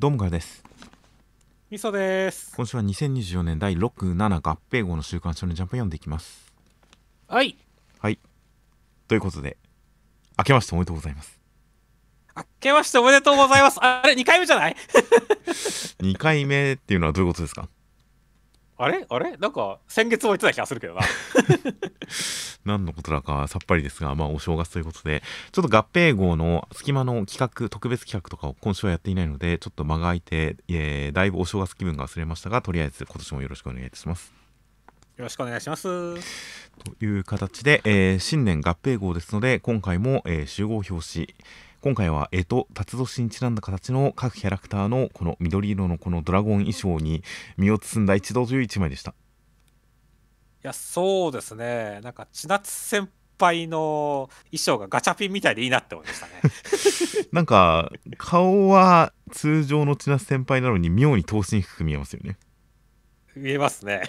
どうもからです。みそです。今週は2024年第67合併号の週刊少年ジャンプ読んでいきます。はい。はい。ということで明けましておめでとうございます。明けましておめでとうございます。あれ2回目じゃない？2回目っていうのはどういうことですか？あれ？あれ？なんか先月も言ってた気がするけどな。何のことだかさっぱりですがまあお正月ということで。ちょっと合併号の隙間の企画特別企画とかを今週はやっていないのでちょっと間が空いて、えーだいぶお正月気分が忘れましたがとりあえず今年もよろしくお願いいたします。よろしくお願いします。という形で、えー新年合併号ですので今回も、えー集合表紙今回は干支辰年にちなんだ形の各キャラクターのこの緑色のこのドラゴン衣装に身を包んだ一同という一枚でした。いやそうですね。なんか千夏先輩の衣装がガチャピンみたいでいいなって思いましたね。なんか顔は通常の千夏先輩なのに妙に等身低く見えますよね。見えますね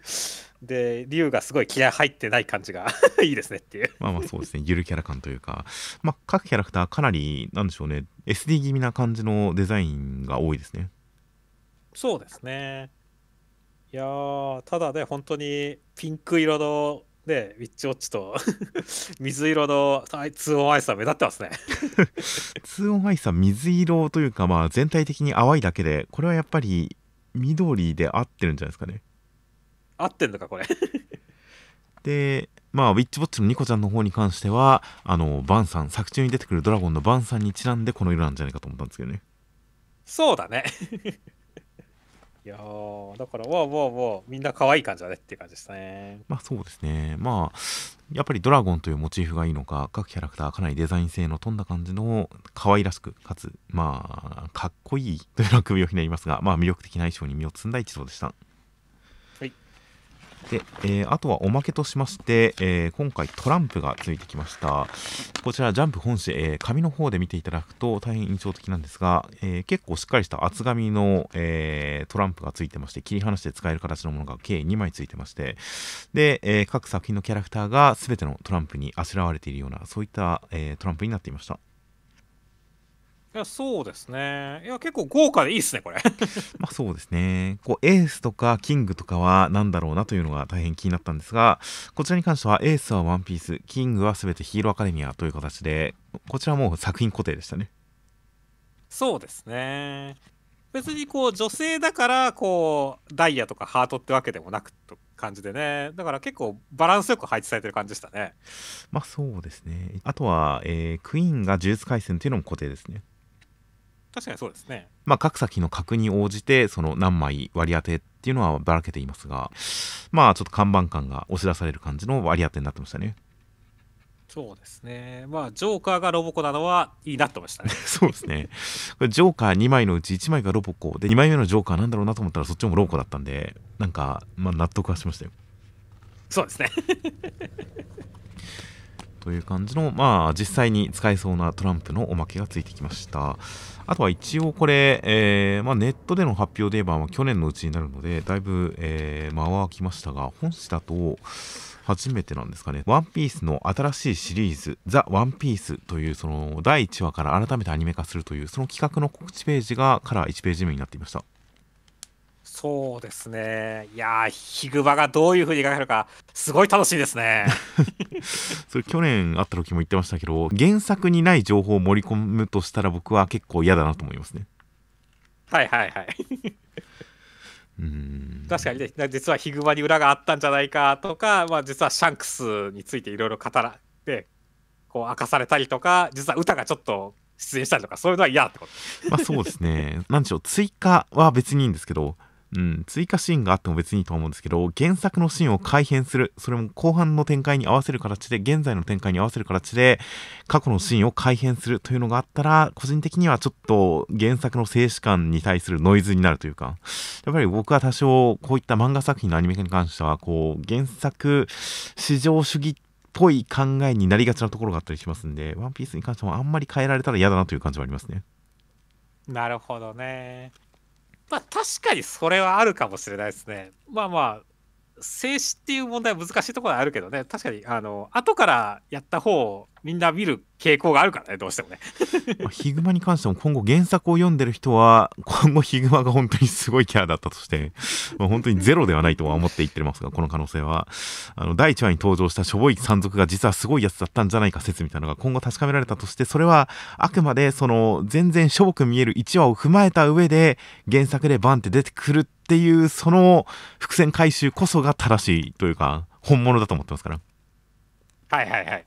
で竜がすごい気合入ってない感じが いいですねっていう。まあまあそうですね。ゆるキャラ感というか。まあ各キャラクターかなりなんでしょうね。SD 気味な感じのデザインが多いですね。そうですね。いやーただね本当にピンク色のねウィッチウォッチと 水色の2オンアイスは目立ってますね。2オンアイスは水色というかまあ全体的に淡いだけでこれはやっぱり緑で合ってるんじゃないですかね合ってんのかこれ。でまあウィッチウォッチのニコちゃんの方に関してはあのバンさん作中に出てくるドラゴンのバンさんにちなんでこの色なんじゃないかと思ったんですけどね。そうだね。いやーだからわあわあわあみんな可愛い感じだねっていう感じですね。まあそうですね。まあやっぱりドラゴンというモチーフがいいのか各キャラクターかなりデザイン性の飛んだ感じの可愛らしくかつまあかっこいいというのは首をひねりますがまあ魅力的な衣装に身を包んだ一同でした。はいで、えーあとはおまけとしまして、えー今回トランプがついてきました。こちらジャンプ本誌、えー紙の方で見ていただくと大変印象的なんですが、え結構しっかりした厚紙の、えトランプがついてまして切り離して使える形のものが計2枚ついてましてで、え各作品のキャラクターが全てのトランプにあしらわれているようなそういった、えトランプになっていました。いやそうですねいや結構豪華でいいっすねこれ まあそうですね。こうエースとかキングとかは何だろうなというのが大変気になったんですが、こちらに関してはエースはワンピース、キングは全てヒーローアカデミアという形で、こちらはもう作品固定でしたね。そうですね別にこう女性だからこうダイヤとかハートってわけでもなくと感じでねだから結構バランスよく配置されてる感じでしたねまあそうですね。あとは、えークイーンが呪術廻戦というのも固定ですね。確かにそうですねまあ各作品の格に応じて、その何枚割り当てっていうのはばらけていますが、まあちょっと看板感が押し出される感じの割り当てになってましたね。そうですねまあジョーカーがロボコなのはいいなってましたね そうですね。これジョーカー2枚のうち1枚がロボコで2枚目のジョーカーなんだろうなと思ったらそっちもロボコだったんでなんか、まあ、納得はしましたよ。そうですねという感じのまあ実際に使えそうなトランプのおまけがついてきました。あとは一応これ、えーまあ、ネットでの発表で言えば、まあ去年のうちになるのでだいぶ、えー間は空きましたが本誌だと初めてなんですかね。ワンピースの新しいシリーズ、ザ・ワンピースというその第1話から改めてアニメ化するというその企画の告知ページがカラー1ページ目になっていました。そうですね。いやーヒグバがどういう風に描けるかすごい楽しいですね。それ去年あった時も言ってましたけど原作にない情報を盛り込むとしたら僕は結構嫌だなと思いますね。はいはいはい。うーん。確かにね実はヒグマに裏があったんじゃないかとか、まあ、実はシャンクスについていろいろ語られこう明かされたりとか実は歌がちょっと出演したりとかそういうのは嫌ってこと。まあそうですね。なんでしょう追加は別にいいんですけどうん、追加シーンがあっても別にいいと思うんですけど原作のシーンを改変する。それも後半の展開に合わせる形で現在の展開に合わせる形で過去のシーンを改変するというのがあったら個人的にはちょっと原作の静止感に対するノイズになるというかやっぱり僕は多少こういった漫画作品のアニメ化に関してはこう原作至上主義っぽい考えになりがちなところがあったりしますんでワンピースに関してもあんまり変えられたら嫌だなという感じはありますね。なるほどね。まあ確かにそれはあるかもしれないですね。まあまあ静止っていう問題は難しいところはあるけどね。確かにあの後からやった方をみんな見る傾向があるからねどうしてもね。まあヒグマに関しても今後原作を読んでる人は今後ヒグマが本当にすごいキャラだったとして、まあ、本当にゼロではないとは思って言ってますがこの可能性は。あの第1話に登場したしょぼい山賊が実はすごいやつだったんじゃないか説みたいなのが今後確かめられたとしてそれはあくまでその全然しょぼく見える1話を踏まえた上で原作でバンって出てくるっていうその伏線回収こそが正しいというか本物だと思ってますから。はいはいはい。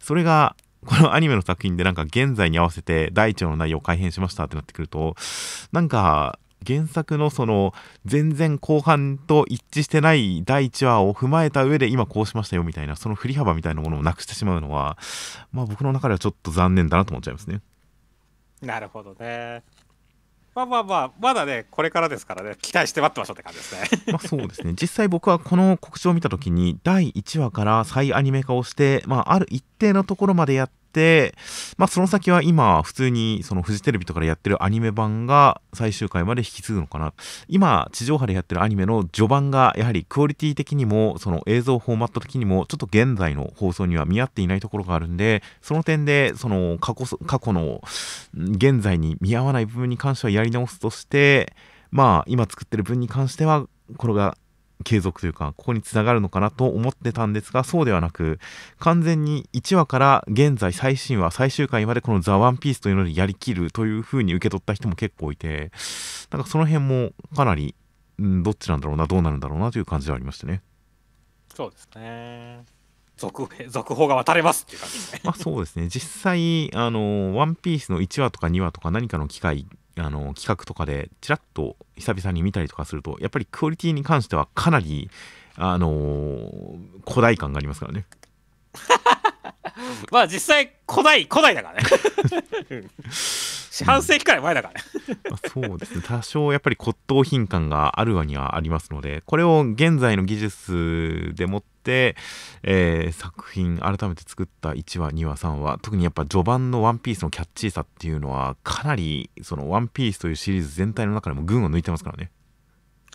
それがこのアニメの作品でなんか現在に合わせて第一話の内容を改変しましたってなってくるとなんか原作のその全然後半と一致してない第1話を踏まえた上で今こうしましたよみたいなその振り幅みたいなものをなくしてしまうのはまあ僕の中ではちょっと残念だなと思っちゃいますね。なるほどねまあまあまあまだねこれからですからね期待して待ってましょうって感じですね。まあそうですね。実際僕はこの告知を見た時に第1話から再アニメ化をして、まあ、ある一定のところまでやって、まあ、その先は今普通にそのフジテレビとかでやってるアニメ版が最終回まで引き継ぐのかな。今地上波でやってるアニメの序盤がやはりクオリティ的にもその映像フォーマット的にもちょっと現在の放送には見合っていないところがあるんでその点でその過去過去の現在に見合わない部分に関してはやり直すとしてまあ今作ってる分に関してはこれが継続というかここにつながるのかなと思ってたんですがそうではなく完全に1話から現在最新話最終回までこの「ザ・ワンピースというのでやりきるという風に受け取った人も結構いてなんかその辺もかなり、うん、どっちなんだろうなどうなるんだろうなという感じではありましたね。そうですね。続編続報が渡れますっていう感じで。すねまあそうですね。実際あの「ワンピースの1話とか2話とか何かの機会あの企画とかでちらっと久々に見たりとかするとやっぱりクオリティに関してはかなりあの古代感がありますからね。まあ実際古代古代だからね。うん四半世紀くらい前だからね。ま あそうですね。多少やっぱり骨董品感があるわにはありますのでこれを現在の技術でもって、えー作品改めて作った1話2話3話特にやっぱ序盤の「ワンピースのキャッチーさっていうのはかなりその「ワンピースというシリーズ全体の中でも群を抜いてますからね。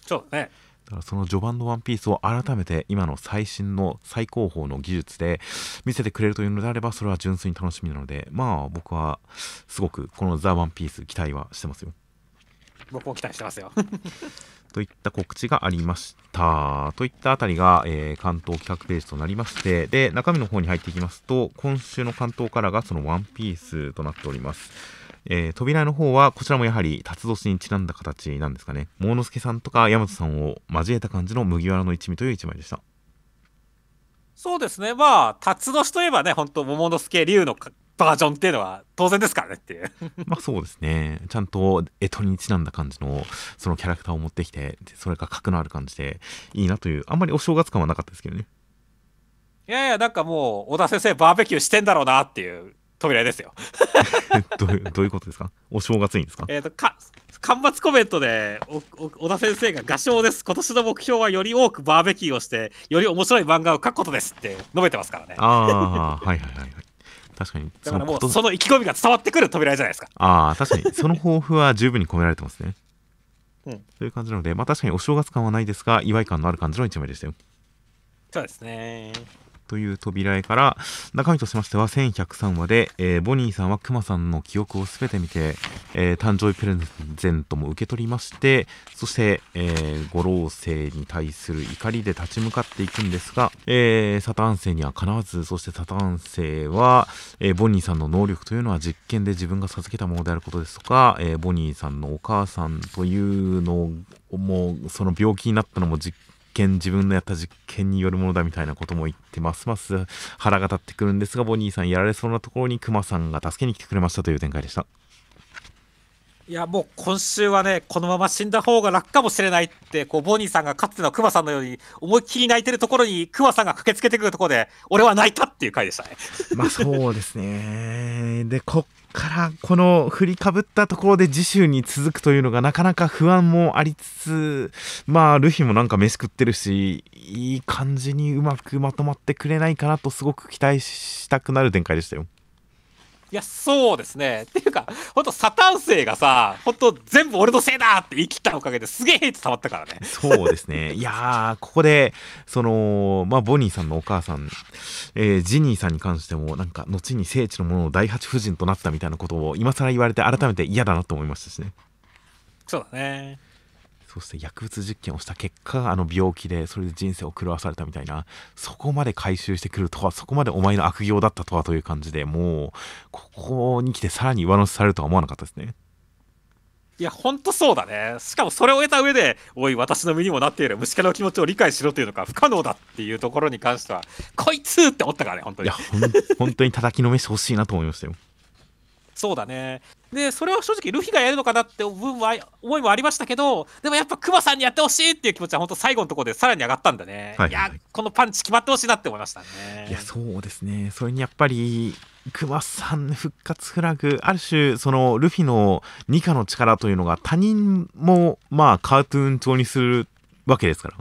そうだねだからその序盤のワンピースを改めて今の最新の最高峰の技術で見せてくれるというのであればそれは純粋に楽しみなのでまあ僕はすごくこのザ・ワンピース期待はしてますよ僕も期待してますよ といった告知がありました。といったあたりが、えー関東企画ページとなりまして、で、中身の方に入っていきますと、今週の関東カラーがそのワンピースとなっております。えー扉の方は、こちらもやはり、辰年にちなんだ形なんですかね。桃之助さんとか、大和さんを交えた感じの麦わらの一味という一枚でした。そうですねまあ辰年といえばね本当桃之助龍のかバージョンっていうのは当然ですからねっていう まあそうですね。ちゃんと、干支にちなんだ感じの、そのキャラクターを持ってきて、でそれが格のある感じで、いいなという、あんまりお正月感はなかったですけどね。いやいやなんかもう小田先生バーベキューしてんだろうなっていう扉ですよ。どういうどういうことですか？お正月にですか？えっとか間伐コメントでおお小田先生が「合唱です。今年の目標はより多くバーベキューをしてより面白い漫画を描くことです」って述べてますからね。ああ、はいはいはいはい。確かに、だからもうその意気込みが伝わってくる扉じゃないですか。ああ、確かに、その抱負は十分に込められてますね。うん。という感じなので、まあ確かにお正月感はないですが、祝い感のある感じの一枚でしたよ。そうですねという扉絵から、中身としましては1103話で、えーボニーさんはクマさんの記憶をすべて見て、えー誕生日プレゼントも受け取りまして、そして、えー五老星に対する怒りで立ち向かっていくんですが、えーサタン星にはかなわず、そしてサタン星は、えーボニーさんの能力というのは実験で自分が授けたものであることですとか、えーボニーさんのお母さんというのを、もその病気になったのも実験自分のやった実験によるものだみたいなことも言ってますます腹が立ってくるんですがボニーさんやられそうなところにクマさんが助けに来てくれましたという展開でした。いやもう今週はねこのまま死んだ方が楽かもしれないってこうボニーさんがかつてのクマさんのように思いっきり泣いてるところにクマさんが駆けつけてくるところで俺は泣いたっていう回でしたね。まあそうですね。でこっからこの振りかぶったところで次週に続くというのがなかなか不安もありつつまあルフィもなんか飯食ってるしいい感じにうまくまとまってくれないかなとすごく期待したくなる展開でしたよ。いや、そうですね。っていうか、本当サタン星がさ、本当全部俺のせいだって言い切ったおかげですげえヘイト溜まったからね。そうですね。いやー、ここで、その、まあ、ボニーさんのお母さん、えージニーさんに関しても、なんか、後に聖地のものの第八夫人となったみたいなことを今更言われて、改めて嫌だなと思いましたしね。そうだね。そして薬物実験をした結果、あの病気で、それで人生を狂わされたみたいな、そこまで回収してくるとは、そこまでお前の悪行だったとはという感じで、もう、ここに来てさらに上乗せされるとは思わなかったですね。いや、ほんとそうだね。しかもそれを得た上で、おい、私の身にもなっている虫けらの気持ちを理解しろというのが不可能だっていうところに関しては、こいつって思ったからね、本当にいや、。ほん 本当に叩きのめしてほしいなと思いましたよ。そうだね。で、それは正直、ルフィがやるのかなって思いもありましたけど、でもやっぱクマさんにやってほしいっていう気持ちは、本当最後のところでさらに上がったんだね。はいいや、このパンチ決まってほしいなって思いましたね。いや、そうですね。それにやっぱり、クマさん復活フラグ、ある種、そのルフィのニカの力というのが他人も、まあ、カートゥーン調にするわけですから。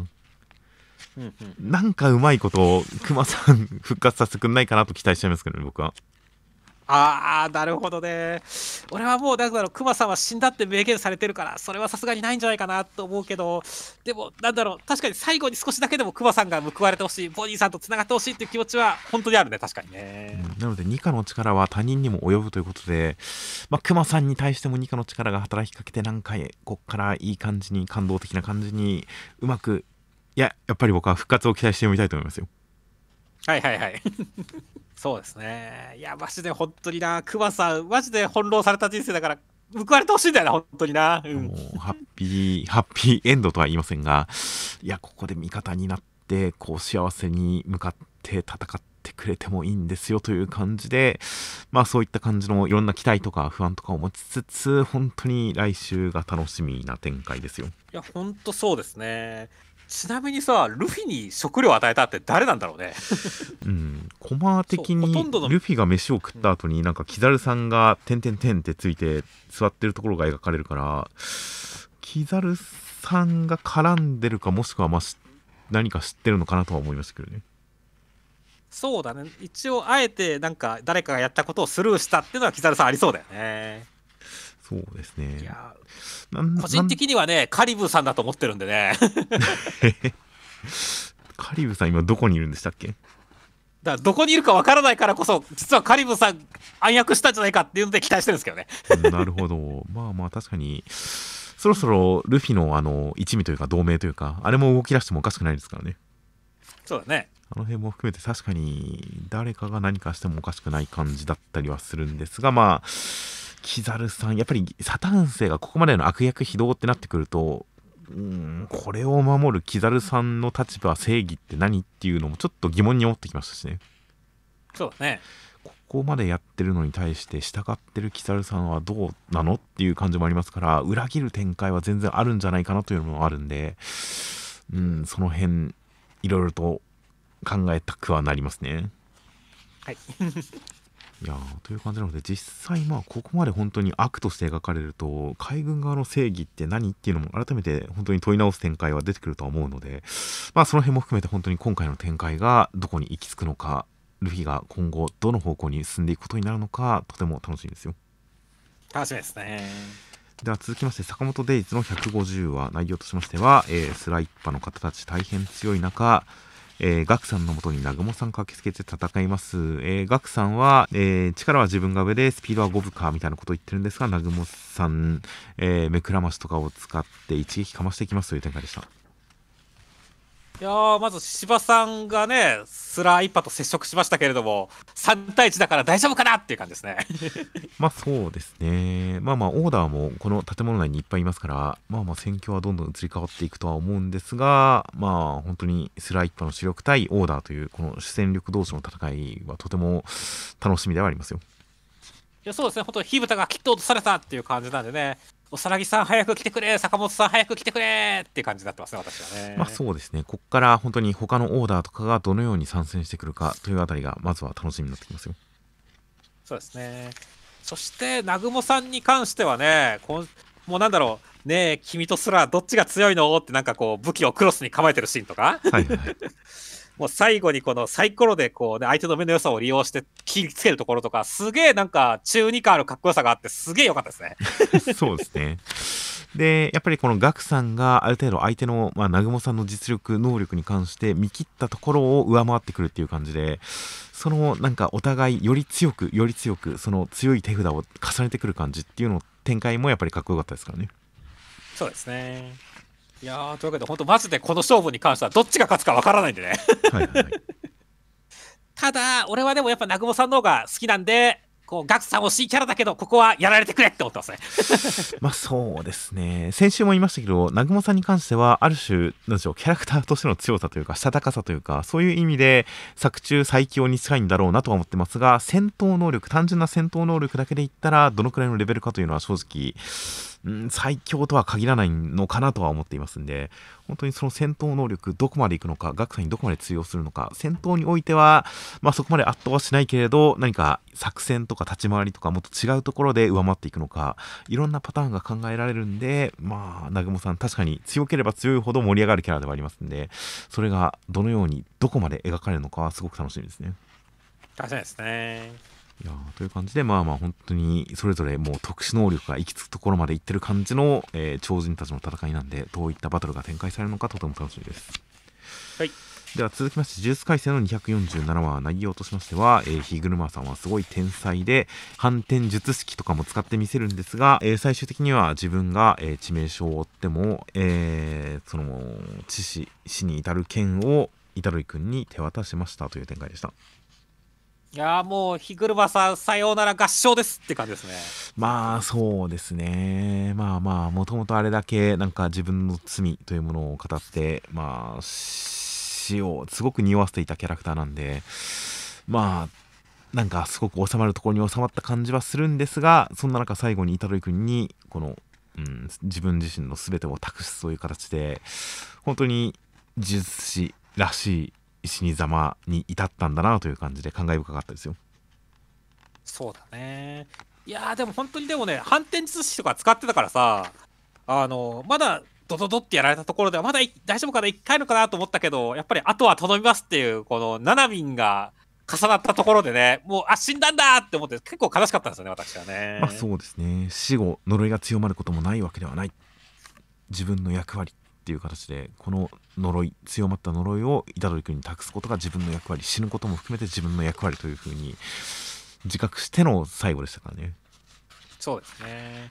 うんうんなんかうまいことを、クマさん復活させてくんないかなと期待しちゃいますけどね、僕は。ああ、なるほどね。俺はもう、だから、クマさんは死んだって明言されてるから、それはさすがにないんじゃないかなと思うけど、でも、なんだろう、確かに最後に少しだけでもクマさんが報われてほしい、ボニーさんとつながってほしいっていう気持ちは、本当にあるね、確かにね。なので、ニカの力は他人にも及ぶということで、まあ、クマさんに対してもニカの力が働きかけて、なんか、こっからいい感じに、感動的な感じに、うまく、いや、やっぱり僕は復活を期待してみたいと思いますよ。はいはいはい。そうですね。いや、マジで本当にな、クマさん、マジで翻弄された人生だから、報われてほしいんだよな、本当にな。うん。もうハッピー、ハッピーエンドとは言いませんが、いや、ここで味方になって、こう、幸せに向かって戦ってくれてもいいんですよという感じで、まあ、そういった感じのいろんな期待とか不安とかを持ちつつ、本当に来週が楽しみな展開ですよ。いや、本当そうですね。ちなみにさ、ルフィに食料を与えたって誰なんだろうね。うん、コマ的にルフィが飯を食った後になんかキザルさんが「てんてんてん」ってついて座ってるところが描かれるからキザルさんが絡んでるかもしくはま何か知ってるのかなとは思いましたけどねそうだね。一応、あえて、なんか、誰かがやったことをスルーしたっていうのは、キザルさんありそうだよね。そうですねいや、個人的にはね、カリブーさんだと思ってるんでね。カリブさん今どこにいるんでしたっけ？だどこにいるかわからないからこそ、実はカリブーさん暗躍したんじゃないかっていうので期待してるんですけどね。なるほどまあまあ確かにそろそろルフィのあの一味というか同盟というかあれも動き出してもおかしくないですからねそうだね。あの辺も含めて確かに誰かが何かしてもおかしくない感じだったりはするんですがまあキザルさんやっぱりサターン星がここまでの悪役非道ってなってくるとうーんこれを守るキザルさんの立場正義って何っていうのもちょっと疑問に思ってきましたしねそうだね。ここまでやってるのに対して従ってるキザルさんはどうなのっていう感じもありますから裏切る展開は全然あるんじゃないかなというのもあるんでうんその辺いろいろと考えたくはなりますね。はい。いやーという感じなので実際まあここまで本当に悪として描かれると海軍側の正義って何っていうのも改めて本当に問い直す展開は出てくるとは思うのでまあその辺も含めて本当に今回の展開がどこに行き着くのかルフィが今後どの方向に進んでいくことになるのかとても楽しみですよ楽しみですね。では続きまして坂本デイズの150話内容としましては、えースライッパの方たち大変強い中えー、さんのもとに南雲さん駆けつけて戦います。えー、ガクさんは、えー力は自分が上でスピードは五分かみたいなことを言ってるんですが、南雲さん、えー目くらましとかを使って一撃かましていきますという展開でした。いやーまず柴さんがね、スラー一派と接触しましたけれども、3対1だから大丈夫かなっていう感じですね。まあそうですね。まあまあオーダーもこの建物内にいっぱいいますから、まあまあ戦況はどんどん移り変わっていくとは思うんですが、まあ本当にスラー一派の主力対オーダーというこの主戦力同士の戦いはとても楽しみではありますよ。いやそうですね、本当に火蓋がきっと落とされたっていう感じなんでね、おさらぎさん早く来てくれ、坂本さん早く来てくれって感じになってますね、私はね。まあそうですね。ここから本当に他のオーダーとかがどのように参戦してくるかというあたりがまずは楽しみになってきますよ。そうですね。そして、南雲さんに関してはね、こんもうなんだろう、ねえ、君とすらどっちが強いの？ってなんかこう、武器をクロスに構えてるシーンとか、はいはいはい。もう最後にこのサイコロでこうね、相手の目の良さを利用して切りつけるところとか、すげえなんか中二感あるかっこよさがあって、すげえ良かったですね。そうですね。で、やっぱりこのガクさんがある程度相手の、まあ、南雲さんの実力、能力に関して見切ったところを上回ってくるっていう感じで、そのなんかお互いより強く、より強く、その強い手札を重ねてくる感じっていうの展開もやっぱりかっこよかったですからね。そうですね。いやー、というわけで、本当マジでこの勝負に関してはどっちが勝つかわからないんでね。はい。ただ、俺はでもやっぱ南雲さんの方が好きなんで、こう、ガクさん惜しいキャラだけど、ここはやられてくれって思ってますね。まあそうですね。先週も言いましたけど、南雲さんに関しては、ある種、なんでしょう、キャラクターとしての強さというか、したたかさというか、そういう意味で、作中最強に近いんだろうなとは思ってますが、戦闘能力、単純な戦闘能力だけで言ったら、どのくらいのレベルかというのは正直、うん、最強とは限らないのかなとは思っていますんで、本当にその戦闘能力、どこまでいくのか、学さんにどこまで通用するのか、戦闘においては、まあそこまで圧倒はしないけれど、何か作戦とか立ち回りとか、もっと違うところで上回っていくのか、いろんなパターンが考えられるんで、まあ、南雲さん、確かに強ければ強いほど盛り上がるキャラではありますんで、それがどのように、どこまで描かれるのかはすごく楽しみですね。確かにですね。いやーという感じで、まあまあ本当にそれぞれもう特殊能力が行き着くところまで行ってる感じの、えー超人たちの戦いなんで、どういったバトルが展開されるのかとても楽しみです。はい。では続きまして、ジュース回戦の247話、内容としましては、えーヒグルマさんはすごい天才で、反転術式とかも使ってみせるんですが、えー最終的には自分が、えー致命傷を負っても、えーその、致死、死に至る剣を、イタロイ君に手渡しましたという展開でした。いやもう、日車さん、さようなら合唱ですって感じですね。まあそうですね。まあまあ、もともとあれだけなんか自分の罪というものを語って、まあ、死をすごく匂わせていたキャラクターなんで、まあ、なんかすごく収まるところに収まった感じはするんですが、そんな中最後にイタロイ君に、この、うん、自分自身の全てを託すという形で、本当に呪術師らしい死に様に至ったんだなという感じで感慨深かったですよ。そうだね。いやーでも本当にでもね、反転術師とか使ってたからさ、あの、まだドドドってやられたところでは、まだい大丈夫かな、1回のかなと思ったけど、やっぱりあとは頼みますっていう、このナナミンが重なったところでね、もう、あ、死んだんだって思って、結構悲しかったんですよね、私はね。まあそうですね死後呪いが強まることもないわけではない自分の役割っていう形でこの呪い強まった呪いを虎杖君に託すことが自分の役割死ぬことも含めて自分の役割というふうに自覚しての最後でしたからねそうですね。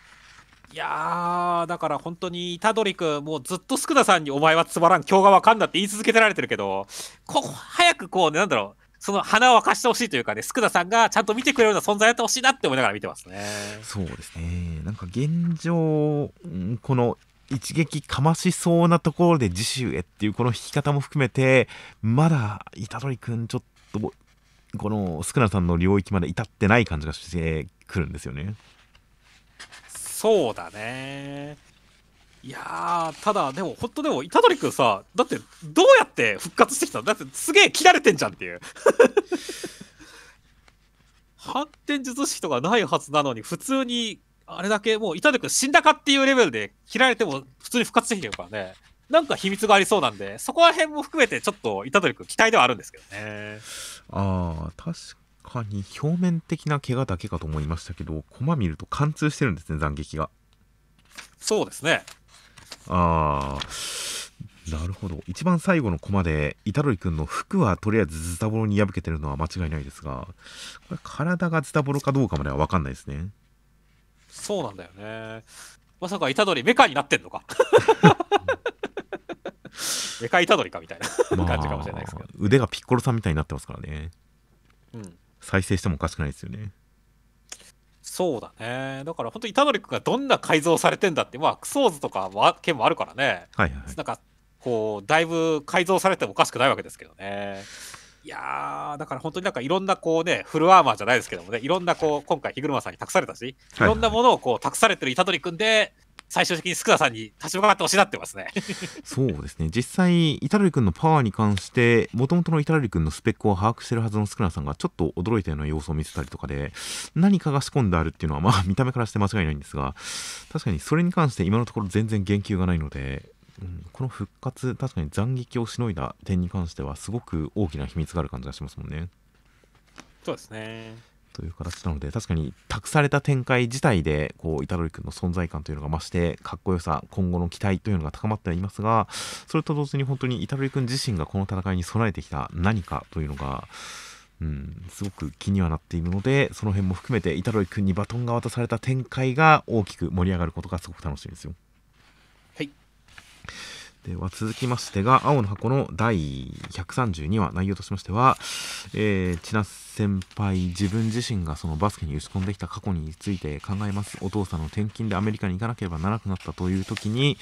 いやー、だから本当に、虎杖君、もうずっと宿田さんにお前はつまらん、今日がわかんだって言い続けてられてるけど、こ早くこうね、なんだろう、その花を沸かしてほしいというかね、宿田さんがちゃんと見てくれるような存在やってほしいなって思いながら見てますね。そうですねなんか現状うんこの一撃かましそうなところで次週へっていうこの引き方も含めてまだ虎杖君ちょっとこのスクナさんの領域まで至ってない感じがしてくるんですよねそうだね。いや、ただ、でも、本当でも、虎杖君さ、だって、どうやって復活してきたの？だって、すげえ切られてんじゃんっていう。反転術式とかないはずなのに、普通に、あれだけ、もう、虎杖君死んだかっていうレベルで切られても、普通に復活できてるからね。なんか秘密がありそうなんで、そこら辺も含めて、ちょっと、虎杖君期待ではあるんですけどね。ああ確かに表面的な怪我だけかと思いましたけど駒見ると貫通してるんですね斬撃がそうですね。ああなるほど一番最後の駒で虎杖君の服はとりあえずズタボロに破けてるのは間違いないですがこれ体がズタボロかどうかまでは分かんないですねそうなんだよね。まさか虎杖メカになってんのか？メカ虎杖かみたいなま感じかもしれないですけど。腕がピッコロさんみたいになってますからねうん。再生してもおかしくないですよねそうだね。だから本当に虎杖君がどんな改造されてんだって、まあ、クソーズとかは件もあるからね。はいはいはいなんか、こう、だいぶ改造されてもおかしくないわけですけどね。いやー、だから本当になんかいろんなこうね、フルアーマーじゃないですけどもね、いろんなこう、今回、日車さんに託されたし、いはいろんなものをこう、託されてる虎杖君で、最終的に福田さんに立ち向かってほしいなってますね。そうですね実際虎杖君のパワーに関してもともとの虎杖君のスペックを把握してるはずのスクナさんがちょっと驚いたような様子を見せたりとかで何かが仕込んであるっていうのはまあ見た目からして間違いないんですが確かにそれに関して今のところ全然言及がないのでうん、この復活確かに斬撃をしのいだ点に関してはすごく大きな秘密がある感じがしますもんね。そうですね。という形なので確かに託された展開自体でこうイタドリ君の存在感というのが増してかっこよさ今後の期待というのが高まってはいますがそれと同時に本当にイタドリ君自身がこの戦いに備えてきた何かというのがうん、すごく気にはなっているのでその辺も含めてイタロイ君にバトンが渡された展開が大きく盛り上がることがすごく楽しみですよ。では続きましてが青の箱の第132話内容としましては、えー、千奈先輩自分自身がそのバスケに打ち込んできた過去について考えます。お父さんの転勤でアメリカに行かなければならなくなったという時に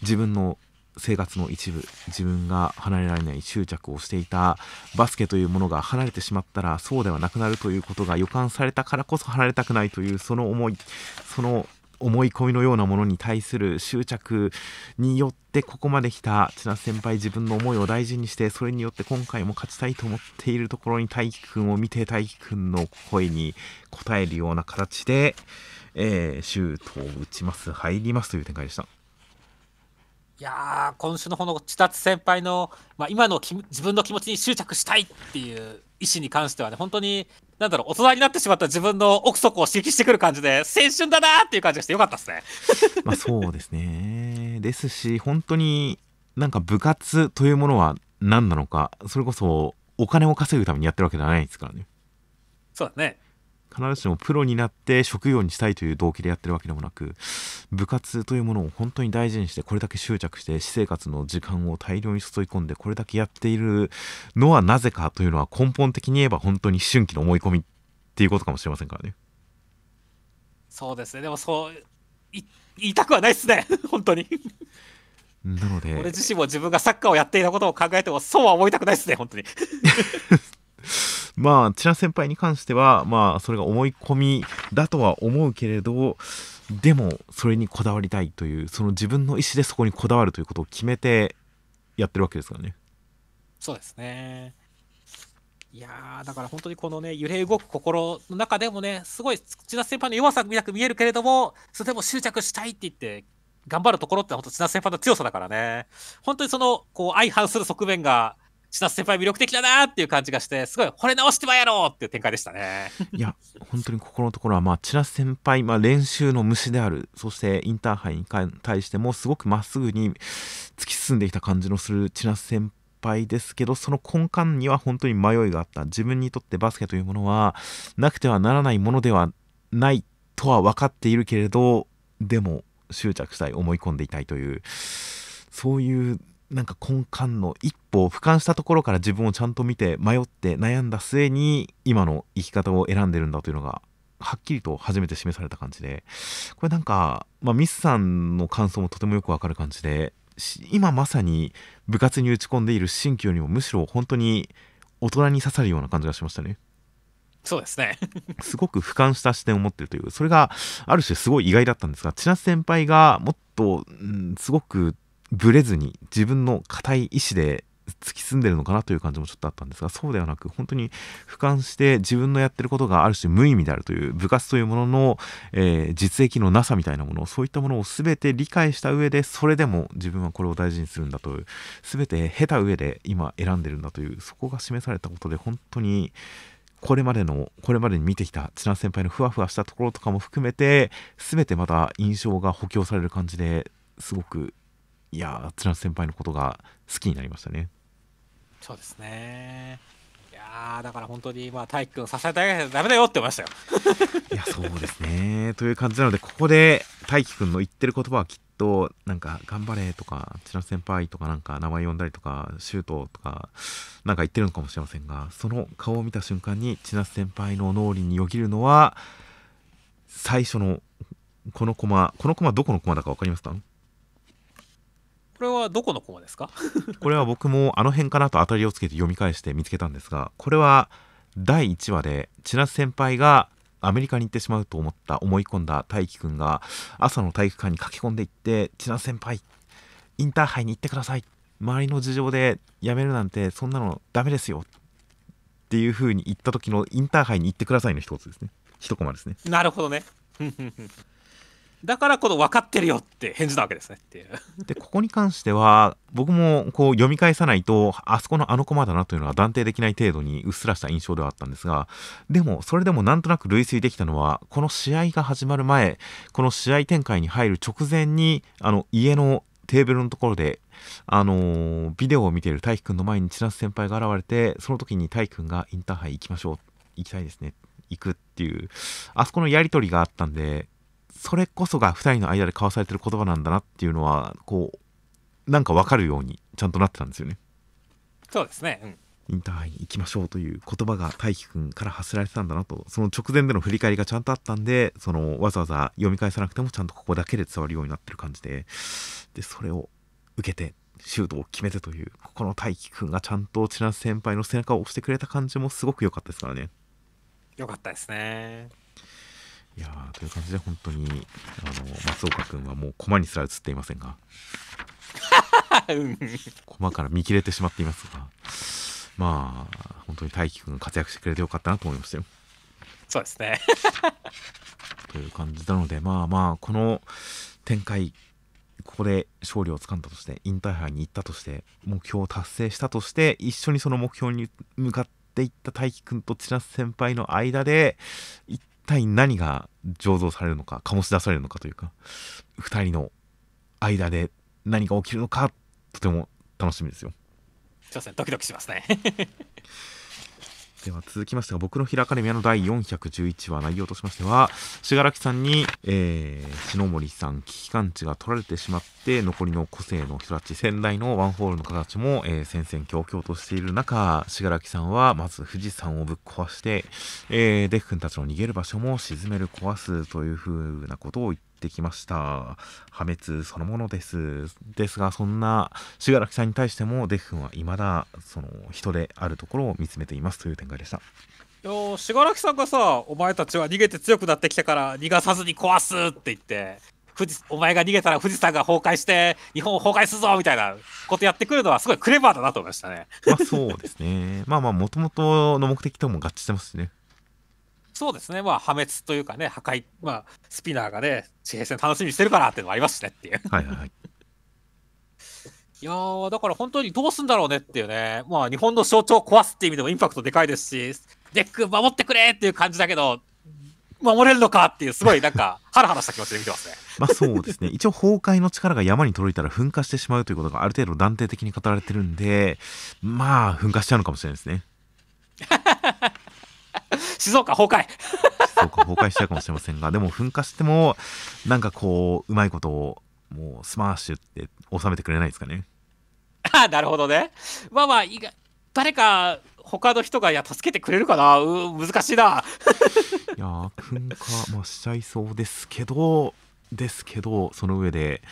自分の生活の一部自分が離れられない執着をしていたバスケというものが離れてしまったらそうではなくなるということが予感されたからこそ離れたくないというその思いその思い込みのようなものに対する執着によってここまで来た千奈先輩自分の思いを大事にしてそれによって今回も勝ちたいと思っているところに大輝くんを見て大輝くんの声に応えるような形で、えー、シュートを打ちます入りますという展開でした。いやー、今週のこの千達先輩の、まあ、今の自分の気持ちに執着したいっていう意思に関してはね、本当に、なんだろう、大人になってしまった自分の奥底を刺激してくる感じで、青春だなっていう感じがしてよかったですね。まあそうですね。ですし、本当になんか部活というものは何なのか、それこそお金を稼ぐためにやってるわけではないですからね。そうだね。必ずしもプロになって職業にしたいという動機でやってるわけでもなく部活というものを本当に大事にしてこれだけ執着して私生活の時間を大量に注い込んでこれだけやっているのはなぜかというのは根本的に言えば本当に思春期の思い込みっていうことかもしれませんからね。そうですね。でもそう言いたくはないですね。本当に。なので俺自身も自分がサッカーをやっていたことを考えてもそうは思いたくないですね本当に まあ、千奈先輩に関しては、まあ、それが思い込みだとは思うけれど、でも、それにこだわりたいという、その自分の意思でそこにこだわるということを決めてやってるわけですからね。そうですね。いや、だから本当にこのね、揺れ動く心の中でもね、すごい千奈先輩の弱さなく見えるけれども、それでも執着したいって言って、頑張るところって本当千奈先輩の強さだからね。本当にその、こう、相反する側面が、千夏先輩魅力的だなっていう感じがしてすごい惚れ直してまやろうっていう展開でしたね。いや本当にここのところはまあ千夏先輩、まあ、練習の虫であるそしてインターハイに対してもすごくまっすぐに突き進んできた感じのする千夏先輩ですけどその根幹には本当に迷いがあった。自分にとってバスケというものはなくてはならないものではないとは分かっているけれどでも執着したい思い込んでいたいというそういうなんか根幹の一歩を俯瞰したところから自分をちゃんと見て迷って悩んだ末に今の生き方を選んでるんだというのがはっきりと初めて示された感じでこれなんか、まあ、ミスさんの感想もとてもよくわかる感じで今まさに部活に打ち込んでいる新旧よりもむしろ本当に大人に刺さるような感じがしましたね。そうですねすごく俯瞰した視点を持っているというそれがある種すごい意外だったんですが千夏先輩がもっと、うん、すごくブレずに自分の固い意志で突き進んでるのかなという感じもちょっとあったんですがそうではなく本当に俯瞰して自分のやってることがある種無意味であるという部活というものの、えー、実益のなさみたいなものそういったものを全て理解した上でそれでも自分はこれを大事にするんだという全て経た上で今選んでるんだというそこが示されたことで本当にこれまでのこれまでに見てきた千奈先輩のふわふわしたところとかも含めて全てまた印象が補強される感じですごくいや津先輩のことが好きになりましたね。そうですね。いやだから本当にまあ大輝くん支えてあげないとダメだよって思いましたよ。いやそうですね。という感じなのでここで大輝くんの言ってる言葉はきっとなんか頑張れとか千奈先輩とかなんか名前呼んだりとかシュートとかなんか言ってるのかもしれませんがその顔を見た瞬間に千奈先輩の脳裏によぎるのは最初のこのコマこのコマどこのコマだか分かりますか？これはどこのコマですか？これは僕もあの辺かなと当たりをつけて読み返して見つけたんですがこれは第1話で千夏先輩がアメリカに行ってしまうと思った思い込んだ大輝くんが朝の体育館に駆け込んでいって千夏先輩インターハイに行ってください。周りの事情で辞めるなんてそんなのダメですよ。っていう風に言った時のインターハイに行ってくださいの一つですね。一コマですね。なるほどね だからこの分かってるよって返事なわけですねっていう。でここに関しては僕もこう読み返さないとあそこのあの駒だなというのは断定できない程度にうっすらした印象ではあったんですがでもそれでもなんとなく類推できたのはこの試合が始まる前この試合展開に入る直前にあの家のテーブルのところであのービデオを見ている大輝くんの前に千夏先輩が現れてその時に大輝くんがインターハイ行きましょう行きたいですね行くっていうあそこのやり取りがあったんでそれこそが2人の間で交わされてる言葉なんだなっていうのはこうなんか分かるようにちゃんとなってたんですよねそうですね。うんインターハイに行きましょうという言葉が大輝くんから発せられてたんだなとその直前での振り返りがちゃんとあったんでそのわざわざ読み返さなくてもちゃんとここだけで伝わるようになってる感じででそれを受けてシュートを決めてというここの大輝くんがちゃんと千夏先輩の背中を押してくれた感じもすごく良かったですからねよかったですね。いやーという感じで本当にあの松岡君はもう駒にすら映っていませんが。う ん駒から見切れてしまっていますが。まあ本当に大輝くんが活躍してくれてよかったなと思いましたよ。そうですね。という感じなのでまあまあこの展開ここで勝利をつかんだとしてインターハイに行ったとして目標を達成したとして一緒にその目標に向かっていった大輝くんと千夏先輩の間で一体何が醸造されるのか醸し出されるのかというか2人の間で何が起きるのかとても楽しみですよそうですね。ドキドキしますね。では続きましては僕のヒラアカデミアの第411話内容としましては信楽さんに、えー、篠森さん危機感知が取られてしまって残りの個性の人たち仙台のワンホールの方たちも、えー、戦々恐々としている中信楽さんはまず富士山をぶっ壊して、えー、デフ君たちの逃げる場所も沈める壊すというふうなことを言ってきました破滅そのものですですがそんな信楽さんに対してもデフ君は未だその人であるところを見つめていますという展開でしたよ信楽さんがさ、お前たちは逃げて強くなってきたから逃がさずに壊すって言って、富士お前が逃げたら富士山が崩壊して日本を崩壊するぞみたいなことやってくるのはすごいクレバーだなと思いましたね。まあそうですね。まあまあ、もともとの目的とも合致してますしね。そうですね。まあ破滅というかね、破壊、まあスピナーがね、地平線楽しみにしてるからっていうのもありますしねっていう。はいはいはい。いやー、だから本当にどうすんだろうねっていうね、まあ日本の象徴を壊すっていう意味でもインパクトでかいですし、デク守ってくれっていう感じだけど、守れるのかっていう、すごいなんか、ハラハラした気持ちで見てますね。まあそうですね。一応崩壊の力が山に届いたら噴火してしまうということがある程度断定的に語られてるんで、まあ噴火しちゃうのかもしれないですね。静岡崩壊そうか、崩壊しちゃうかもしれませんが、でも噴火しても、なんかこう、うまいことを、もうスマッシュって収めてくれないですかね。あ ーなるほどね。まあまあ、いが誰か他の人がいや助けてくれるかなうー難しいな。いやー、噴火、まあ、しちゃいそうですけど、ですけど、その上で、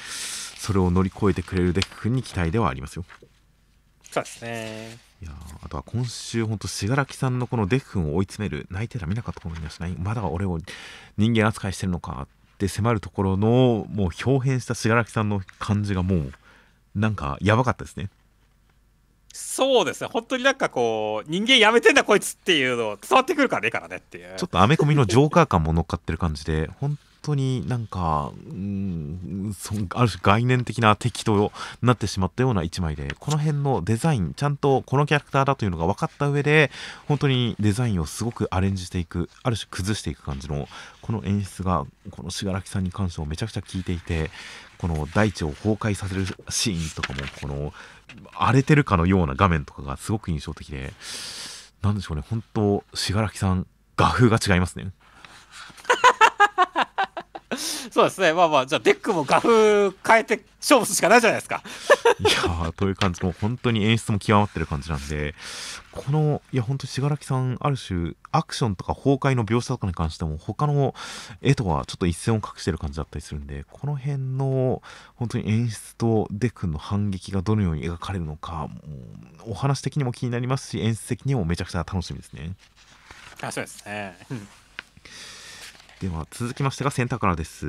それを乗り越えてくれるデク君に期待ではありますよ。そうですね。いやあとは今週、本当死柄木さんのこのデク君を追い詰める、泣いてら見なかったことにはしない、まだ俺を人間扱いしてるのかって迫るところの、もう豹変した死柄木さんの感じがもう、なんかやばかったですね。そうですね。本当になんかこう、人間やめてんだこいつっていうの伝わってくるからねえからねっていう。ちょっとアメコミのジョーカー感も乗っかってる感じで、本当になんか、うんある種概念的な敵となってしまったような一枚で、この辺のデザイン、ちゃんとこのキャラクターだというのが分かった上で、本当にデザインをすごくアレンジしていく、ある種崩していく感じの、この演出が、この信楽さんに関してもめちゃくちゃ効いていて、この大地を崩壊させるシーンとかも、この荒れてるかのような画面とかがすごく印象的で、なんでしょうね、本当、信楽さん、画風が違いますね。そうですね。まあまあ、じゃあデクも画風変えて勝負するしかないじゃないですか。いやー、という感じも、本当に演出も極まってる感じなんで、この、いや、本当に死柄木さん、ある種、アクションとか崩壊の描写とかに関しても、他の絵とはちょっと一線を画してる感じだったりするんで、この辺の、本当に演出とデク君の反撃がどのように描かれるのか、もうお話的にも気になりますし、演出的にもめちゃくちゃ楽しみですね。あそうですね。うんでは続きましてがセンターからです。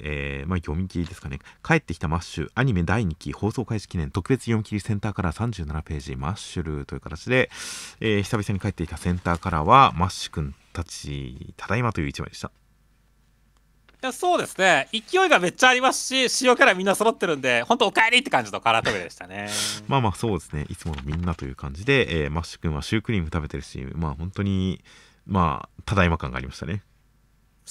えー、まあ読み切りですかね。帰ってきたマッシュ、アニメ第2期放送開始記念特別読み切りセンターから37ページ、マッシュルという形で、えー久々に帰ってきたセンターからは、マッシュくんたち、ただいまという一枚でした。いやそうですね勢いがめっちゃありますし主要キャラみんな揃ってるんで本当おかえりって感じのカラートゲでしたね まあまあそうですねいつものみんなという感じで、えーマッシュ君はシュークリーム食べてるしまあ本当にまあただいま感がありましたね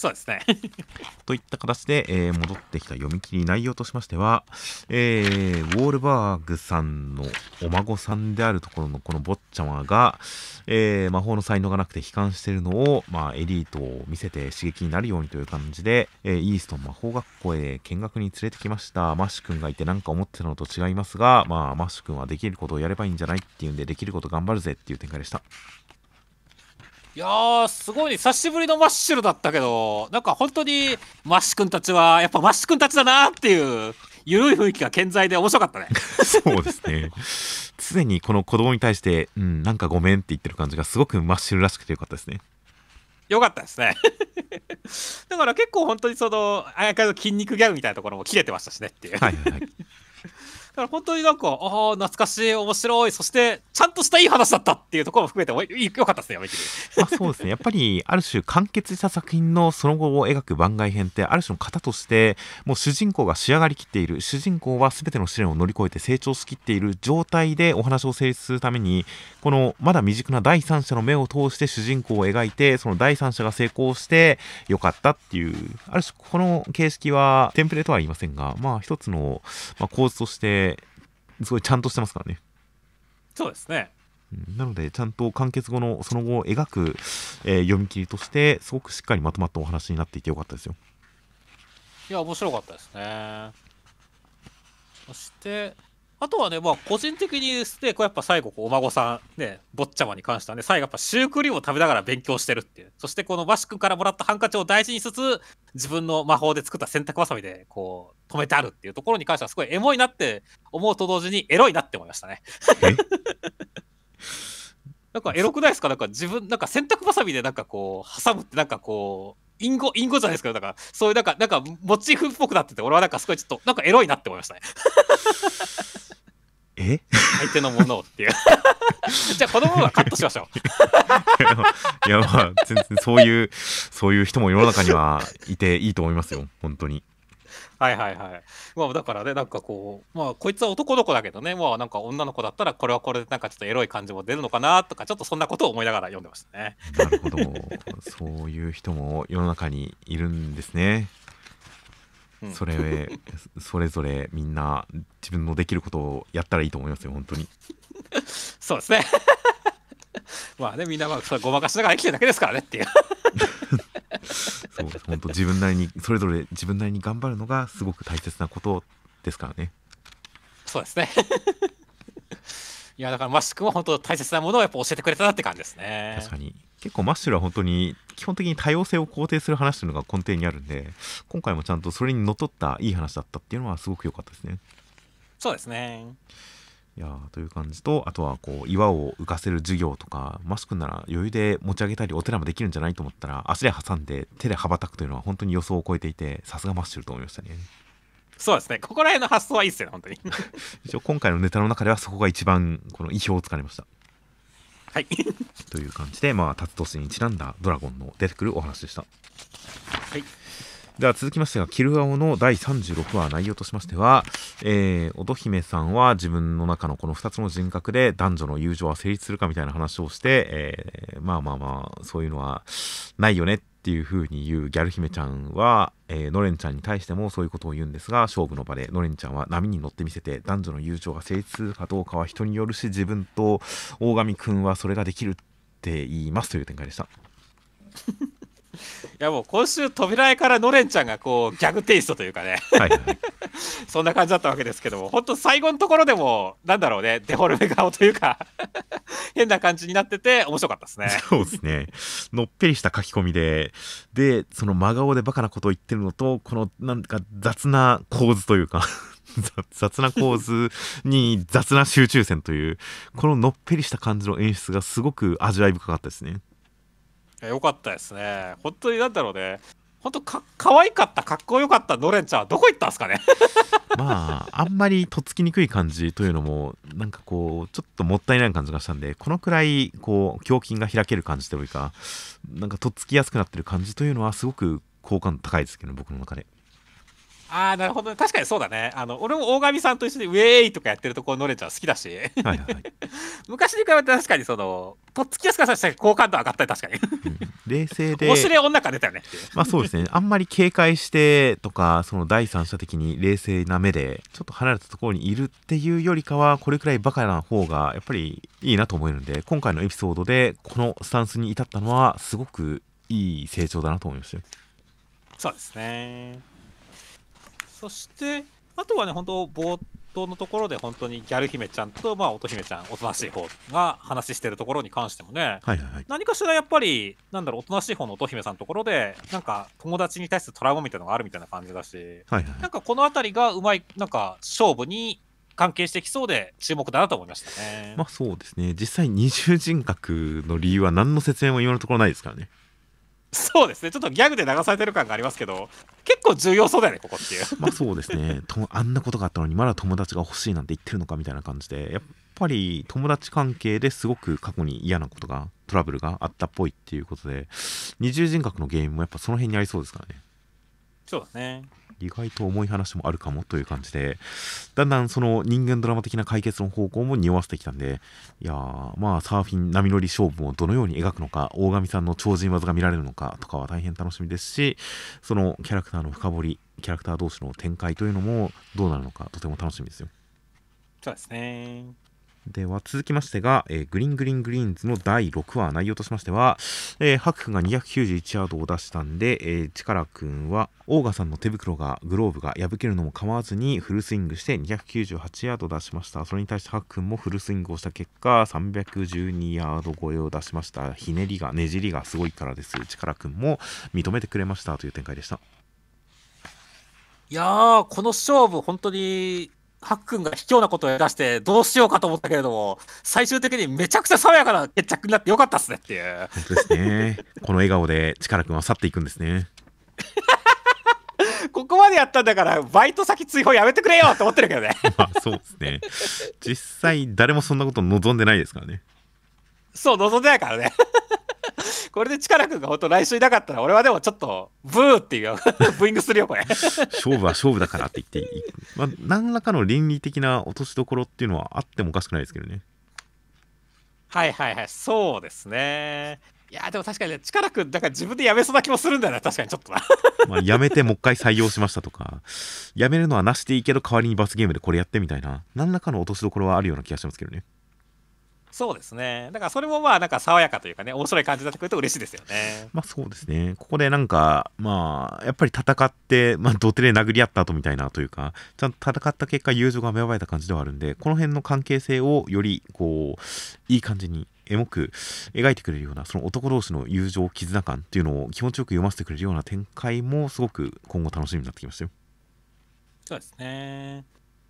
そうですね。といった形で、えー戻ってきた読み切り内容としましては、えーウォールバーグさんのお孫さんであるところのこの坊ちゃまが、えー魔法の才能がなくて悲観しているのを、まあ、エリートを見せて刺激になるようにという感じで、えイーストン魔法学校へ見学に連れてきました。マッシュ君がいて何か思ってたのと違いますが、まあ、マッシュ君はできることをやればいいんじゃないっていうんでできること頑張るぜっていう展開でした。いやーすごいね久しぶりのマッシュルだったけどなんか本当にマッシュ君たちはやっぱマッシュ君たちだなっていう緩い雰囲気が健在で面白かったねそうですね。常にこの子供に対して、うん、なんかごめんって言ってる感じがすごくマッシュルらしくてよかったですね。よかったですね だから結構本当にそのあやかの筋肉ギャグみたいなところも切れてましたしねっていうはいはいはい。だから本当になんか、ああ、懐かしい、面白い、そして、ちゃんとしたいい話だったっていうところも含めて、よかったですね、読み切り。まあそうですね。やっぱり、ある種完結した作品のその後を描く番外編って、ある種の型として、もう主人公が仕上がりきっている、主人公は全ての試練を乗り越えて成長しきっている状態でお話を成立するために、このまだ未熟な第三者の目を通して主人公を描いて、その第三者が成功してよかったっていう、ある種この形式はテンプレとは言いませんが、まあ一つの、まあ、構図として、すごいちゃんとしてますからね。そうですね。うんなので、ちゃんと完結後のその後を描く、えー読み切りとして、すごくしっかりまとまったお話になっていてよかったですよ。いや、面白かったですね。そして、あとはね、まあ、個人的にで、こうやっぱ最後、お孫さん、ね、坊ちゃまに関してはね、最後やっぱシュークリームを食べながら勉強してるっていう。そして、このバシ君からもらったハンカチを大事にしつつ、自分の魔法で作った洗濯ばさみで、こう、止めてあるっていうところに関しては、すごいエモいなって思うと同時に、エロいなって思いましたね。え？なんかエロくないですか？なんか自分、なんか洗濯ばさみでなんかこう、挟むってなんかこう、隠語、隠語じゃないですけど、なんか、そういうなんか、なんか、モチーフっぽくなってて、俺はなんかすごいちょっと、なんかエロいなって思いましたね。え？相手のものをっていう。じゃあ、この部分はカットしましょう。いや、まあ、全然そういう、そういう人も世の中にはいていいと思いますよ。本当に。はいはいはい。まあ、だからね、なんかこう、まあ、こいつは男の子だけどね、まあ、なんか女の子だったら、これはこれでなんかちょっとエロい感じも出るのかなとか、ちょっとそんなことを思いながら読んでましたね。なるほど。そういう人も世の中にいるんですね。うんそれ、それぞれみんな自分のできることをやったらいいと思いますよ、本当に。そうですね。まあね、みんなまあ、ごまかしながら生きてるだけですからねっていう。そう。本当自分なりに、それぞれ自分なりに頑張るのがすごく大切なことですからね。そうですね。いや、だからマッシュ君は本当大切なものをやっぱ教えてくれたなって感じですね。確かに。結構マッシュルは本当に基本的に多様性を肯定する話というのが根底にあるんで、今回もちゃんとそれにのっとったいい話だったっていうのはすごく良かったですね。そうですね。いやーという感じと、あとはこう岩を浮かせる授業とか、マスクなら余裕で持ち上げたりお手玉できるんじゃないと思ったら、足で挟んで手で羽ばたくというのは本当に予想を超えていて、さすがマッシュルと思いましたね。そうですね。ここら辺の発想はいいですよね、本当に。一応今回のネタの中ではそこが一番この意表をつかれました。はい。という感じで、まあ、辰年にちなんだドラゴンの出てくるお話でした。はい。では続きましてが、キルアオの第36話内容としましては、えー、乙姫さんは自分の中のこの2つの人格で男女の友情は成立するかみたいな話をして、えーまあまあまあ、そういうのはないよねっっていう風に言うギャル姫ちゃんは、えー、のれんちゃんに対してもそういうことを言うんですが、勝負の場でのれんちゃんは波に乗ってみせて、男女の友情が成立するかどうかは人によるし、自分と大神くんはそれができるって言いますという展開でした。いやもう今週扉絵からノレンちゃんがこうギャグテイストというかねはい。そんな感じだったわけですけども本当最後のところでもなんだろうねデフォルメ顔というか 変な感じになってて面白かったですねそうですね。のっぺりした書き込みで、で、その真顔でバカなことを言ってるのと、このなんか雑な構図というか、雑雑な構図に雑な集中線という、こののっぺりした感じの演出がすごく味わい深かったですね。よかったですね。本当になんだろうね。本当か可愛かったかっこよかったノレンちゃんはどこ行ったんですかね。まあ、あんまりとっつきにくい感じというのも、なんかこう、ちょっともったいない感じがしたんで、このくらい、こう、胸筋が開ける感じというか、なんかとっつきやすくなってる感じというのは、すごく、好感度高いですけど、僕の中で。ああ、なるほどね。確かにそうだね。あの、俺も大神さんと一緒にウェーイとかやってるところのれちゃん好きだし、はいはいはい。昔に比べて確かにその、とっつきやすかさせて好感度上がったり確かに。うん冷静で面、白い女が出たよね。まあそうですね、あんまり警戒してとか、その第三者的に冷静な目で、ちょっと離れたところにいるっていうよりかは、これくらいバカな方がやっぱりいいなと思えるんで、今回のエピソードでこのスタンスに至ったのは、すごくいい成長だなと思いましたよ。そうですね。そして、あとはね、本当冒頭のところで本当にギャル姫ちゃんと、まあ、乙姫ちゃん、おとなしい方が話してるところに関してもね、はいはいはい。何かしらやっぱり、なんだろう、おとなしい方の乙姫さんのところで、なんか友達に対するトラウマみたいなのがあるみたいな感じだし、はいはいなんかこの辺りがうまい、なんか勝負に関係してきそうで注目だなと思いましたね。まあそうですね、実際二重人格の理由は何の説明も今のところないですからね。そうですね、ちょっとギャグで流されてる感がありますけど、結構重要そうだよね、ここっていう。まあそうですねとあんなことがあったのにまだ友達が欲しいなんて言ってるのかみたいな感じでやっぱり友達関係ですごく過去に嫌なことがトラブルがあったっぽいっていうことで二重人格の原因もやっぱその辺にありそうですからねそうだね。意外と重い話もあるかもという感じでだんだんその人間ドラマ的な解決の方向も匂わせてきたんでいやーまあサーフィン波乗り勝負をどのように描くのか大神さんの超人技が見られるのかとかは大変楽しみですしそのキャラクターの深掘りキャラクター同士の展開というのもどうなるのかとても楽しみですよそうですね。では続きましてが、えーグリーングリーングリーンズの第6話内容としましては、えーハク君が291ヤードを出したんで、えー、チカラ君はオーガさんの手袋がグローブが破けるのも構わずにフルスイングして298ヤード出しました。それに対してハク君もフルスイングをした結果312ヤード超えを出しました。ひねりがねじりがすごいからです。チカラ君も認めてくれましたという展開でした。いやー、この勝負、本当に、ハックンが卑怯なことを出して、どうしようかと思ったけれども、最終的にめちゃくちゃ爽やかな決着になってよかったっすねっていう。本当ですねこの笑顔でチカラ君は去っていくんですね ここまでやったんだから、バイト先追放やめてくれよって思ってるけどね。まあそうですね実際誰もそんなこと望んでないですからねそう、望んでないからね。これで力くんが本当来週いなかったら、俺はでもちょっと、ブーっていう、ブーイングするよ、これ。勝負は勝負だからって言っていい、まあ、何らかの倫理的な落としどころっていうのはあってもおかしくないですけどねはいはいはい、そうですね。いや、でも確かにね、力くん、だから自分でやめそうな気もするんだよな、確かにちょっとな。まあやめてもう一回採用しましたとかやめるのはなしでいいけど代わりに罰ゲームでこれやってみたいな何らかの落としどころはあるような気がしますけどねそうですね。だからそれもまあ、なんか爽やかというかね、面白い感じになってくると嬉しいですよね。まあそうですねここでなんかまあやっぱり戦ってまあ土手で殴り合った後みたいなというかちゃんと戦った結果友情が芽生えた感じではあるんでこの辺の関係性をよりこういい感じにエモく描いてくれるようなその男同士の友情絆感っていうのを気持ちよく読ませてくれるような展開もすごく今後楽しみになってきましたよそうですね。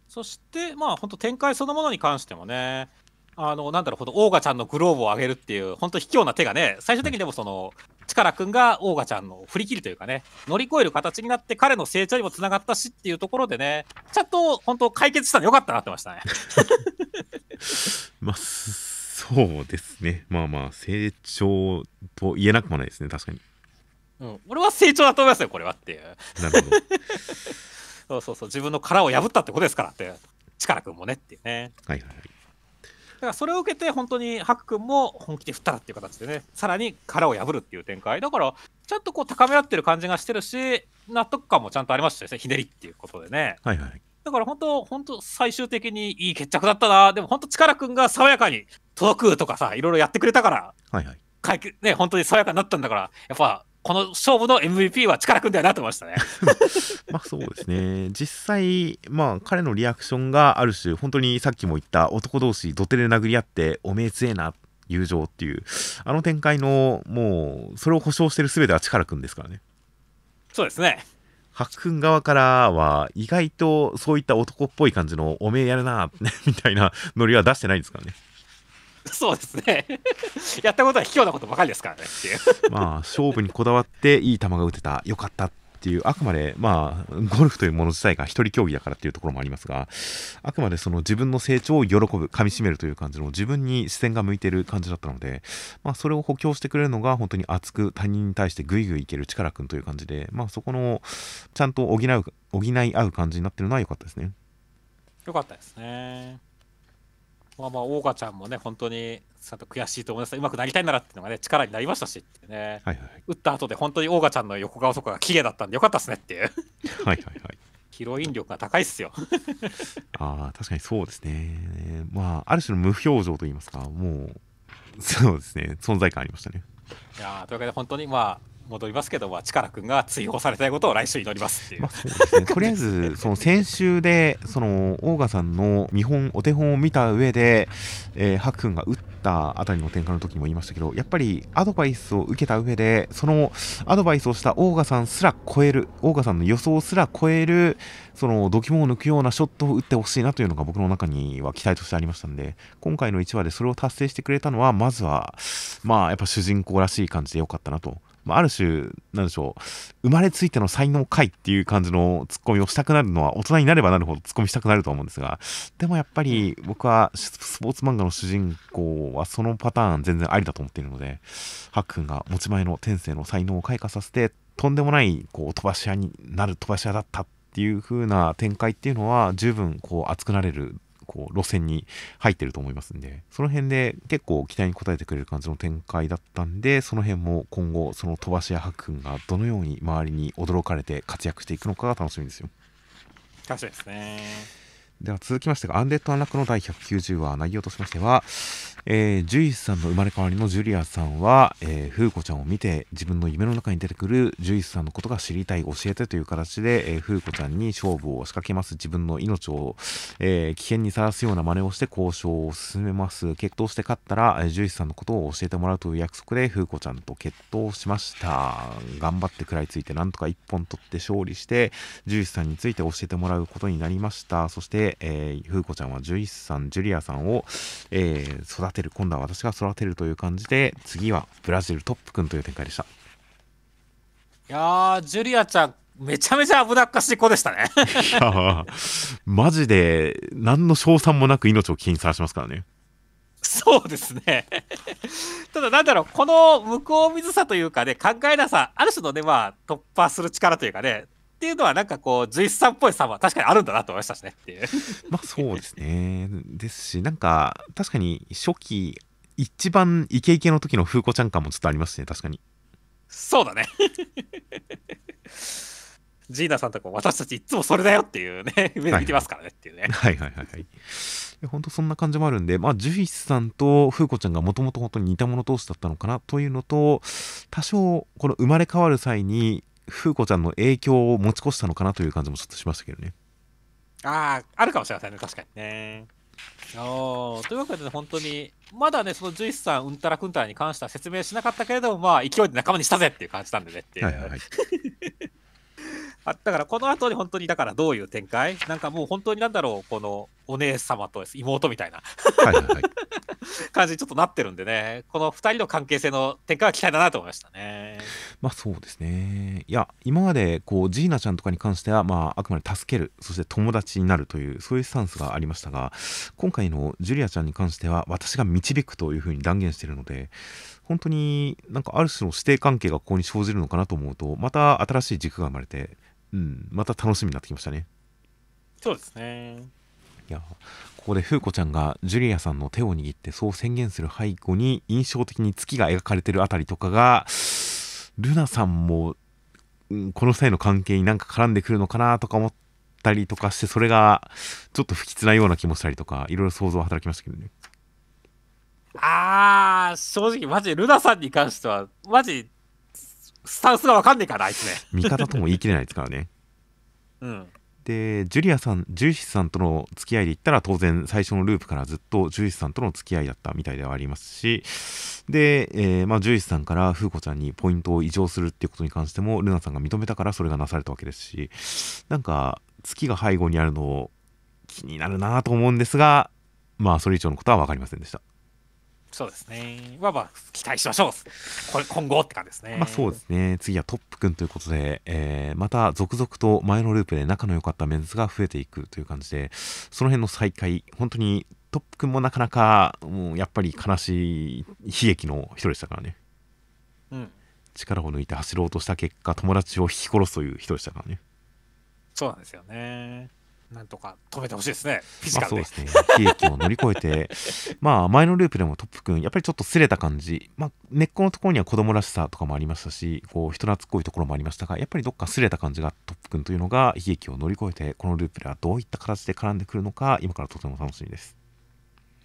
そして、まあ、本当展開そのものに関してもね、あの、なんだろう、ほんと、オーガちゃんのグローブを上げるっていう、本当卑怯な手がね、最終的にでもその、力くんがオーガちゃんの振り切るというかね、乗り越える形になって、彼の成長にもつながったしっていうところでね、ちゃんと本当解決したのよかったなってましたね。まあそうですねまあまあ成長と言えなくもないですね確かにうん。俺は成長だと思いますよ、これはっていう。なるほど そうそうそう、自分の殻を破ったってことですからって、力くんもねっていうね。はいはいはいだからそれを受けて、本当にハク君も本気で振ったらっていう形でね、さらに殻を破るっていう展開。だから、ちゃんとこう高め合ってる感じがしてるし、納得感もちゃんとありましたよね、ひねりっていうことでね。はいはいだから本当、本当、最終的にいい決着だったな。でも本当、力君が爽やかに届くとかさ、いろいろやってくれたから、はいはい解決ね、本当に爽やかになったんだから、やっぱ、この勝負の MVP は力君だよなと思いましたね。まあそうですね実際まあ彼のリアクションがある種本当にさっきも言った男同士土手で殴り合っておめえ強えな友情っていうあの展開のもうそれを保証してる全ては力くんですからねそうですね。ハックン側からは意外とそういった男っぽい感じのおめえやるなみたいなノリは出してないですからね そうですね。やったことは卑怯なことばかりですからねっていう。まあ勝負にこだわっていい球が打てたよかったっていうあくまでまあゴルフというもの自体が一人競技だからっていうところもありますがあくまでその自分の成長を喜ぶ噛みしめるという感じの自分に視線が向いてる感じだったので、まあ、それを補強してくれるのが本当に熱く他人に対してグイグイいける力くんという感じで、まあ、そこのちゃんと補う補い合う感じになってるのは良かったですね。よかったですね。まあまあ、オーガちゃんもね、本当にちゃんと悔しいと思います。うまくなりたいならっていうのがね、力になりましたしってね、はいはいはい、打った後で本当にオーガちゃんの横顔とかが綺麗だったんでよかったですねっていう。はいはいはい。ヒロイン力が高いっすよ。ああ、確かにそうですね。まあ、ある種の無表情といいますか、もう、そうですね、存在感ありましたね。いやというわけで本当にまあ、戻りますけど、まあ、力君が追放されたいことを来週祈りますっていう。まあ、そうですね、とりあえず、その先週で、そのオーガさんの見本、お手本を見た上で、えー、ハク君が打ったあたりの展開の時にも言いましたけど、やっぱりアドバイスを受けた上で、そのアドバイスをしたオーガさんすら超える、オーガさんの予想すら超える、その度肝を抜くようなショットを打ってほしいなというのが僕の中には期待としてありましたんで、今回の1話でそれを達成してくれたのは、まずは、まあ、やっぱ主人公らしい感じでよかったなと。まあ、ある種、なんでしょう、生まれついての才能回っていう感じのツッコミをしたくなるのは、大人になればなるほどツッコミしたくなると思うんですが、でもやっぱり僕はスポーツ漫画の主人公はそのパターン全然ありだと思っているので、ハックンが持ち前の天性の才能を開花させて、とんでもないこう飛ばし屋になる飛ばし屋だったっていう風な展開っていうのは十分こう熱くなれるこう路線に入ってると思いますんでその辺で結構期待に応えてくれる感じの展開だったんでその辺も今後その飛ばし屋白君がどのように周りに驚かれて活躍していくのかが楽しみですよ。楽しみですね。では続きましてがアンデッド・アンラックの第190話内容としましてはえー、ジュイスさんの生まれ変わりのジュリアさんは、えー、フーコちゃんを見て自分の夢の中に出てくるジュイスさんのことが知りたい教えてという形で、えー、フーコちゃんに勝負を仕掛けます。自分の命を、えー、危険にさらすような真似をして交渉を進めます。決闘して勝ったら、えー、ジュイスさんのことを教えてもらうという約束でフーコちゃんと決闘しました。頑張って食らいついてなんとか1本取って勝利してジュイスさんについて教えてもらうことになりました。そして、えー、フーコちゃんはジュイスさんジュリアさんを、えー、育てる今度は私が育てるという感じで次はブラジルトップ君という展開でした。いやージュリアちゃんめちゃめちゃ危なっかしい子でしたね。いやマジで何の賞賛もなく命を危険にさらしますからね。そうですね。ただなんだろうこの向こう水さというかね考えなさある種のねまあ突破する力というかねっていうのはなんかこう随一さんっぽいさは確かにあるんだなと思いましたしねっていう。まあそうですね。ですしなんか確かに初期一番イケイケの時の風子ちゃん感もちょっとありますね確かに。そうだね。ジーナさんとか私たちいつもそれだよっていうね目で見てますからねっていうね。はいはいはいはい。本当そんな感じもあるんで、まあ、ジュイスさんと風子ちゃんがもともと本当に似た者同士だったのかなというのと、多少、この生まれ変わる際に、風子ちゃんの影響を持ち越したのかなという感じもちょっとしましたけどね。ああ、あるかもしれませんね、確かにね。おというわけで、ね、本当に、まだね、そのジュイスさん、うんたらくんたらに関しては説明しなかったけれども、まあ、勢いで仲間にしたぜっていう感じなんでねっていう。はいはいはい あだからこの後に本当にだからどういう展開？なんかもう本当になんだろうこのお姉様と妹みたいな。はいはい、はい、感じにちょっとなってるんでね。この2人の関係性の展開は期待だなと思いましたね。まあそうですね。いや今までこうジーナちゃんとかに関してはまああくまで助けるそして友達になるというそういうスタンスがありましたが今回のジュリアちゃんに関しては私が導くというふうに断言しているので本当になんかある種の師弟関係がここに生じるのかなと思うとまた新しい軸が生まれてうん、また楽しみになってきましたね。そうですね。いや、ここで風子ちゃんがジュリアさんの手を握ってそう宣言する背後に印象的に月が描かれてるあたりとかが、ルナさんも、うん、この際の関係になんか絡んでくるのかなとか思ったりとかして、それがちょっと不吉なような気もしたりとか、いろいろ想像は働きましたけどね。あー、正直マジルナさんに関しては、マジスタンスが分かんねえからあいつね。味方とも言い切れないですからね。うん。でジュリアさんジュイシさんとの付き合いで言ったら当然最初のループからずっとジュイシさんとの付き合いだったみたいではありますし。で、えー、まあ、ジュイシさんからフーコちゃんにポイントを異常するっていうことに関してもルナさんが認めたからそれがなされたわけですし。なんか月が背後にあるの気になるなと思うんですがまあそれ以上のことは分かりませんでしたそうですね。まあまあ、期待しましょう。これ、今後って感じですね。まあそうですね。次はトップくんということで、えー、また続々と前のループで仲の良かったメンズが増えていくという感じで、その辺の再会、本当にトップくんもなかなか、もうやっぱり悲しい悲劇の一人でしたからね。うん。力を抜いて走ろうとした結果、友達を引き殺すという人でしたからね。そうなんですよね。なんとか止めてほしいですね。フィジカルで。まあそうですね。悲劇を乗り越えて、まあ前のループでもトップくん、やっぱりちょっと擦れた感じ、まあ根っこのところには子供らしさとかもありましたし、こう人懐っこいところもありましたが、やっぱりどっか擦れた感じがトップくんというのが悲劇を乗り越えて、このループではどういった形で絡んでくるのか、今からとても楽しみです。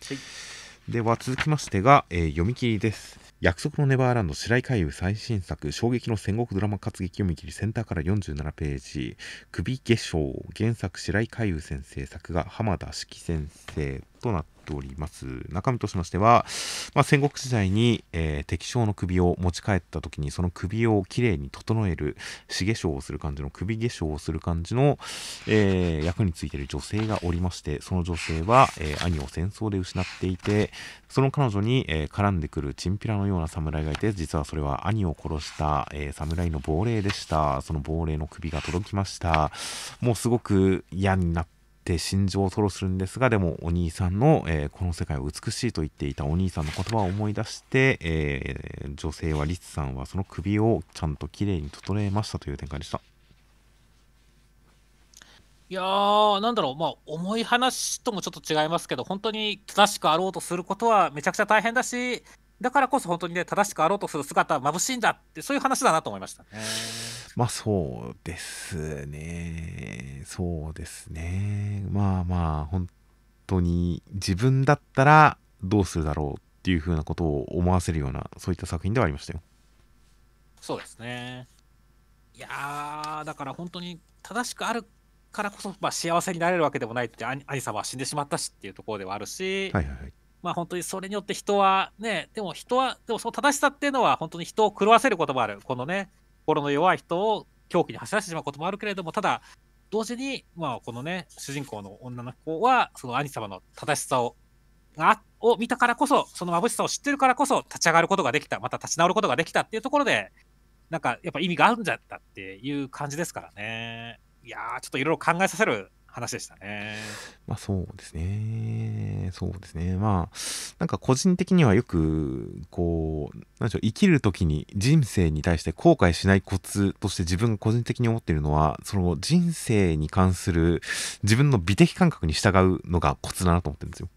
はいでは続きましてが、えー読み切りです。約束のネバーランド白井海遊最新作衝撃の戦国ドラマ活劇読み切りセンターから47ページ。首化粧原作白井海遊先生作が浜田式先生となっております。中身としましては、まあ、戦国時代に、えー敵将の首を持ち帰った時にその首をきれいに整える死化粧をする感じの首化粧をする感じの、えー役についている女性がおりましてその女性は、えー兄を戦争で失っていてその彼女に、え絡んでくるチンピラのような侍がいて実はそれは兄を殺した、え侍の亡霊でした。その亡霊の首が届きました。もうすごく嫌になって心情を吐露するんですがでもお兄さんの、えーこの世界を美しいと言っていたお兄さんの言葉を思い出して、えー女性はリツさんはその首をちゃんときれいに整えましたという展開でした。いやー、なんだろう、まあ、重い話ともちょっと違いますけど、本当に正しくあろうとすることはめちゃくちゃ大変だし、だからこそ本当にね、正しくあろうとする姿は眩しいんだって、そういう話だなと思いましたね。まあそうですね。そうですね。まあまあ本当に自分だったらどうするだろうっていうふうなことを思わせるようなそういった作品ではありましたよ。そうですね。いやー、だから本当に正しくあるからこそ、まあ、幸せになれるわけでもないって、兄兄様は死んでしまったしっていうところではあるし、はいはいはい。まあ本当にそれによって人はね、でも人は、でもその正しさっていうのは本当に人を狂わせることもある。このね、心の弱い人を狂気に走らせてしまうこともあるけれども、ただ、同時に、まあこのね、主人公の女の子は、その兄様の正しさを、がを見たからこそ、その眩しさを知ってるからこそ、立ち上がることができた、また立ち直ることができたっていうところで、なんかやっぱ意味があるんじゃったっていう感じですからね。いやー、ちょっといろいろ考えさせる話でしたね。まあそうですね。そうですね。まあ、なんか個人的にはよく、こう、なんでしょう、生きる時に人生に対して後悔しないコツとして自分が個人的に思っているのは、その人生に関する自分の美的感覚に従うのがコツだなと思ってるんですよ。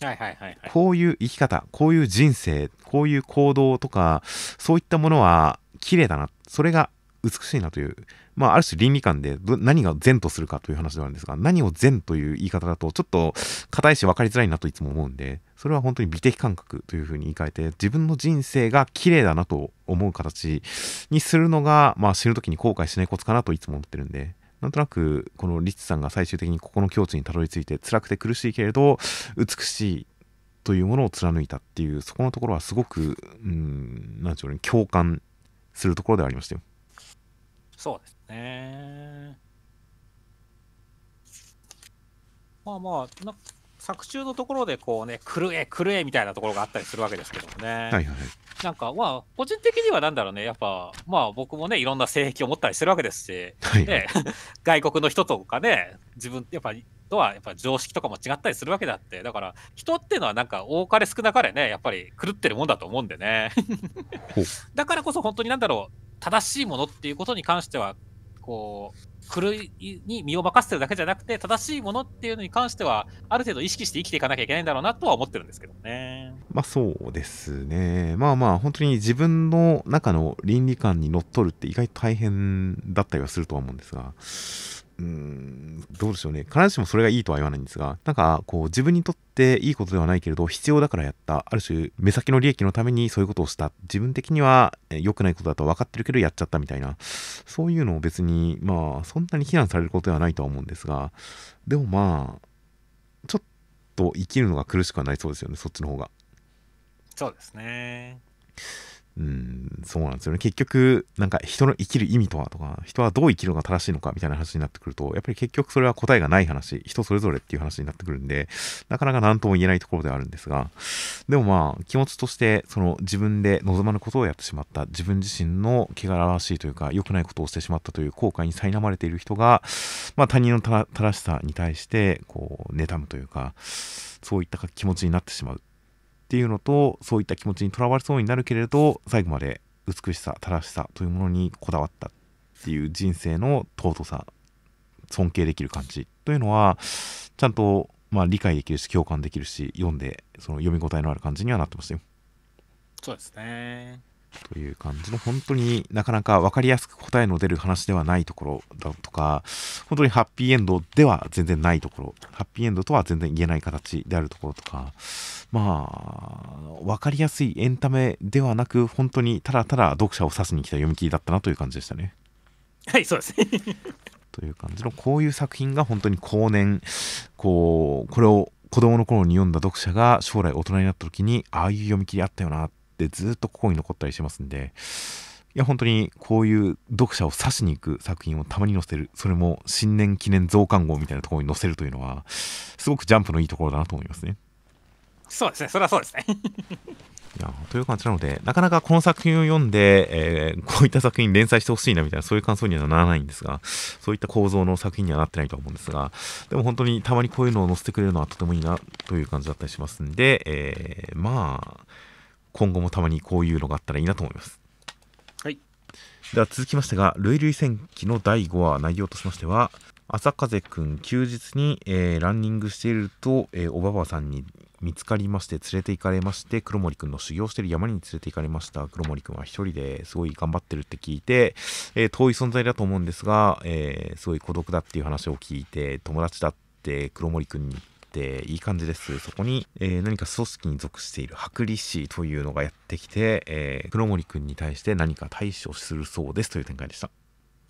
はいはいはいはい。こういう生き方、こういう人生、こういう行動とか、そういったものは綺麗だな。それが美しいなという、まあ、ある種倫理観で何が善とするかという話ではあるんですが、何を善という言い方だと、ちょっと硬いし分かりづらいなといつも思うんで、それは本当に美的感覚というふうに言い換えて、自分の人生が綺麗だなと思う形にするのが、まあ、死ぬ時に後悔しないコツかなといつも思ってるんで、なんとなく、このリッツさんが最終的にここの境地にたどり着いて、辛くて苦しいけれど、美しいというものを貫いたっていう、そこのところはすごく、うん、なんでしょうね、共感するところではありましたよ。そうですね。まあまあ、な作中のところでこうね、狂え、狂えみたいなところがあったりするわけですけどもね。はいはいはい。なんかまあ、個人的にはなんだろうね、やっぱ、まあ僕もね、いろんな性癖を持ったりしてるわけですし、はいはいね、外国の人とかね、自分、やっぱり、とはやっぱ常識とかも違ったりするわけだって、だから人っていうのはなんか多かれ少なかれね、やっぱり狂ってるもんだと思うんでね。だからこそ本当になんだろう、正しいものっていうことに関しては、こう、狂いに身を任せてるだけじゃなくて、正しいものっていうのに関しては、ある程度意識して生きていかなきゃいけないんだろうなとは思ってるんですけどね。まあそうですね。まあまあ本当に自分の中の倫理観にのっとるって意外と大変だったりはするとは思うんですが、うん、どうでしょうね。必ずしもそれがいいとは言わないんですが、なんかこう自分にとっていいことではないけれど、必要だからやった。ある種目先の利益のためにそういうことをした。自分的にはえ良くないことだと分かってるけどやっちゃったみたいな。そういうのを別に、まあそんなに非難されることではないとは思うんですが、でもまあ、ちょっと生きるのが苦しくはなりそうですよね、そっちの方が。そうですね。うん、そうなんですよね。結局、なんか人の生きる意味とはとか、人はどう生きるのが正しいのかみたいな話になってくると、やっぱり結局それは答えがない話、人それぞれっていう話になってくるんで、なかなか何とも言えないところではあるんですが、でもまあ、気持ちとして、その自分で望まぬことをやってしまった、自分自身の汚らわしいというか、良くないことをしてしまったという後悔に苛まれている人が、まあ他人の正しさに対して、こう、妬むというか、そういった気持ちになってしまう。っていうのとそういった気持ちにとらわれそうになるけれど最後まで美しさ正しさというものにこだわったっていう人生の尊さ尊敬できる感じというのはちゃんとまあ理解できるし共感できるし読んでその読み応えのある感じにはなってましたよそうですね。という感じの本当になかなか分かりやすく答えの出る話ではないところだとか本当にハッピーエンドでは全然ないところハッピーエンドとは全然言えない形であるところとかまあ分かりやすいエンタメではなく本当にただただ読者を指しに来た読み切りだったなという感じでしたね。はい、そうですね。という感じのこういう作品が本当に後年こうこれを子供の頃に読んだ読者が将来大人になった時にああいう読み切りあったよなってずっと心に残ったりしますんでいや本当にこういう読者を指しに行く作品をたまに載せるそれも新年記念増刊号みたいなところに載せるというのはすごくジャンプのいいところだなと思いますね。そうですね。それはそうですね。いやという感じなのでなかなかこの作品を読んで、えーこういった作品連載してほしいなみたいなそういう感想にはならないんですがそういった構造の作品にはなってないとは思うんですがでも本当にたまにこういうのを載せてくれるのはとてもいいなという感じだったりしますんで、えーまあ今後もたまにこういうのがあったらいいなと思います。はい。では続きましてが「類類戦記」の第5話内容としましては朝風くん休日に、えーランニングしていると、えーおばばさんに見つかりまして連れて行かれまして黒森くんの修行してる山に連れて行かれました黒森くんは一人ですごい頑張ってるって聞いて、えー遠い存在だと思うんですが、えーすごい孤独だっていう話を聞いて友達だって黒森くんに言っていい感じですそこに、えー何か組織に属している剥離士というのがやってきて、えー黒森くんに対して何か対処するそうですという展開でしたい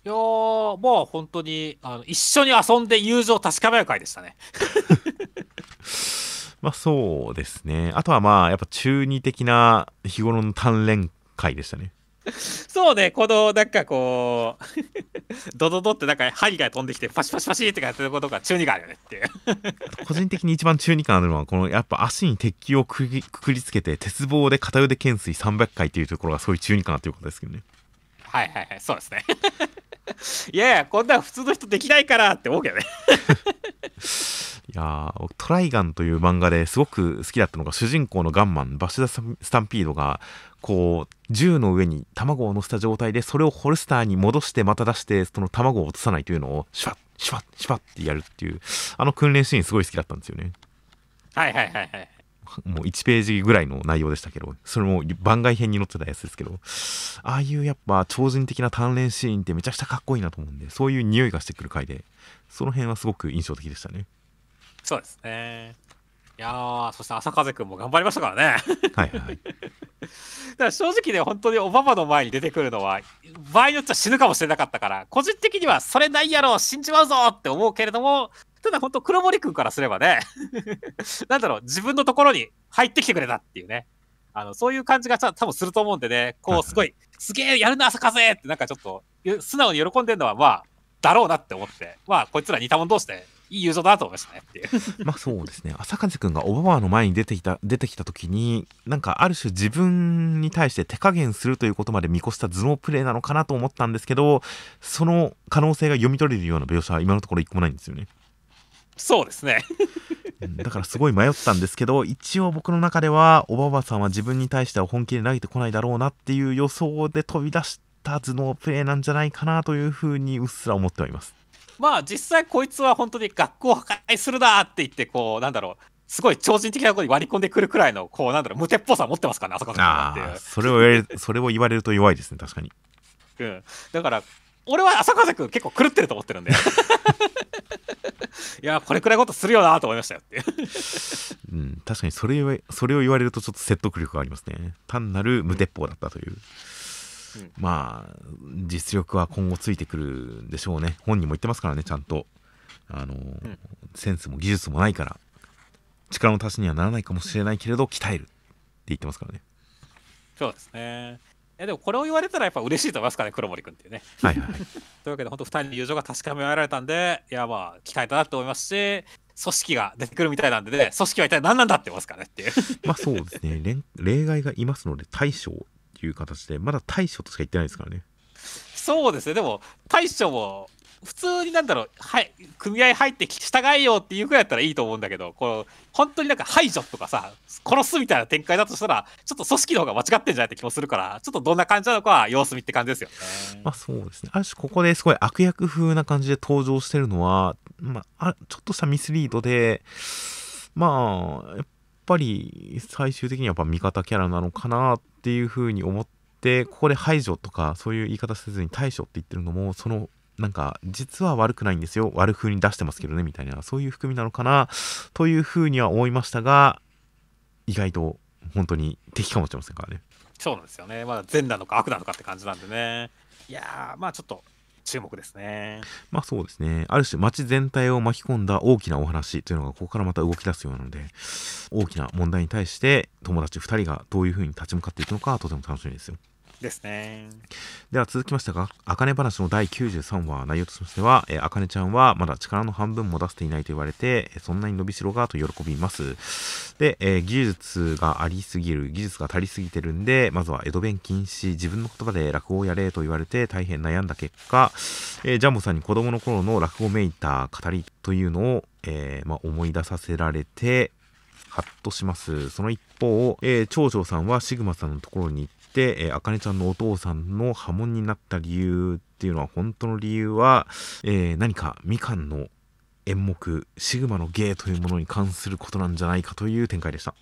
やー、まあ本当にあの一緒に遊んで友情を確かめる会でしたね。まあそうですね。あとはまあやっぱ中二的な日頃の鍛錬会でしたね。そうね、このなんかこう、ドドドってなんか針が飛んできてパシパシパシってやってることが中二があるよねっていう。個人的に一番中二感あるのはこのやっぱ足に鉄球をくぎくくりつけて鉄棒で片腕懸垂300回っていうところがそういう中二感あっていうことですけどね。はいはいはい、そうですね。いやいや、こんなん普通の人できないからって思うけどね。いやトライガンという漫画ですごく好きだったのが主人公のガンマンバシダスタンピードがこう銃の上に卵を乗せた状態でそれをホルスターに戻してまた出してその卵を落とさないというのをシュワッシュワッシュワッってやるっていうあの訓練シーンすごい好きだったんですよね。はいはいはいはい。もう1ページぐらいの内容でしたけど、それも番外編に載ってたやつですけど、ああいうやっぱ超人的な鍛錬シーンってめちゃくちゃかっこいいなと思うんで、そういう匂いがしてくる回で、その辺はすごく印象的でしたね。そうですね。いやー、そして朝風くんも頑張りましたからね。はいはいはい。だから正直ね、本当にオバマの前に出てくるのは、場合によっては死ぬかもしれなかったから、個人的にはそれないやろ、死んじまうぞって思うけれども、ただ本当、黒森くんからすればね、なんだろう、自分のところに入ってきてくれたっていうね、あのそういう感じが多分すると思うんでね、こう、すごい、すげえ、やるな、朝風って、なんかちょっと、素直に喜んでるのは、まあ、だろうなって思って、まあ、こいつら似た者同士で、いい友情だなと思いましたねっていう。まあそうですね、朝風くんがオバマの前に出てきた出てきた時に、なんかある種自分に対して手加減するということまで見越した頭脳プレイなのかなと思ったんですけど、その可能性が読み取れるような描写は今のところ一個もないんですよね。そうですね。うんだからすごい迷ったんですけど一応僕の中ではおばばさんは自分に対しては本気で投げてこないだろうなっていう予想で飛び出した頭脳プレイなんじゃないかなというふうにうっすら思ってはいます。まあ実際こいつは本当に学校を破壊するなって言ってこうなんだろうすごい超人的なところに割り込んでくるくらいのこうなんだろう無鉄砲さ持ってますからねさそれを言われるそれを言われると弱いですね確かに。うん、だから俺は浅川君結構狂ってると思ってるんで いやこれくらいことするよなと思いましたよっていううん、確かにそれをそれを言われるとちょっと説得力がありますね。単なる無鉄砲だったという。うんまあ実力は今後ついてくるんでしょうね。本人も言ってますからねちゃんと。あの、センスも技術もないから力の足しにはならないかもしれないけれど鍛えるって言ってますからね。そうですねやでもこれを言われたらやっぱ嬉しいと思いますからね、黒森君っていうね。はいはい。というわけで、本当、2人の友情が確かめられたんで、いや、まあ、期待だなと思いますし、組織が出てくるみたいなんでね、組織は一体何なんだって言いますからねっていう。まあそうですね。連例外がいますので、大将っていう形で、まだ大将としか言ってないですからね。そうですね、でも、大将も、普通になんだろう、はい、組合入って従えよっていうくらいだったらいいと思うんだけど、こう本当になんか排除とかさ、殺すみたいな展開だとしたら、ちょっと組織の方が間違ってんじゃないって気もするから、ちょっとどんな感じなのかは様子見って感じですよね。まあそうですね。ある種ここですごい悪役風な感じで登場してるのは、まあ、あちょっとしたミスリードで、まあ、やっぱり最終的にはやっぱ味方キャラなのかなっていうふうに思って、ここで排除とかそういう言い方せずに対処って言ってるのも、そのなんか実は悪くないんですよ悪風に出してますけどねみたいなそういう含みなのかなというふうには思いましたが意外と本当に敵かもしれませんからねそうなんですよね。まだ善なのか悪なのかって感じなんでね。いや、まあちょっと注目ですね。まあそうですねある種街全体を巻き込んだ大きなお話というのがここからまた動き出すようなので大きな問題に対して友達2人がどういうふうに立ち向かっていくのかとても楽しみですよですね。では続きましてが、あかね話の第93話、内容としましては、あかねちゃんはまだ力の半分も出せていないと言われて、そんなに伸びしろがと喜びます。で、えー技術がありすぎる、技術が足りすぎてるんで、まずは江戸弁禁止、自分の言葉で落語をやれと言われて大変悩んだ結果、えージャンボさんに子供の頃の落語めいた語りというのを、えーまあ、思い出させられて、ハッとします。その一方、えー長女さんはシグマさんのところに行って、えー、あかねちゃんのお父さんの波紋になった理由っていうのは、本当の理由は、えー何かみかんの演目、シグマの芸というものに関することなんじゃないかという展開でした。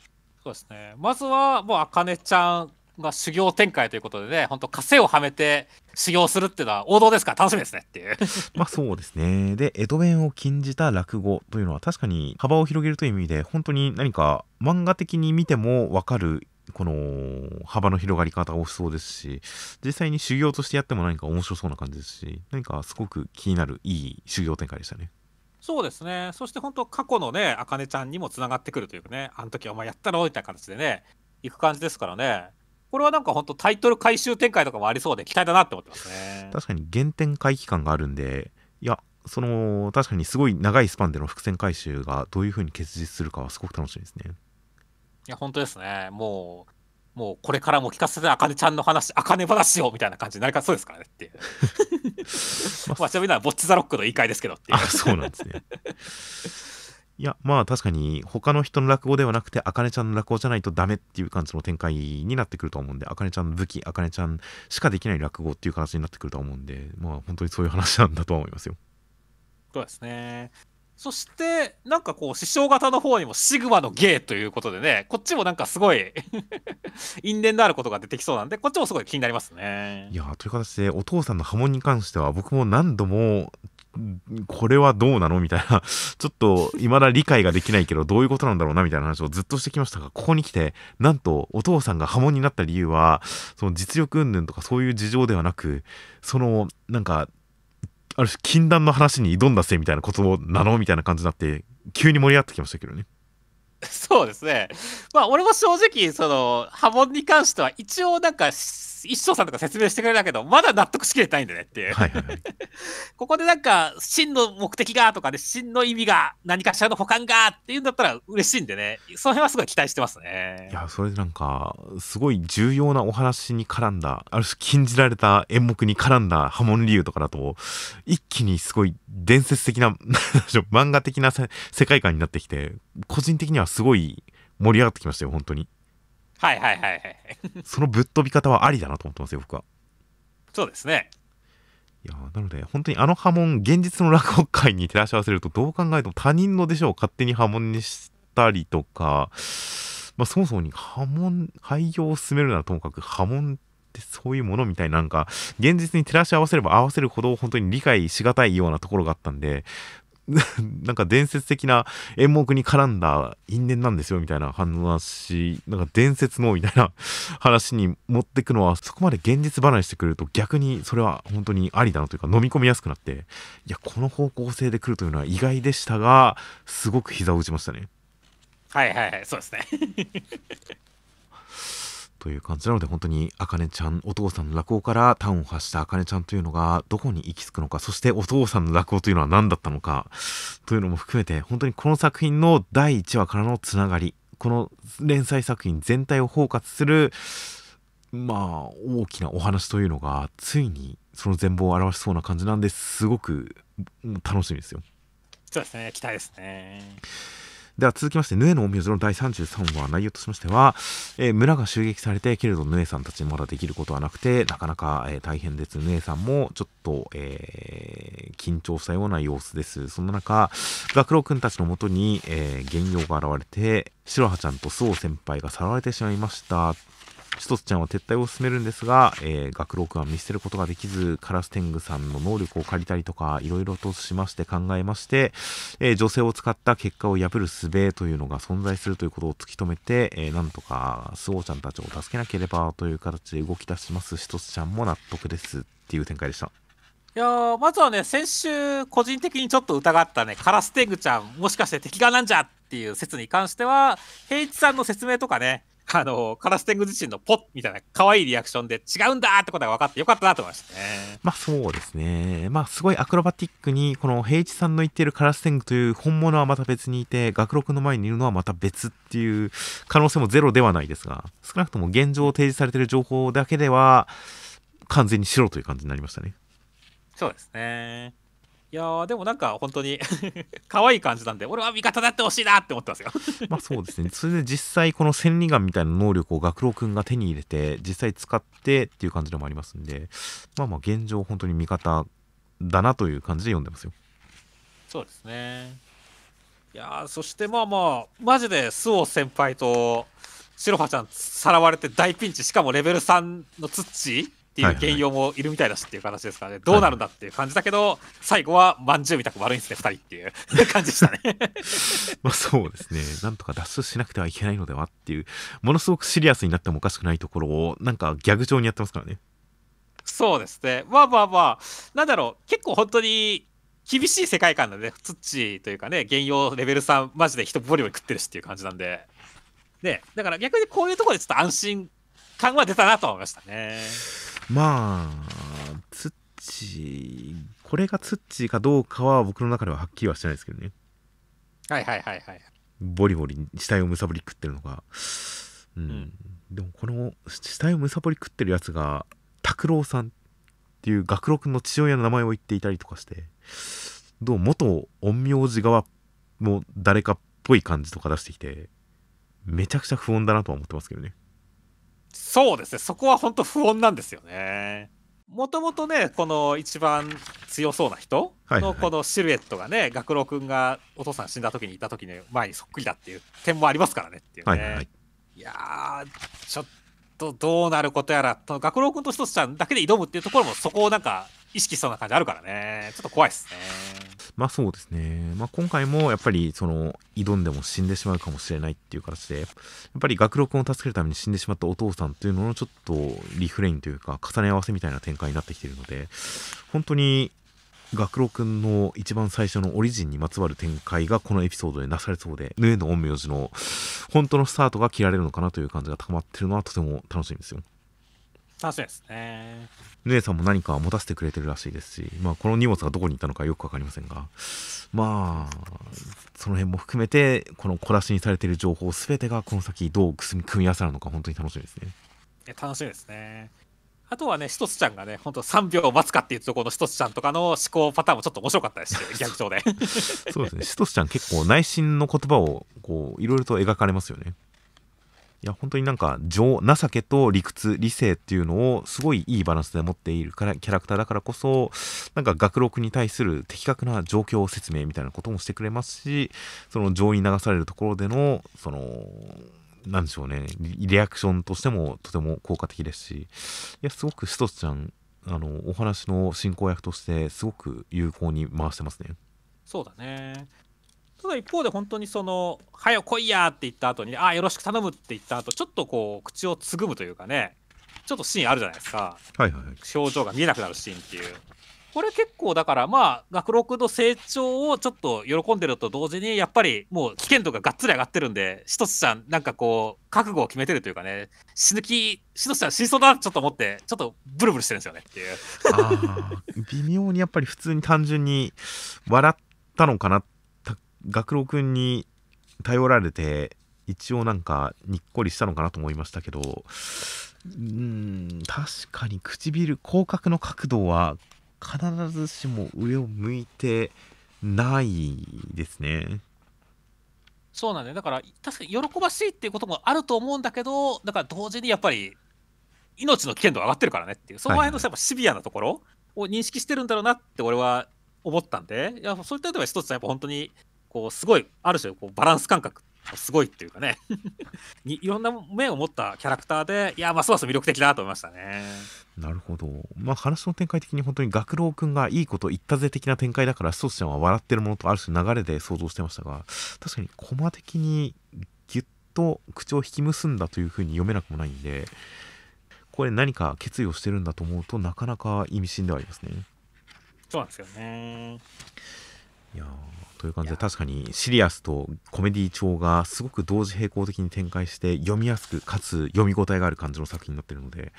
そうですね。まずは、もう、あかねちゃんが修行展開ということでね、本当枷をはめて修行するっていうのは王道ですから楽しみですねっていう。まあそうですね。で、江戸弁を禁じた落語というのは確かに幅を広げるという意味で、本当に何か漫画的に見てもわかる、この幅の広がり方が多そうですし、実際に修行としてやっても何か面白そうな感じですし、何かすごく気になるいい修行展開でしたね。そうですね。そして本当過去のね、あかねちゃんにもつながってくるというかね、あの時お前やったろみたいな形でね、行く感じですからね。これはなんか本当タイトル回収展開とかもありそうで期待だなって思ってますね。確かに原点回帰感があるんで、いや、その、確かにすごい長いスパンでの伏線回収がどういう風に結実するかはすごく楽しみですね。いや、本当ですね。もう、もうこれからも聞かせてあかねちゃんの話、あかね話をみたいな感じになりかそうですからねっていう。まあ、ちなみにはボッチザロックの言い換えですけどっていうあ、。そうなんですね。いや、まあ確かに他の人の落語ではなくて、あかねちゃんの落語じゃないとダメっていう感じの展開になってくると思うんで、あかねちゃんの武器、あかねちゃんしかできない落語っていう形になってくると思うんで、まあ本当にそういう話なんだとは思いますよ。そうですね。そして、なんかこう、師匠型の方にもシグマの芸ということでね、こっちもなんかすごい 因縁のあることが出てきそうなんで、こっちもすごい気になりますねい。やという形でお父さんの波紋に関しては僕も何度もこれはどうなのみたいな ちょっと未だ理解ができないけどどういうことなんだろうなみたいな話をずっとしてきましたがここに来てなんとお父さんが波紋になった理由はその実力云々とかそういう事情ではなくそのなんかある種禁断の話に挑んだせいみたいなことなのみたいな感じになって急に盛り上がってきましたけどね そうですね。まあ、俺も正直、その、波紋に関しては、一応なんか、一生さんとか説明してくれたけど、まだ納得しきれてないんだねっていう。はいはいはいここでなんか、真の目的がとかで、真の意味が、何かしらの保管がっていうんだったら嬉しいんでね、その辺はすごい期待してますねい。やそれでなんかすごい重要なお話に絡んだある種禁じられた演目に絡んだ波紋理由とかだと一気にすごい伝説的な 漫画的なせ世界観になってきて個人的にはすごい盛り上がってきましたよ本当にはいはいはいはい。そのぶっ飛び方はありだなと思ってますよ僕はそうですね。いやなので本当にあの波紋現実の落語界に照らし合わせるとどう考えても他人の弟子を勝手に波紋にしたりとか、まあ、そもそもに波紋廃業を進めるならともかく波紋ってそういうものみたいななんか現実に照らし合わせれば合わせるほど本当に理解しがたいようなところがあったんで なんか伝説的な演目に絡んだ因縁なんですよみたいな話なんか伝説のみたいな話に持ってくのはそこまで現実離れしてくると逆にそれは本当にありだなというか飲み込みやすくなっていやこの方向性で来るというのは意外でしたがすごく膝を打ちましたねはいはいはい、そうですね。という感じなので本当にあかねちゃんお父さんの落語から端を発したあかねちゃんというのがどこに行き着くのかそしてお父さんの落語というのは何だったのか というのも含めて本当にこの作品の第1話からのつながりこの連載作品全体を包括するまあ大きなお話というのがついにその全貌を表しそうな感じなんですごく楽しみですよ。そうですね期待ですね。では続きまして、ヌエの陰陽師の第33話、内容としましては、えー、村が襲撃されて、けれどヌエさんたちにまだできることはなくて、なかなか、えー、大変です。ヌエさんもちょっと、えー、緊張したような様子です。そんな中、学郎くんたちのもとに、えー、原陽が現れて、白羽ちゃんと周防先輩がさらわれてしまいました。一つちゃんは撤退を進めるんですが、えー、学郎君は見捨てることができず、カラス天狗さんの能力を借りたりとか、いろいろとしまして考えまして、えー、女性を使った結果を破る術というのが存在するということを突き止めて、えー、なんとか、スオーちゃんたちを助けなければという形で動き出します。一つちゃんも納得ですっていう展開でした。いやまずはね、先週、個人的にちょっと疑ったね、カラステングちゃん、もしかして敵側なんじゃっていう説に関しては、平一さんの説明とかね、あの、カラステング自身のポッみたいな可愛いリアクションで違うんだってことが分かってよかったなと思いましたね。まあそうですね。まあすごいアクロバティックに、この平地さんの言っているカラステングという本物はまた別にいて、学録の前にいるのはまた別っていう可能性もゼロではないですが、少なくとも現状提示されている情報だけでは、完全に白という感じになりましたね。そうですね。いやでもなんか本当に 可愛い感じなんで俺は味方だってほしいなって思ってますよ。まあそうですね。それで実際この千里眼みたいな能力を学郎くんが手に入れて実際使ってっていう感じでもありますんでまあまあ現状本当に味方だなという感じで読んでますよ。そうですね。いやそしてまあまあマジで周防先輩と白羽ちゃんさらわれて大ピンチしかもレベル3のツッチっていう原用もいるみたいだしっていう形ですからね、どうなるんだっていう感じだけど、最後はまんじゅうみたく悪いんですね、2人。っていう感じでしたね。まあそうですね、なんとか脱出しなくてはいけないのではっていう、ものすごくシリアスになってもおかしくないところを、なんかギャグ調にやってますからね。そうですね、まあまあまあ、なんだろう、結構本当に厳しい世界観なんで、ツッチというかね、原用レベル3、マジで人ボリボリ食ってるしっていう感じなんで、ね、だから逆にこういうところでちょっと安心感は出たなと思いましたね。まあ、ツッチこれがツッチかどうかは僕の中でははっきりはしてないですけどね。はいはいはいはい。ボリボリ死体をむさぼり食ってるのが。うん。うん、でもこの死体をむさぼり食ってるやつが、拓郎さんっていう学郎君の父親の名前を言っていたりとかして、どう元陰陽師側も誰かっぽい感じとか出してきて、めちゃくちゃ不穏だなとは思ってますけどね。そうですね、そこは本当不穏なんですよね。もともとね、この一番強そうな人のこのシルエットがね、学郎君がお父さん死んだ時にいた時の前にそっくりだっていう点もありますからねっていうね。はいはい、いやー、ちょっとどうなることやら、学郎君と一つちゃんだけで挑むっていうところもそこをなんか意識しそうな感じあるからね、ちょっと怖いですね。まあそうですね。まあ今回もやっぱりその挑んでも死んでしまうかもしれないっていう形で、やっぱり学録を助けるために死んでしまったお父さんというののちょっとリフレインというか重ね合わせみたいな展開になってきているので、本当に学郎くんの一番最初のオリジンにまつわる展開がこのエピソードでなされそうで、ヌエの陰陽師の本当のスタートが切られるのかなという感じが高まってるのはとても楽しみですよ。楽しみですね。ヌエさんも何か持たせてくれてるらしいですし、まあ、この荷物がどこに行ったのかよく分かりませんが、まあ、その辺も含めて、この小出しにされている情報すべてがこの先どう組み合わせるのか、本当に楽しみですね。楽しみですね。あとはね、ひとつちゃんがね、本当3秒待つかっていうところのひとつちゃんとかの思考パターンもちょっと面白かったですし、逆調で。そうですね、ひとつちゃん結構内心の言葉をこういろいろと描かれますよね。いや本当になんか情情けと理屈理性っていうのをすごいいいバランスで持っているからキャラクターだからこそなんか学録に対する的確な状況説明みたいなこともしてくれますしその情に流されるところでのそのなんでしょうねリアクションとしてもとても効果的ですしいやすごくしとちゃんあのお話の進行役としてすごく有効に回してますね。そうだねただ一方で本当にその「はよ来いや!」って言った後に「ああよろしく頼む」って言った後ちょっとこう口をつぐむというかねちょっとシーンあるじゃないですか、はいはい、表情が見えなくなるシーンっていう。これ結構だからまあ学録の成長をちょっと喜んでると同時にやっぱりもう危険度ががっつり上がってるんでしとつちゃんなんかこう覚悟を決めてるというかね死ぬ気しとつちゃん死にそうだなちょっと思ってちょっとブルブルしてるんですよねっていう。微妙にやっぱり普通に単純に笑ったのかなた学郎くんに頼られて一応なんかにっこりしたのかなと思いましたけどうーん確かに唇口角の角度は必ずしも上を向いてないですね。そうなんだよ。だから確かに喜ばしいっていうこともあると思うんだけどだから同時にやっぱり命の危険度が上がってるからねっていう。その辺のやっぱシビアなところを認識してるんだろうなって俺は思ったんでいやそういった点では一つはやっぱ本当にこうすごいある種こうバランス感覚すごいっていうかね。にいろんな面を持ったキャラクターでいやますます魅力的だなと思いましたね。なるほど。まあ話の展開的に本当に学郎くんがいいこと言ったぜ的な展開だからストちゃんは笑ってるものとある種流れで想像してましたが確かにコマ的にギュッと口を引き結んだというふうに読めなくもないんでこれ何か決意をしてるんだと思うとなかなか意味深ではありますね。そうなんですよねいやーという感じで確かにシリアスとコメディ調がすごく同時並行的に展開して読みやすくかつ読み応えがある感じの作品になってるので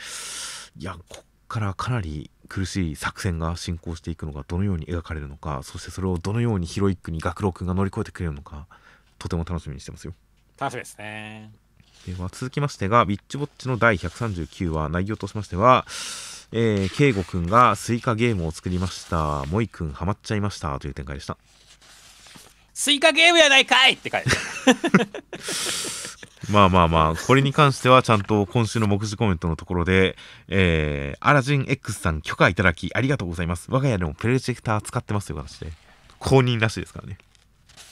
いやこっからかなり苦しい作戦が進行していくのがどのように描かれるのかそしてそれをどのようにヒロイックに学郎くんが乗り越えてくれるのかとても楽しみにしてますよ。楽しみですね。では続きましてが、ビッチウォッチの第139話、内容としましては、えー、ケイゴくんがスイカゲームを作りました。モイくんハマっちゃいましたという展開でした。スイカゲームやないかいって書いて まあまあまあ、これに関してはちゃんと今週の目次コメントのところで、えー、アラジン X さん許可いただきありがとうございます。我が家でもプロジェクター使ってますという形で、公認らしいですからね。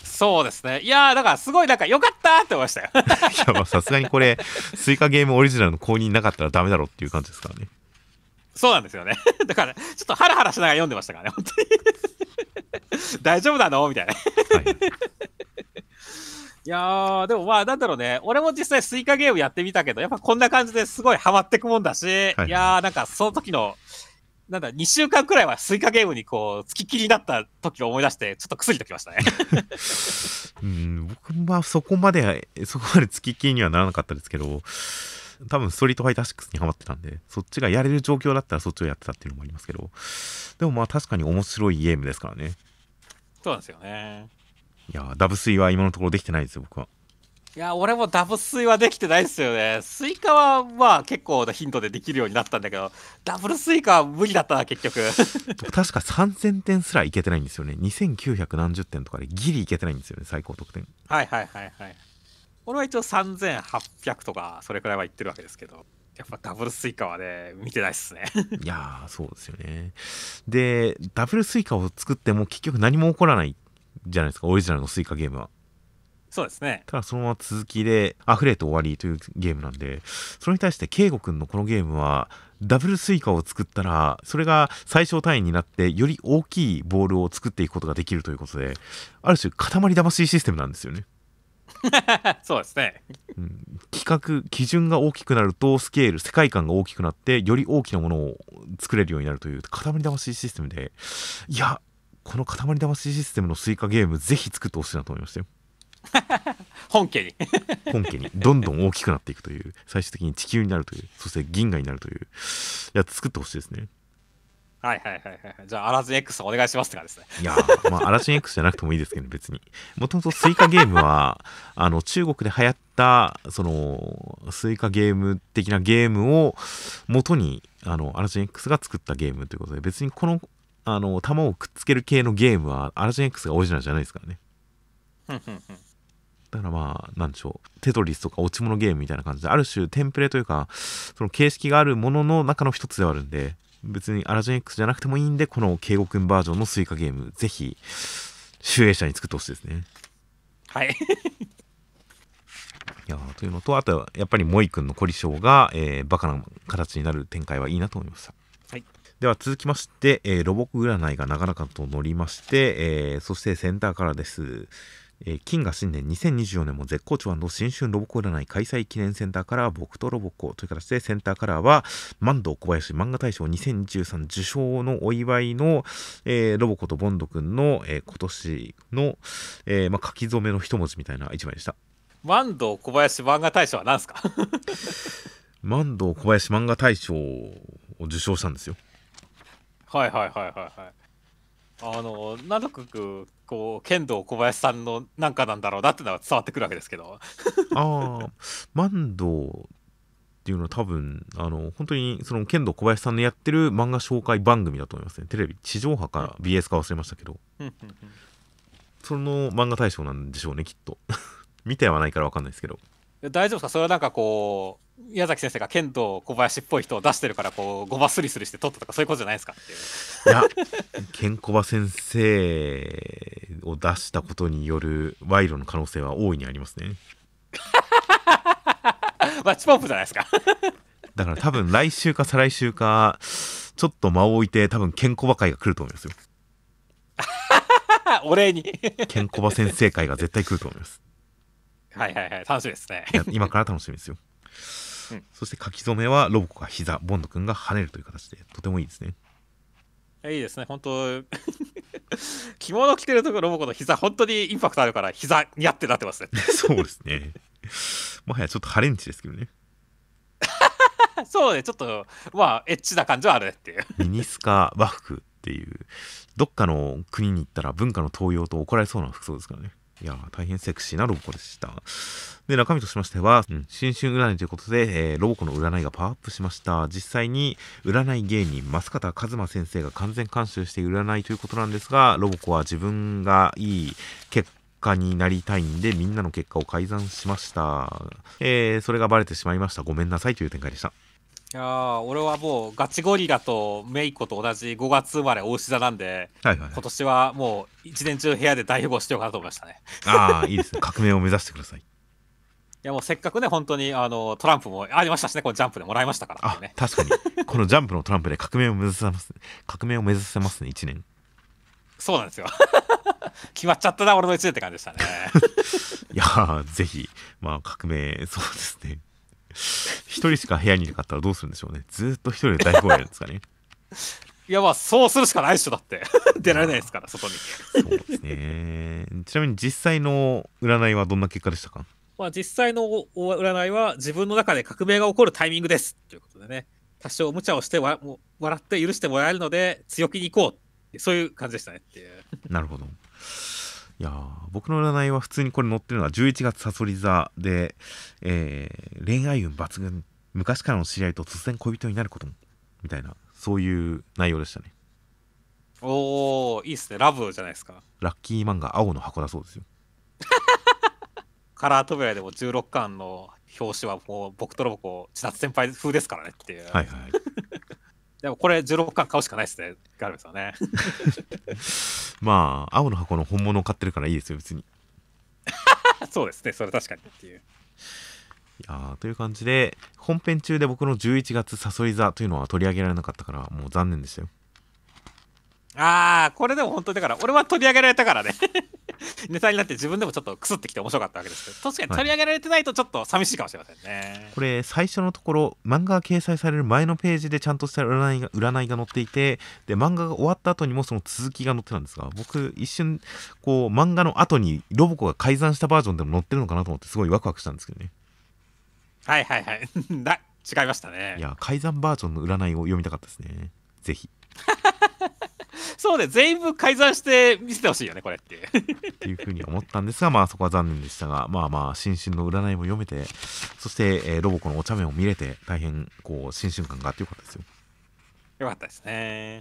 そうですねいやーだからすごいなんか良かったって思いましたよ いや、まあさすがにこれ、スイカゲームオリジナルの公認なかったらダメだろっていう感じですからね。そうなんですよね。だから、ちょっとハラハラしながら読んでましたからね、本当に。大丈夫なの？みたいな。いはい。やー、でもまあ、なんだろうね。俺も実際スイカゲームやってみたけど、やっぱこんな感じですごいハマってくもんだし、い、はいやー、なんかその時の、なんだ、2週間くらいはスイカゲームにこう、付きっきりになった時を思い出して、ちょっとくすりときましたね。うん、僕はそこまで、そこまで付きっきりにはならなかったですけど、多分ストリートファイター6にハマってたんで、そっちがやれる状況だったらそっちをやってたっていうのもありますけど、でもまあ確かに面白いゲームですからね。そうなんですよね。いやー、ダブスイは今のところできてないですよ、僕は。いや、俺もダブスイはできてないですよね。スイカはまあ結構な頻度でできるようになったんだけど、ダブルスイカは無理だったな、結局。僕 確か3000点すらいけてないんですよね。2900何十点とかでギリいけてないんですよね、最高得点。はいはいはいはい。俺は一応3800とか、それくらいはいってるわけですけど、やっぱダブルスイカはね、見てないっすね。いやー、そうですよね。で、ダブルスイカを作っても結局何も起こらないじゃないですか、オリジナルのスイカゲームは。そうですね。ただそのまま続きで溢れて終わりというゲームなんでそれに対して圭吾くんのこのゲームはダブルスイカを作ったらそれが最小単位になってより大きいボールを作っていくことができるということである種塊魂システムなんですよね、そうですね。うん、規格基準が大きくなるとスケール世界観が大きくなってより大きなものを作れるようになるという塊魂システムでいやこの塊魂システムのスイカゲームぜひ作ってほしいなと思いましたよ 本家に。本家にどんどん大きくなっていくという最終的に地球になるというそして銀河になるというやつ作ってほしいですねはいはいはいはい。じゃあ、アラズン X お願いしますって感じですね。いやーまあアラジン X じゃなくてもいいですけど別にもともとスイカゲームは あの中国で流行ったそのスイカゲーム的なゲームを元にあのアラジン X が作ったゲームということで別にこのあの弾をくっつける系のゲームはアラジン X がオリジナルじゃないですからねだからまあ、なんでしょう。テトリスとか落ち物ゲームみたいな感じで、ある種テンプレというか、その形式があるものの中の一つではあるんで、別にアラジン X じゃなくてもいいんで、この敬語くんバージョンのスイカゲーム、ぜひ、集英社に作ってほしいですね。はい。いやーというのと、あとはやっぱりモイ君のコリショーが、えーバカな形になる展開はいいなと思いました。はいでは続きまして、えーロボック占いがなかなかと乗りまして、えーそしてセンターからです。えー金河新年2024年も絶好調新春ロボコ占い開催記念センターカラー僕とロボコ。という形でセンターカラーは万堂小林漫画大賞2023受賞のお祝いの、えーロボコとボンドくんの、えー今年の、えーまあ、書き初めの一文字みたいな一枚でした。万堂小林漫画大賞は何すか？万堂小林漫画大賞を受賞したんですよ。はいはいはいはいはいあのなんとなくこう剣道小林さんのなんかなんだろうなってのは伝わってくるわけですけど。ああ万堂っていうのは多分あの本当にその剣道小林さんのやってる漫画紹介番組だと思いますね。テレビ地上波か BS か忘れましたけど。その漫画大賞なんでしょうねきっと。見てはないから分かんないですけど。大丈夫ですか？それはなんかこう宮崎先生が剣道小林っぽい人を出してるからこうごますりすりして取ったとかそういうことじゃないですかっていやケンコバ先生を出したことによる賄賂の可能性は大いにありますね。まあチポンプじゃないですか。だから多分来週か再来週かちょっと間を置いて多分ケンコバ会が来ると思いますよ。お礼に。ケンコバ先生会が絶対来ると思います。はいはいはい楽しみですね。今から楽しみですよ、うん。そして書き初めはロボコが膝ボンド君が跳ねるという形でとてもいいですね。いいですね。本当着物着てるところロボコの膝本当にインパクトあるから膝にゃってなってますね。そうですね。もはやちょっとハレンチですけどね。そうねちょっとまあエッチな感じはあるねっていう。ミニスカ和服っていうどっかの国に行ったら文化の盗用と怒られそうな服装ですからねいや大変セクシーなロボコでした。で中身としましては、うん新春占いということで、えーロボコの占いがパワーアップしました。実際に占い芸人増形一馬先生が完全監修して占いということなんですがロボコは自分がいい結果になりたいんでみんなの結果を改ざんしました、えーそれがバレてしまいました。ごめんなさいという展開でした。いやー俺はもうガチゴリラとメイコと同じ5月生まれ大牛座なんではいはい、今年はもう一年中部屋で大富豪してようかなと思いましたね。ああいいですね。革命を目指してください。いやもうせっかくね本当にあのトランプもありましたしねこのジャンプでもらいましたからね。確かに。このジャンプのトランプで革命を目指せます革命を目指せますね1年。そうなんですよ。決まっちゃったな俺の1年って感じでしたね。いやーぜひ。まあ革命そうですね一人しか部屋にいなかったらどうするんでしょうね。ずーっと一人で大公演ですかね。いやまあそうするしかないでしょだって。出られないですから外に。そうですね。ちなみに実際の占いはどんな結果でしたか？まあ実際の占いは自分の中で革命が起こるタイミングですということでね。多少無茶をしてわもう笑って許してもらえるので強気に行こうそういう感じでしたねっていう。なるほどいやー僕の占いは普通にこれ載ってるのは11月さそり座で、えー恋愛運抜群。昔からの知り合いと突然恋人になることもみたいなそういう内容でしたね。おおいいっすね。ラブじゃないですか。ラッキー漫画青の箱だそうですよ。カラー扉でも16巻の表紙はもう僕とロボコ千夏先輩風ですからねっていう、はいはいでもこれ16巻買うしかないですね。ガルベさんね。まあ青の箱の本物を買ってるからいいですよ別に。い そうですね。それ確かにっていう。やーという感じで本編中で僕の11月さそり座というのは取り上げられなかったからもう残念でしたよああこれでも本当にだから俺は取り上げられたからね。ネタになって自分でもちょっとクスってきて面白かったわけですけど。確かに取り上げられてないとちょっと寂しいかもしれませんね、これ最初のところ漫画が掲載される前のページでちゃんとした占いが占いが載っていてで漫画が終わった後にもその続きが載ってたんですが僕一瞬こう漫画の後にロボコが改ざんしたバージョンでも載ってるのかなと思ってすごいワクワクしたんですけどね。はいはいはい。だ違いましたね。いや改ざんバージョンの占いを読みたかったですね。ぜひ そうね全部改ざんして見せてほしいよねこれって。っていうふうに思ったんですがまあそこは残念でしたがまあまあ新春の占いも読めてそして、えーロボコのお茶目を見れて大変こう新春感があってよかったですよ。よかったですね。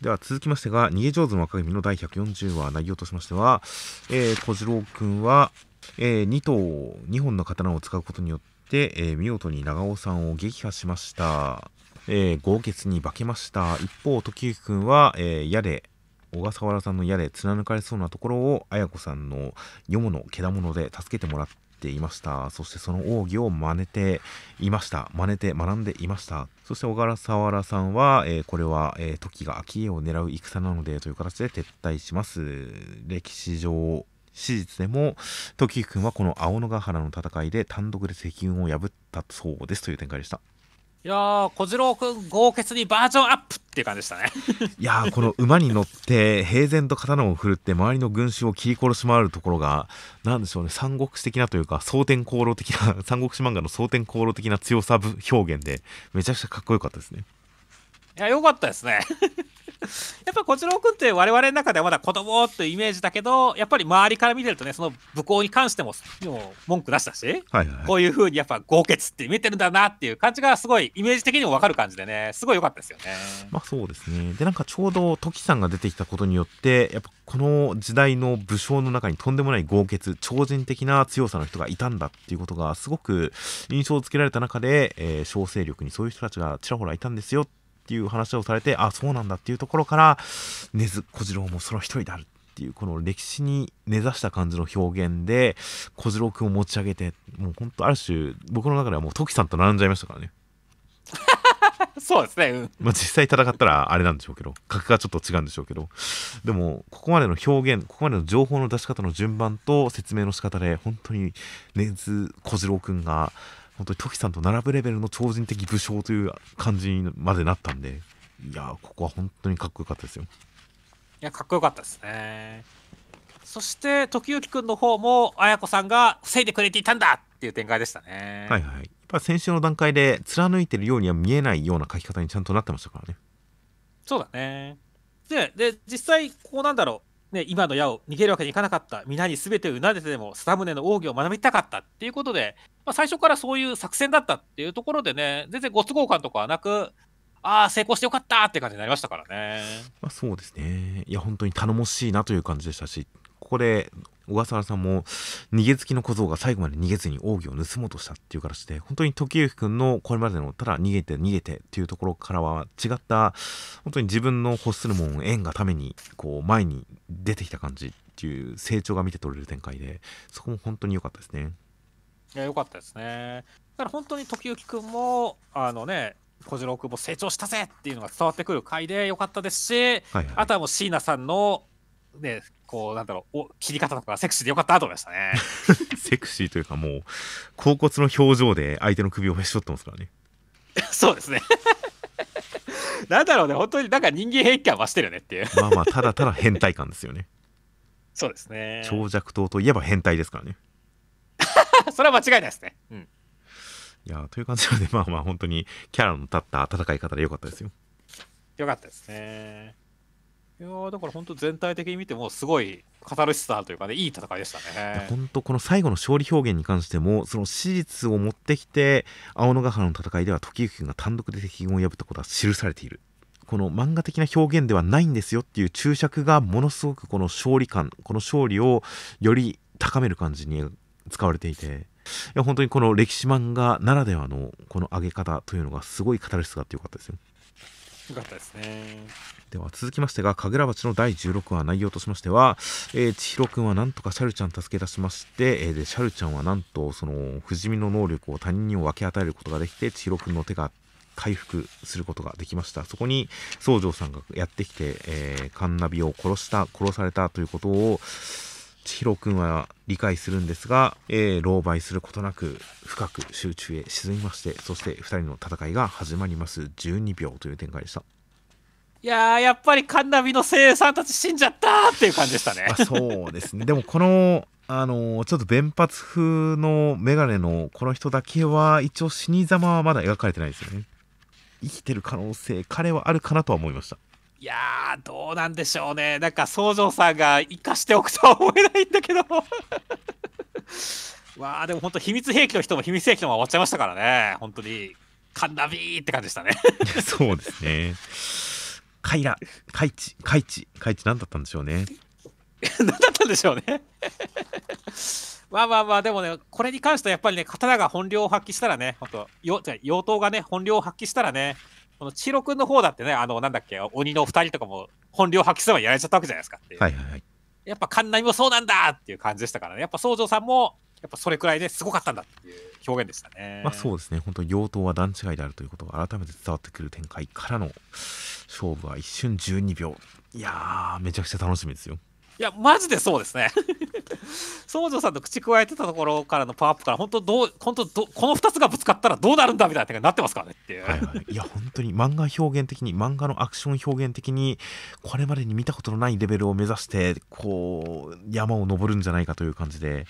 では続きましてが逃げ上手の若君の第140話内容としましては、えー小次郎くんは、え2頭2本の刀を使うことによって、えー見事に長尾さんを撃破しました、えー豪傑に化けました。一方時行くんは、えー矢で小笠原さんの矢で貫かれそうなところを綾子さんのよものけだもので助けてもらっていました。そしてその奥義を真似ていました。真似て学んでいました。そして小笠原さんは、えーこれは、えー時が秋家を狙う戦なのでという形で撤退します。歴史上史実でも時行くんはこの青野ヶ原の戦いで単独で敵軍を破ったそうです。という展開でした。いやー小次郎君豪傑にバージョンアップっていう感じでしたね。いやこの馬に乗って平然と刀を振るって周りの群衆を切り殺し回るところがなんでしょうね三国志的なというか蒼天航路的な三国志漫画の蒼天航路的な強さ表現でめちゃくちゃかっこよかったですね。いや、よかったですね。やっぱ小次郎君って我々の中ではまだ子供っていうイメージだけど、やっぱり周りから見てるとね、その武功に関してももう文句出したし、はいはいこういう風にやっぱ豪傑って見てるんだなっていう感じがすごいイメージ的にも分かる感じでね、すごい良かったですよね。まあそうですねでなんかちょうど時さんが出てきたことによってやっぱこの時代の武将の中にとんでもない豪傑超人的な強さの人がいたんだっていうことがすごく印象付けられた中で、えー小勢力にそういう人たちがちらほらいたんですよっていう話をされてあそうなんだっていうところから根津小次郎もその一人であるっていうこの歴史に根ざした感じの表現で小次郎君を持ち上げてもう本当ある種僕の中ではもう時さんと並んじゃいましたからね そうですね、うん。まあ、実際戦ったらあれなんでしょうけど格がちょっと違うんでしょうけどでもここまでの表現ここまでの情報の出し方の順番と説明の仕方で本当に根津小次郎くんが本当に時さんと並ぶレベルの超人的武将という感じにまでなったんでいやーここは本当にかっこよかったですよいや、かっこよかったですね。そして、時行くんの方も、綾子さんが防いでくれていたんだっていう展開でしたね。はいはいやっぱ先週の段階で貫いてるようには見えないような書き方にちゃんとなってましたからねそうだね。で、で実際、こうなんだろう、ね、今の矢を逃げるわけにいかなかった、皆に全てをうなでてでも、貞宗の奥義を学びたかったっていうことで、まあ、最初からそういう作戦だったっていうところでね、全然ご都合感とかはなく、ああ、成功してよかったって感じになりましたからね。まあ、そうですね。いや、本当に頼もしいなという感じでしたし、ここで小笠原さんも逃げつきの小僧が最後まで逃げずに奥義を盗もうとしたっていう形で、本当に時行くんのこれまでのただ逃げて逃げてっていうところからは違った、本当に自分の欲するもん、縁がために、こう、前に出てきた感じっていう成長が見て取れる展開で、そこも本当に良かったですね。いや、よかったですね。だから本当に時行くんも、あのね、小次郎君も成長したぜっていうのが伝わってくる回でよかったですし、はいはい。あとはもう椎名さんの、ね、こう、なんだろう、お切り方とかセクシーでよかったなと思いましたね。セクシーというかもう、甲骨の表情で相手の首をへし折ってますからね。そうですね。なんだろうね、本当になんか人間変感増してるよねっていう。まあまあ、ただただ変態感ですよね。そうですね。長尺刀といえば変態ですからね。それは間違いないですね。うん。いやーという感じなので、まあまあ本当にキャラの立った戦い方で良かったですよ。よかったですね。いやだから本当全体的に見てもすごいカタルシスターというかね、いい戦いでしたね。本当この最後の勝利表現に関しても、その史実を持ってきて、青野ヶ原の戦いでは時行君が単独で敵軍を破ったことは記されている。この漫画的な表現ではないんですよっていう注釈がものすごくこの勝利感、この勝利をより高める感じに使われていて、いや本当にこの歴史漫画ならではのこの上げ方というのがすごいカタルシスがあってよかったですよ。よかったですね。では続きましてが神楽鉢の第16話内容としましては、えー千尋くんはなんとかシャルちゃん助け出しまして、えーでシャルちゃんはなんとその不死身の能力を他人に分け与えることができて千尋くんの手が回復することができましたそこに宗城さんがやってきて、えーカンナビを殺した殺されたということを千尋くんは理解するんですが、えー狼狽することなく深く集中へ沈みましてそして2人の戦いが始まります。12秒という展開でした。いやー、やっぱりカンナビの声優さんたち死んじゃったーっていう感じでしたね。あそうですね。でもこのあのちょっと弁髪風のメガネのこの人だけは一応死に様はまだ描かれてないですよね。生きてる可能性彼はあるかなとは思いましたいやー、どうなんでしょうね。なんか、宗城さんが生かしておくとは思えないんだけど。わあ、でも本当、秘密兵器の人も秘密兵器のまま終わっちゃいましたからね。本当に、カンナビーって感じでしたね。そうですねカイラカイチカイチカイチ何だったんでしょうね 何だったんでしょうね。まあまあまあ、でもね、これに関してはやっぱりね、刀が本領を発揮したらね、本当よじゃあ妖刀がね、本領を発揮したらね、この千尋くんの方だってね、あの、なんだっけ、鬼の二人とかも本領発揮すればやられちゃったわけじゃないですかって。はいはいはいやっぱカンナミもそうなんだっていう感じでしたからね。やっぱ宗城さんも、やっぱそれくらいですごかったんだっていう表現でしたね。まあそうですね本当妖刀は段違いであるということが改めて伝わってくる展開からの勝負は一瞬12秒いやーめちゃくちゃ楽しみですよいや、マジでそうですね。宗女さんの口加えてたところからのパワーアップから、本当どう、本当ど、この2つがぶつかったらどうなるんだみたいな点がなってますからねっていう。はいはい、いや本当に漫画表現的に漫画のアクション表現的にこれまでに見たことのないレベルを目指してこう山を登るんじゃないかという感じで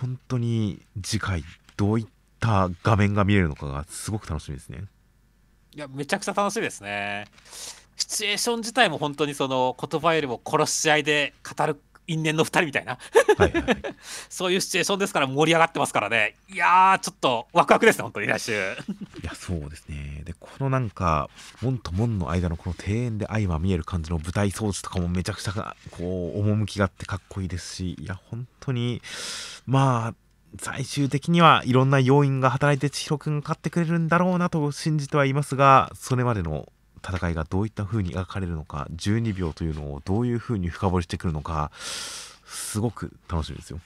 本当に次回どういった画面が見れるのかがすごく楽しみですね。いや、めちゃくちゃ楽しみですね。シチュエーション自体も本当にその言葉よりも殺し合いで語る因縁の2人みたいな。はい そういうシチュエーションですから盛り上がってますからね。いやーちょっとワクワクですね本当に来週。いやそうですね。でこのなんか門と門の間のこの庭園で相ま見える感じの舞台装置とかもめちゃくちゃこう趣があってかっこいいですしいや本当にまあ最終的にはいろんな要因が働いて千尋くんが勝ってくれるんだろうなと信じてはいますがそれまでの戦いがどういった風に描かれるのか12秒というのをどういう風に深掘りしてくるのかすごく楽しみですよ。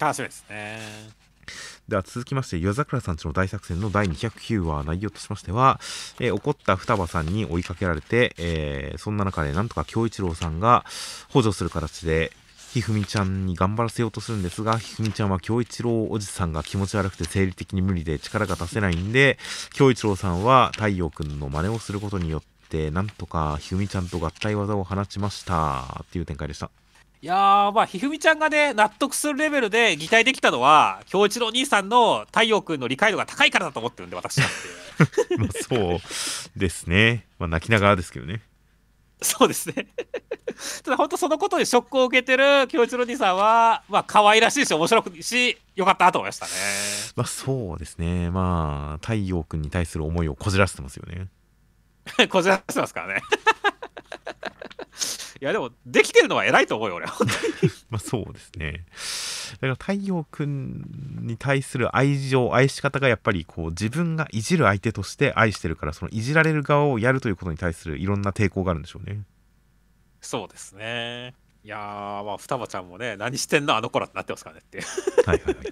楽しみですね。では続きまして夜桜さんちの大作戦の第209話内容としましては、えー怒った双葉さんに追いかけられて、えーそんな中でなんとか京一郎さんが補助する形でひふみちゃんに頑張らせようとするんですがひふみちゃんは京一郎おじさんが気持ち悪くて生理的に無理で力が出せないんで京一郎さんは太陽くんの真似をすることによってなんとかひふみちゃんと合体技を放ちました。っていう展開でした。いやーまあひふみちゃんがね納得するレベルで擬態できたのは京一郎兄さんの太陽君の理解度が高いからだと思ってるんで私はって。まあそうですね。まあ泣きながらですけどねそうですね ただ本当そのことにショックを受けてる京一郎兄さんはまあ可愛らしいし面白くしよかったと思いましたねまあそうですね。まあ、太陽君に対する思いをこじらせてますよね。こじらせてますからね いやでもできてるのは偉いと思うよ俺本当にまあそうですね。だから太陽君に対する愛情、愛し方がやっぱりこう自分がいじる相手として愛してるから、そのいじられる側をやるということに対するいろんな抵抗があるんでしょうね。そうですねいやーまあ双葉ちゃんもね何してんのあの子らってなってますからねってはいはいはい。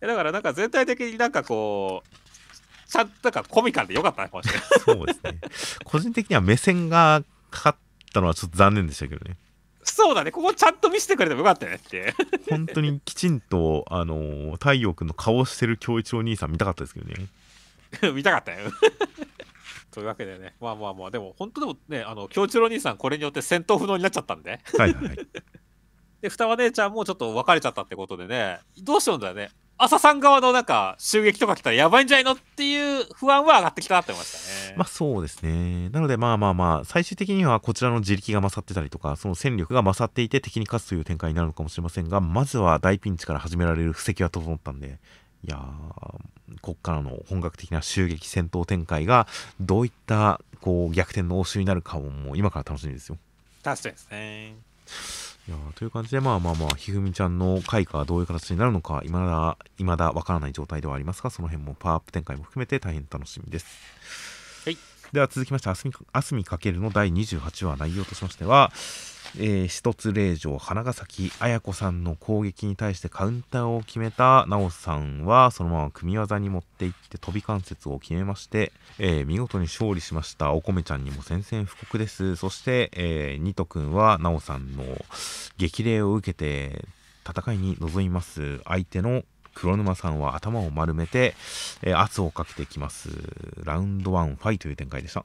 だからなんか全体的になんかこうちゃんとなんかコミカルでよかったねかもしれないそうですね。個人的には目線がかかったのはちょっと残念でしたけどね。そうだね。ここちゃんと見せてくれてもよかったよねって。本当にきちんと、あのー太陽君の顔をしてる京一郎兄さん見たかったですけどね。見たかったよ。というわけでね。まあまあまあ。でも本当でもねあの京一郎兄さんこれによって戦闘不能になっちゃったんで。はいはいはい。で双葉姉ちゃんもちょっと別れちゃったってことでね。どうしようんだよね朝さん側のなんか襲撃とか来たらやばいんじゃないのっていう不安は上がってきたなって思いましたね。まあそうですね。なのでまあまあまあ、最終的にはこちらの自力が勝ってたりとか、その戦力が勝っていて敵に勝つという展開になるのかもしれませんが、まずは大ピンチから始められる布石は整ったんで、いやー、こっからの本格的な襲撃戦闘展開がどういったこう逆転の応酬になるかももう今から楽しみですよ。確かにですね。いやという感じでまあまあまあひふみちゃんの開花がどういう形になるのかいまだいまだわからない状態ではありますがその辺もパワーアップ展開も含めて大変楽しみです。では続きましてあすみかけるの第28話内容としましては、えー、一つ令嬢花ヶ崎綾子さんの攻撃に対してカウンターを決めた直さんはそのまま組み技に持っていって飛び関節を決めまして、えー見事に勝利しました。お米ちゃんにも宣戦布告です。そして、えー、ニト君は直さんの激励を受けて戦いに臨みます。相手の黒沼さんは頭を丸めて、えー圧をかけてきます。ラウンド1ファイという展開でした。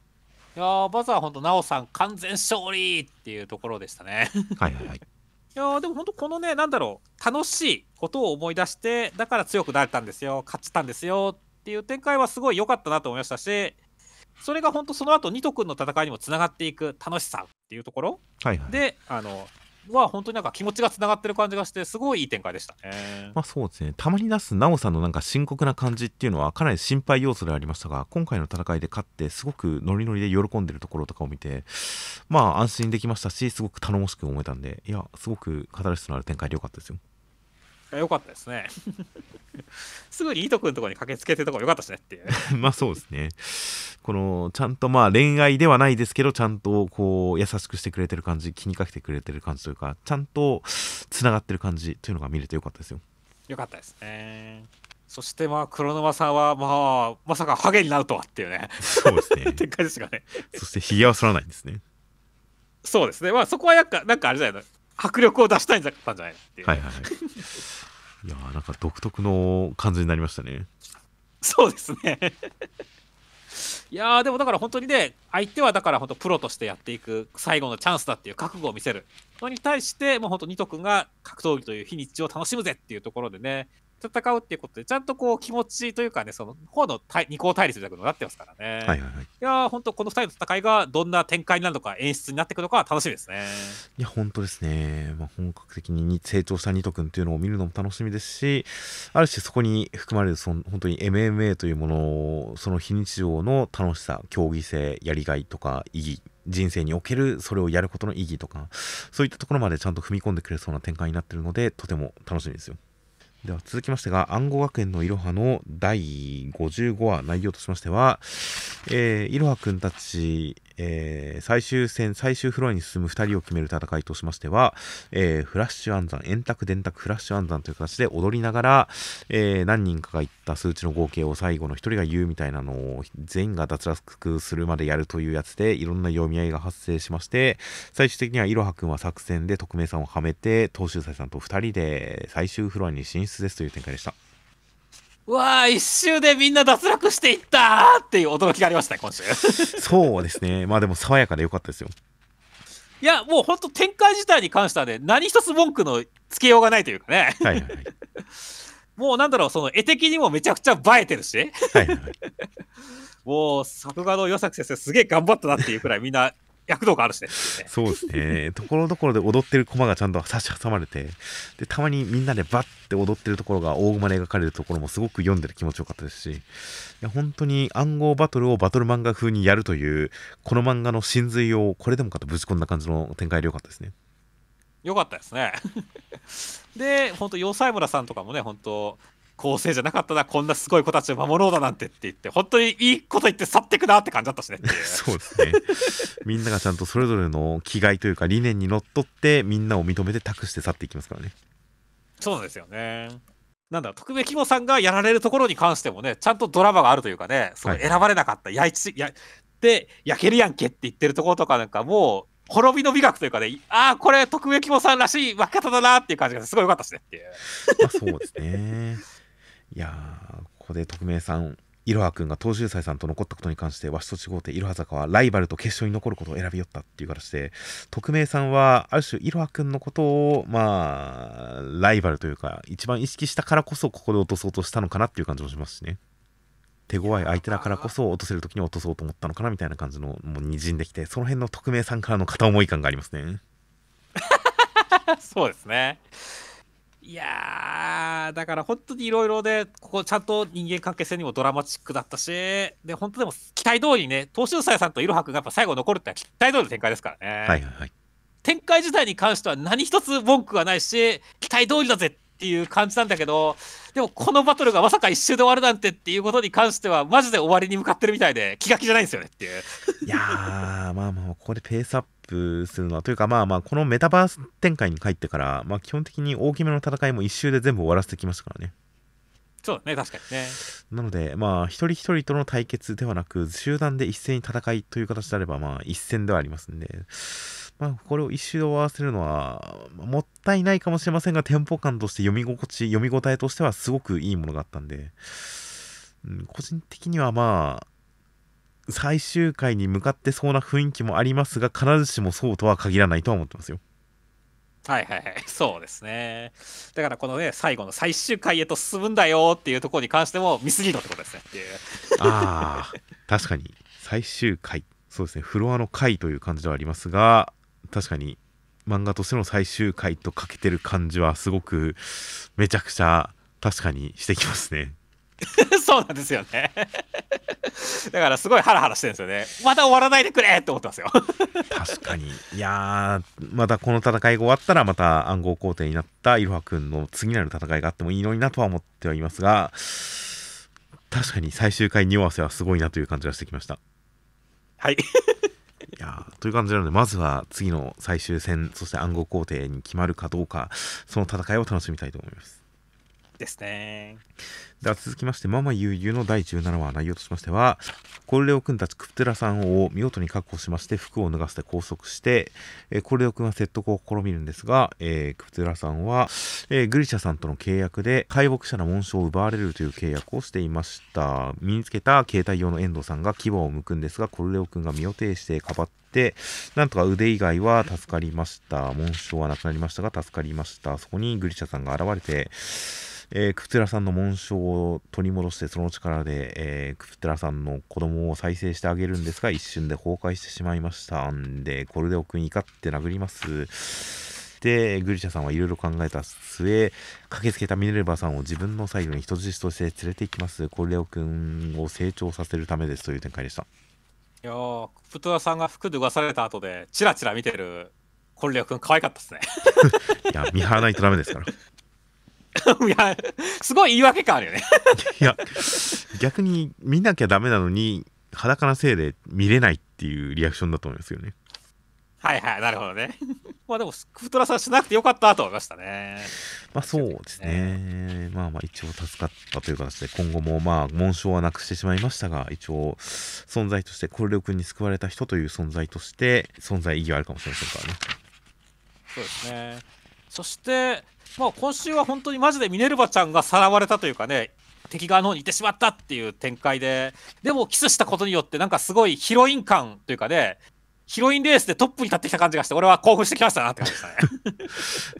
いやーまずは本当、奈緒さん完全勝利っていうところでしたね。はいはいはい。いやーでも本当このねなんだろう楽しいことを思い出してだから強くなれたんですよ。勝ちたんですよっていう展開はすごい良かったなと思いましたしそれが本当その後ニト君の戦いにもつながっていく楽しさっていうところはいはい。であのは本当になんか気持ちがつながってる感じがしてすごいいい展開でしたね。まあそうですねたまに出す奈緒さんのなんか深刻な感じっていうのはかなり心配要素でありましたが今回の戦いで勝ってすごくノリノリで喜んでるところとかを見てまあ安心できましたしすごく頼もしく思えたんでいやすごくカタルシスのある展開でよかったですよや良かったですね。すぐにニト君のところに駆けつけてるところ良かったしねっていう。まあそうですねこのちゃんとまあ恋愛ではないですけどちゃんとこう優しくしてくれてる感じ気にかけてくれてる感じというかちゃんとつながってる感じというのが見れてよかったですよ良かったですね。そしてまあ黒沼さんはまあまさかハゲになるとはっていうねそうですね 展開ですがね。そしてひげは剃らないんですねそうですね。まあそこはなんか、なんかあれじゃないの。迫力を出したいんだったんじゃないいう。はいはいはい。いやーなんか独特の感じになりましたね。そうですね。いやーでもだから本当にね、相手はだから本当プロとしてやっていく最後のチャンスだっていう覚悟を見せるのに対して、もう本当、ニト君が格闘技という非日常を楽しむぜっていうところでね、戦うっていうことで、ちゃんとこう気持ちというかね、その方の対二項対立みたいなことになってますからね。はいはいはいいやー本当、この2人の戦いがどんな展開になるのか、演出になっていくのかは楽しみですね。いや本当ですね、まあ、本格的に成長したニト君っていうのを見るのも楽しみですしある種そこに含まれるその本当に MMA というものをその非日常の楽しさ競技性やりがいとか意義人生におけるそれをやることの意義とかそういったところまでちゃんと踏み込んでくれそうな展開になっているのでとても楽しみですよでは続きましてが暗号学園のいろはの第55話内容としましては、えー、いろはくんたち、えー最終戦最終フロアに進む2人を決める戦いとしましては、えーフラッシュ暗算円卓電卓フラッシュ暗算という形で踊りながら、えー何人かが言った数値の合計を最後の1人が言うみたいなのを全員が脱落するまでやるというやつでいろんな読み合いが発生しまして最終的にはいろはくんは作戦で匿名さんをはめて東秀斎さんと2人で最終フロアに進出ですという展開でした。うわー、一周でみんな脱落していったーっていう驚きがありましたね、今週。そうですね。まあでも爽やかでよかったですよ。いや、もう本当、展開自体に関してはね、何一つ文句のつけようがないというかね、はいはいはい。もうなんだろう、その絵的にもめちゃくちゃ映えてるし、はいはいはい。もう作画の与作先生、すげえ頑張ったなっていうくらい、みんな躍動感あるしね。そうですね。ところどころで踊ってる駒がちゃんと 差し挟まれて、で、たまにみんなでバッて踊ってるところが大熊で描かれるところもすごく読んでる気持ちよかったですし、いや本当に暗号バトルをバトル漫画風にやるという、この漫画の真髄をこれでもかとぶち込んだ感じの展開でよかったですね。よかったですね。で、本当、要塞村さんとかもね、本当、構成じゃなかったな、こんなすごい子たちを守ろうだなんてって言って、本当にいいこと言って去ってくなって感じだったしね。そうですね。みんながちゃんとそれぞれの気概というか理念にのっとってみんなを認めて託して去っていきますからね。そうなんですよね。なんだろう、特命希望さんがやられるところに関してもね、ちゃんとドラマがあるというかね、そのはい選ばれなかった、やいち、や、で、焼けるやんけって言ってるところとかなんかもう、滅びの美学というかね、ああ、これ、特命希望さんらしい分け方だなっていう感じがすごい良かったですねっていう。まあそうですね。いや、ここで匿名さん、いろはくんが東秀斎さんと残ったことに関して、わしと違うていろは坂はライバルと決勝に残ることを選びよったっていう形で、匿名さんは、ある種、いろはくんのことを、まあ、ライバルというか、一番意識したからこそ、ここで落とそうとしたのかなっていう感じもしますしね。手強い相手だからこそ落とせる時に落とそうと思ったのかなみたいな感じのもうにじんできてその辺の匿名さんからの片思い感がありますね そうですね。いやー、だから本当にいろいろで、ここちゃんと人間関係性にもドラマチックだったし、で、本当でも期待通りにね、東秀斎さんといろはくんがやっぱ最後残るって期待通りの展開ですからね。はいはいはい展開自体に関しては何一つ文句はないし、期待通りだぜっていう感じなんだけど、でもこのバトルがまさか一周で終わるなんてっていうことに関しては、マジで終わりに向かってるみたいで、気が気じゃないんですよねっていう。いやー、まあまあ、ここでペースアップするのは、というかまあまあ、このメタバース展開に帰ってから、まあ基本的に大きめの戦いも一周で全部終わらせてきましたからね。そうだね、確かにね。なので、まあ、一人一人との対決ではなく、集団で一斉に戦いという形であれば、まあ、一戦ではありますんで、まあ、これを一周で終わらせるのは、まあもったいないかもしれませんが、テンポ感として読み心地、読み応えとしてはすごくいいものがあったんで、うん、個人的にはまあ、最終回に向かってそうな雰囲気もありますが、必ずしもそうとは限らないとは思ってますよ。はいはいはい、そうですね。だからこのね、最後の最終回へと進むんだよっていうところに関しても、ミスリードってことですねっていう。ああ、確かに最終回、そうですね、フロアの回という感じではありますが、確かに漫画としての最終回とかけてる感じはすごくめちゃくちゃ確かにしてきますね。そうなんですよね。だからすごいハラハラしてるんですよね。まだ終わらないでくれって思ってますよ。確かに。いやー、またこの戦いが終わったら、また暗号皇帝になったいろはくんの次なる戦いがあってもいいのになとは思ってはいますが、確かに最終回匂わせはすごいなという感じがしてきました。はい。いやという感じなので、まずは次の最終戦、そして暗号皇帝に決まるかどうか、その戦いを楽しみたいと思います。ですね。では続きまして、ママゆうゆうの第17話内容としましては、コルレオくんたちクプテラさんを見事に確保しまして、服を脱がせて拘束して、えーコルレオくんは説得を試みるんですが、えークプテラさんは、えーグリシャさんとの契約で敗北者の紋章を奪われるという契約をしていました。身につけた携帯用の遠藤さんが牙を剥くんですが、コルレオくんが身を挺してかばって、なんとか腕以外は助かりました。紋章はなくなりましたが、助かりました。そこにグリシャさんが現れて、えークプテラさんの紋章を取り戻してその力で、えークプテラさんの子供を再生してあげるんですが一瞬で崩壊してしまいましたんでコルデオ君怒って殴ります。でグリシャさんはいろいろ考えた末駆けつけたミネルヴァさんを自分のサイドに人質として連れて行きます。コルデオ君を成長させるためですという展開でした。いやー、プトラさんが服脱がされた後で、チラチラ見てるコルレオ君、可愛かったですね。いや見張らないとダメですから いや、すごい言い訳感あるよね。いや逆に見なきゃダメなのに裸なせいで見れないっていうリアクションだと思いますよねはいはい、なるほどね。まあでも、プトラさんしなくてよかったと思いましたね。まあそうですね。まあまあ一応助かったという形で今後もまあ紋章はなくしてしまいましたが一応存在としてコルレオ君に救われた人という存在として存在意義はあるかもしれませんからね。そうですね。そして、まあ今週は本当にマジでミネルヴァちゃんがさらわれたというかね、敵側の方にいてしまったっていう展開で、でもキスしたことによってなんかすごいヒロイン感というかね、ヒロインレースでトップに立ってきた感じがして、俺は興奮してきましたなって感じでしたね。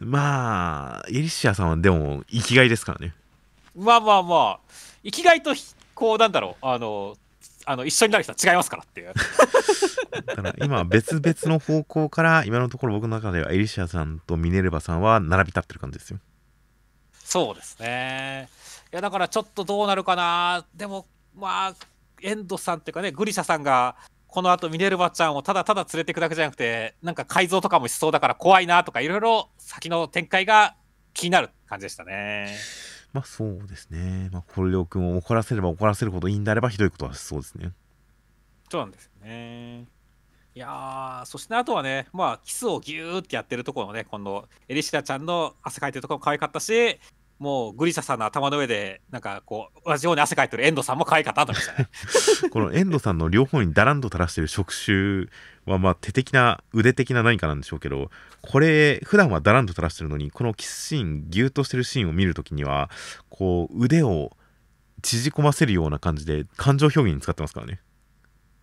まあエリシアさんはでも生きがいですからね。まあまあまあ、生きがいとひ、こうなんだろう、あの、あの一緒になる人は違いますからっていう。だから今別々の方向から今のところ僕の中ではエリシアさんとミネルヴァさんは並び立ってる感じですよ。そうですね。いや、だからちょっとどうなるかな。でも、まあ、エンドさんっていうかね、グリシャさんが、この後ミネルヴァちゃんをただただ連れていくだけじゃなくて、なんか改造とかもしそうだから怖いなとか、いろいろ先の展開が気になる感じでしたね。まあそうですね。まあコルレオ君を怒らせれば怒らせるほどいいんであればひどいことはしそうですね。そうなんですよね。いやー、そしてあとはね、まあ、キスをギューってやってるところのね、今度、エリシアちゃんの汗かいてるところも可愛かったし、もうグリシャさんの頭の上で、なんかこう、同じように汗かいてるエンドさんも可愛かったなと思いましたね。この遠藤さんの両方にダランと垂らしてる触手はまあ手的な腕的な何かなんでしょうけどこれ普段はダランと垂らしてるのにこのキスシーンギューッとしてるシーンを見るときにはこう腕を縮こませるような感じで感情表現に使ってますからね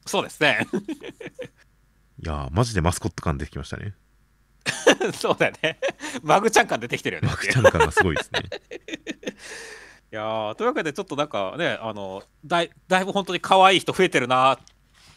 そうですね。いやーマジでマスコット感出てきましたね そうだよね。マグちゃん感出てきてるよねマ。クちゃん感がすごいですね いやーというわけで、ちょっとなんかね、あのだいだいぶ本当に可愛い人増えてるなっ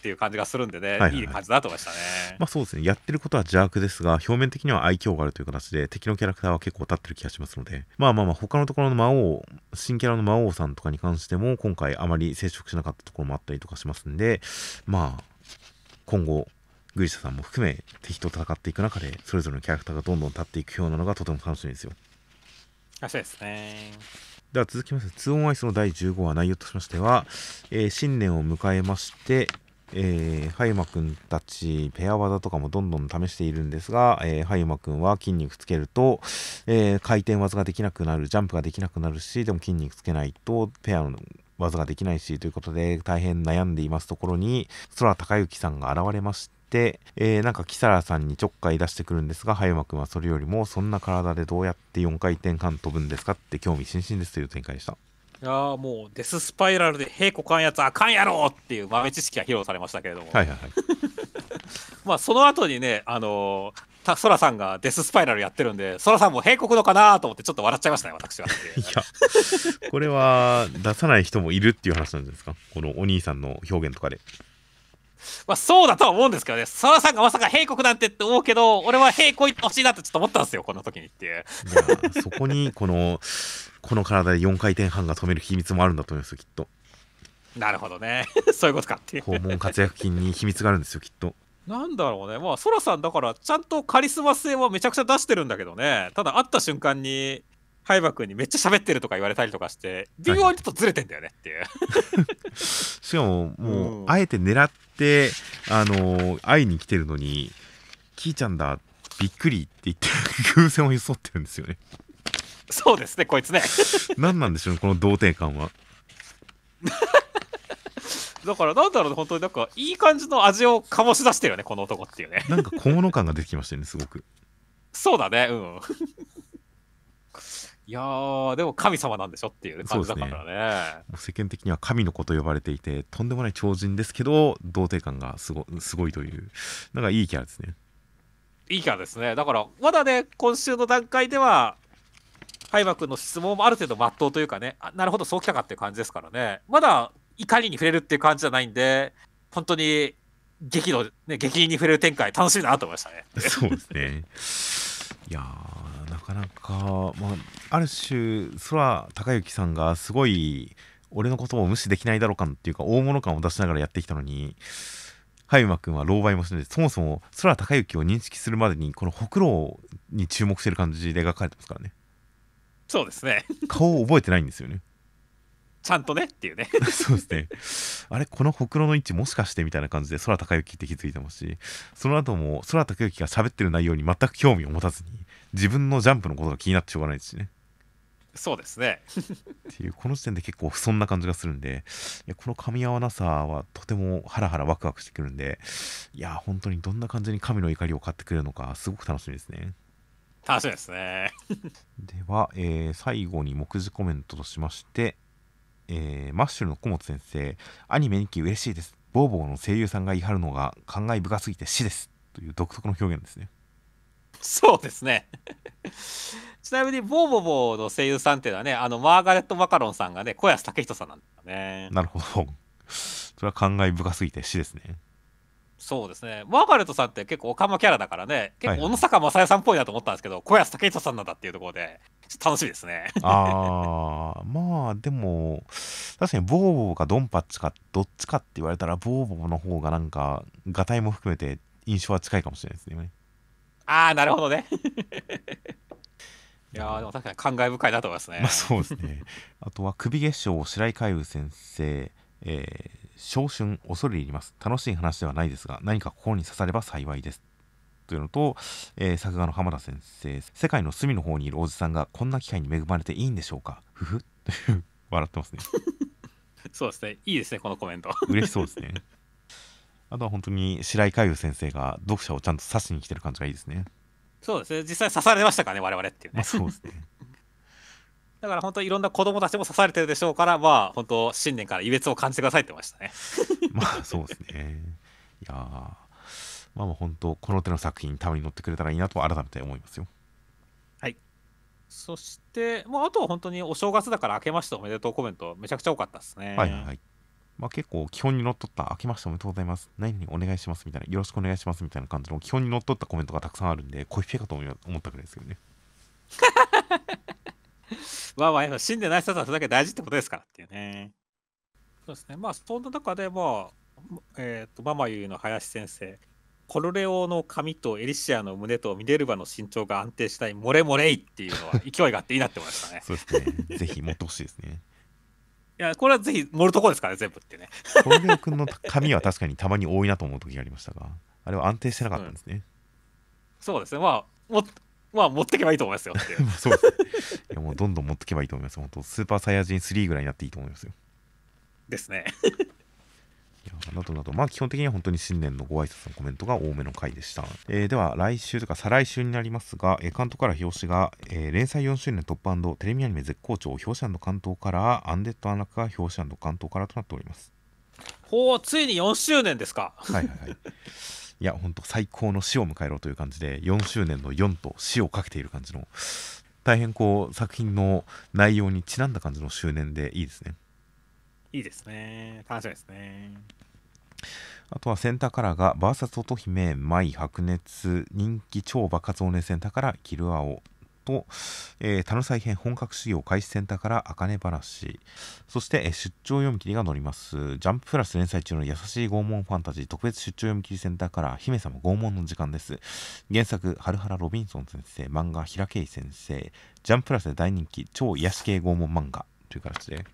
ていう感じがするんでね、いはいはいはいい感じだと思いましたね。まあそうですねやってることは邪悪ですが表面的には愛嬌があるという形で敵のキャラクターは結構立ってる気がしますのでまあまあまあ他のところの魔王新キャラの魔王さんとかに関しても今回あまり接触しなかったところもあったりとかしますんでまあ今後グリシャさんも含め敵と戦っていく中でそれぞれのキャラクターがどんどん立っていくようなのがとても楽しみですよあそうですね。では続きまして、2オンアイスの第15話内容としましては、えー新年を迎えまして、えー、ハイマくんたちペア技とかもどんどん試しているんですが、えーハイマくんは筋肉つけると、えー回転技ができなくなるジャンプができなくなるしでも筋肉つけないとペアの技ができないしということで大変悩んでいますところに空高之さんが現れまして、えーなんかキサラさんにちょっかい出してくるんですがハイマくんはそれよりもそんな体でどうやって4回転半飛ぶんですかって興味津々ですという展開でした。いやーもうデススパイラルで平子かんやつあかんやろっていう豆知識が披露されましたけれども、はいはいはい。まあその後にね、あのーたソラさんがデススパイラルやってるんで、ソラさんも平国のかなと思ってちょっと笑っちゃいましたね、私は。いや、これは出さない人もいるっていう話なんですか？このお兄さんの表現とかで。まあそうだとは思うんですけどね、ソラさんがまさか平国なんてって思うけど、俺は平国行ってほしいなってちょっと思ったんですよ、この時にっていう。いや、そこにこの、この体で4回転半が止める秘密もあるんだと思いますよ、きっと。なるほどね。そういうことかっていう。肛門活躍筋に秘密があるんですよ、きっと。なんだろうね、まあ、ソラさんだから、ちゃんとカリスマ性はめちゃくちゃ出してるんだけどね、ただ会った瞬間に、ハイバ君にめっちゃ喋ってるとか言われたりとかして、微妙にちょっとずれてんだよねっていう。しかも、もう、うんあえて狙って、あのー会いに来てるのに、キーちゃんだ、びっくりって言って、偶然を装ってるんですよね。そうですね、こいつね。何なんでしょうねこの童貞感は だから、なんだろうね、本当になんか、いい感じの味を醸し出してるよね、この男っていうね。なんか小物感が出てきましたよねすごくそうだね、うん。いやー、でも神様なんでしょっていうね感じだからね。もう世間的には神の子と呼ばれていてとんでもない超人ですけど童貞感がすごすごいというなんかいいキャラですねいいキャラですね。だから、まだね、今週の段階では、ハイマ君の質問もある程度真っ当というかね、あなるほど、そうきたかっていう感じですからね。まだ怒りに触れるっていう感じじゃないんで、本当に激怒、ね、激鱗に触れる展開、楽しみだなと思いましたね。そうですね。いやーなかなか、まあ、ある種空高之さんがすごい俺のことを無視できないだろう感っていうか大物感を出しながらやってきたのに葉山君は狼狽もしないでそもそも空高之を認識するまでにこのほくろに注目してる感じで描かれてますからねそうですね。顔を覚えてないんですよねちゃんとねっていうね。そうですね。あれ、このほくろの位置もしかしてみたいな感じで空高之って気づいてますし、その後も空高之が喋ってる内容に全く興味を持たずに、自分のジャンプのことが気になってしょうがないですしね。そうですね。っていう、この時点で結構不遜な感じがするんで、いやこの噛み合わなさはとてもハラハラワクワクしてくるんで、いや、本当にどんな感じに神の怒りを買ってくれるのか、すごく楽しみですね。楽しみですね。では、えー最後に目次コメントとしまして、えーマッシュルの小本先生、アニメ2期嬉しいです。ボーボーの声優さんが言い張るのが感慨深すぎて死です。という独特の表現ですね。そうですね。ちなみに、ボーボボーの声優さんっていうのはね、あの、マーガレット・マカロンさんがね、小安武人さんなんだよね。なるほど。それは感慨深すぎて死ですね。そうですね。マーガレットさんって結構オカマキャラだからね、結はいはい構小野坂正也さんっぽいなと思ったんですけど、小安武人さんなんだっていうところで、ちょっと楽しみですね。あー、まあでも、確かにボーボーかドンパッチかどっちかって言われたら、ボーボーの方がなんか、ガタイも含めて印象は近いかもしれないですね。あー、なるほどね。いやー、でも確かに感慨深いなと思いますね。まあそうですね。あとは首月賞白井海雲先生、えー、小春恐れ入ります。楽しい話ではないですが、何か心に刺されば幸いです。というのと、えー作画の浜田先生、世界の隅の方にいるおじさんがこんな機会に恵まれていいんでしょうか？ふふという笑ってますね。そうですね。いいですね、このコメント。嬉しそうですね。あとは本当に白井海雲先生が読者をちゃんと刺しに来てる感じがいいですね。そうですね。実際刺されましたからね、我々っていうまあね。そうですね。だから本当いろんな子供たちも刺されてるでしょうから、まあ本当新年から異別を感じてくださいってましたね。まあそうですね。いやーまあもう本当この手の作品たまに乗ってくれたらいいなと改めて思いますよ。そして、もうあとは本当にお正月だから明けましておめでとうコメントめちゃくちゃ多かったですね。はいはいはい。まあ結構基本にのっとった、明けましておめでとうございます。何々お願いしますみたいな、よろしくお願いしますみたいな感じの基本にのっとったコメントがたくさんあるんで、コイフェかと思ったくらいですよね。まあまあ、新年の挨拶はそれだけ大事ってことですからっていうね。そうですね。まあ、そんな中で、まあ、えっ、と、ママユーの林先生、コルレオの髪とエリシアの胸とミネルヴァの身長が安定したい、モレモレイっていうのは 勢いがあっていいなって思いましたね。そうですね。ぜひ持ってほしいですね。いや、これはぜひ盛るとこですからね、全部ってね。コロレオ君の髪は確かにたまに多いなと思う時がありましたが、あれは安定してなかったんですね。そうですね。まあ、もまあ、持ってけばいいと思いますよ そうですね。いやもうどんどん持ってけばいいと思います。本当スーパーサイヤ人3ぐらいになっていいと思いますよ。ですね。などなど、まあ基本的には本当に新年のご挨拶のコメントが多めの回でした。えーでは来週とか再来週になりますが、えー関東から表紙が、えー連載4周年突破テレビアニメ絶好調表紙関東からアンデッドアナクが表紙関東からとなっております。ほう、ついに4周年ですか？はいはいはい。いや、本当最高の死を迎えろという感じで、4周年の4と死をかけている感じの、大変こう作品の内容にちなんだ感じの周年でいいですね。いいですね。楽しみですね。あとはセンターカラーがバーサス乙姫、舞、白熱、人気超爆発おねセンターからキルアオと、えー、タヌ再編本格修行開始センターからあかね話、そして、えー出張読み切りが載ります。ジャンププラス連載中の優しい拷問ファンタジー特別出張読み切りセンターから姫様拷問の時間です。原作、春原ロビンソン先生、漫画、平慶先生、ジャンププラスで大人気超癒し系拷問漫画という形で、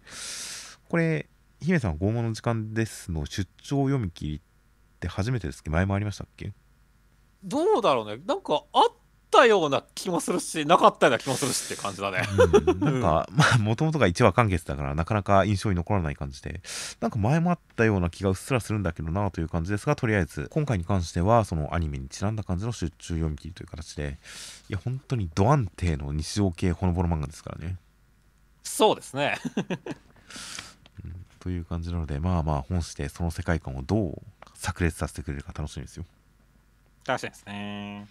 これ、姫様拷問の時間ですの出張読み切りって初めてですっけ？前もありましたっけ？どうだろうね。なんかあったような気もするしなかったような気もするしって感じだね。うん、なんか、まあ、もともとが1話完結だから、なかなか印象に残らない感じで、なんか前もあったような気がうっすらするんだけどなという感じですが、とりあえず、今回に関しては、そのアニメにちなんだ感じの集中読み切りという形で、いや、本当にド安定の日常系ほのぼの漫画ですからね。そうですね という感じなので、まあまあ、本してその世界観をどう炸裂させてくれるか楽しみですよ。楽しみですね。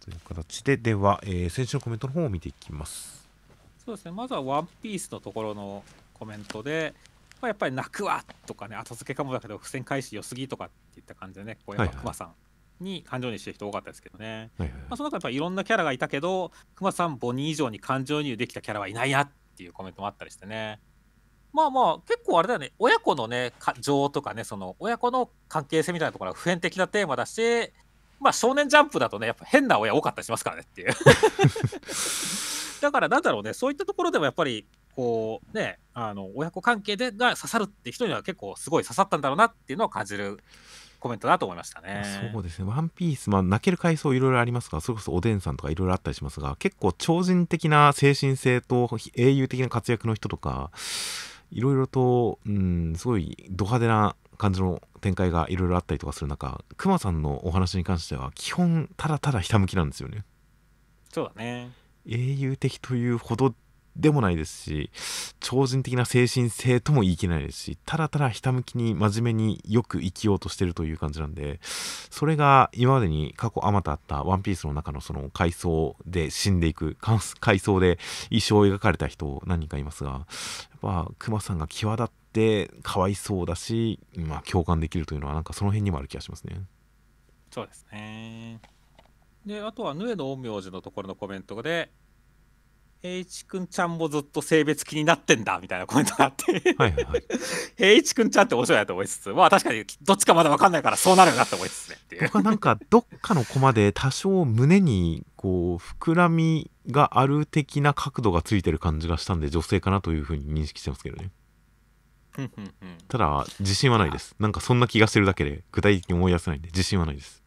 という形で、では、えー先週のコメントの方を見ていきます。そうですね。まずは「ワンピースのところのコメントで、まあ、やっぱり「泣くわ」とかね後付けかもだけど付箋返し良すぎとかっていった感じでねこうやっはいはい。ぱクマさんに感情移入してる人多かったですけどね、はいはい。まあ、その中やっぱりいろんなキャラがいたけどクマさん母乳以上に感情移入できたキャラはいないなっていうコメントもあったりしてねまあまあ結構あれだよね。親子のねか情とかねその親子の関係性みたいなところは普遍的なテーマだしまあ少年ジャンプだとねやっぱ変な親多かったりしますからねっていう。だからなんだろうねそういったところでもやっぱりこうねあの親子関係でが刺さるって人には結構すごい刺さったんだろうなっていうのを感じるコメントだと思いましたね。そうですね、ワンピース、まあ、泣ける回想いろいろありますが、それこそおでんさんとかいろいろあったりしますが、結構超人的な精神性と英雄的な活躍の人とか、いろいろと、うん、すごいド派手な感じの展開がいろいろあったりとかする中、クマさんのお話に関しては、基本、ただただひたむきなんですよね。そうだね。英雄的というほどでもないですし超人的な精神性とも言い切れないですしただただひたむきに真面目によく生きようとしてるという感じなんでそれが今までに過去あまたあった「ワンピースの中のその階層で死んでいく階層で一生を描かれた人何人かいますがやっぱクマさんが際立ってかわいそうだし、まあ、共感できるというのはなんかその辺にもある気がしますね。そうですね。で、あとは、ヌエの陰陽師のところのコメントで、平一くんちゃんもずっと性別気になってんだみたいなコメントがあって、はいはいはい。平一くんちゃんって面白いなと思いつつ、まあ確かにどっちかまだ分かんないからそうなるよなって思いつつねっていう。僕はなんかどっかのコマで多少胸にこう膨らみがある的な角度がついてる感じがしたんで女性かなというふうに認識してますけどね。ただ自信はないです。なんかそんな気がしてるだけで具体的に思い出せないんで自信はないです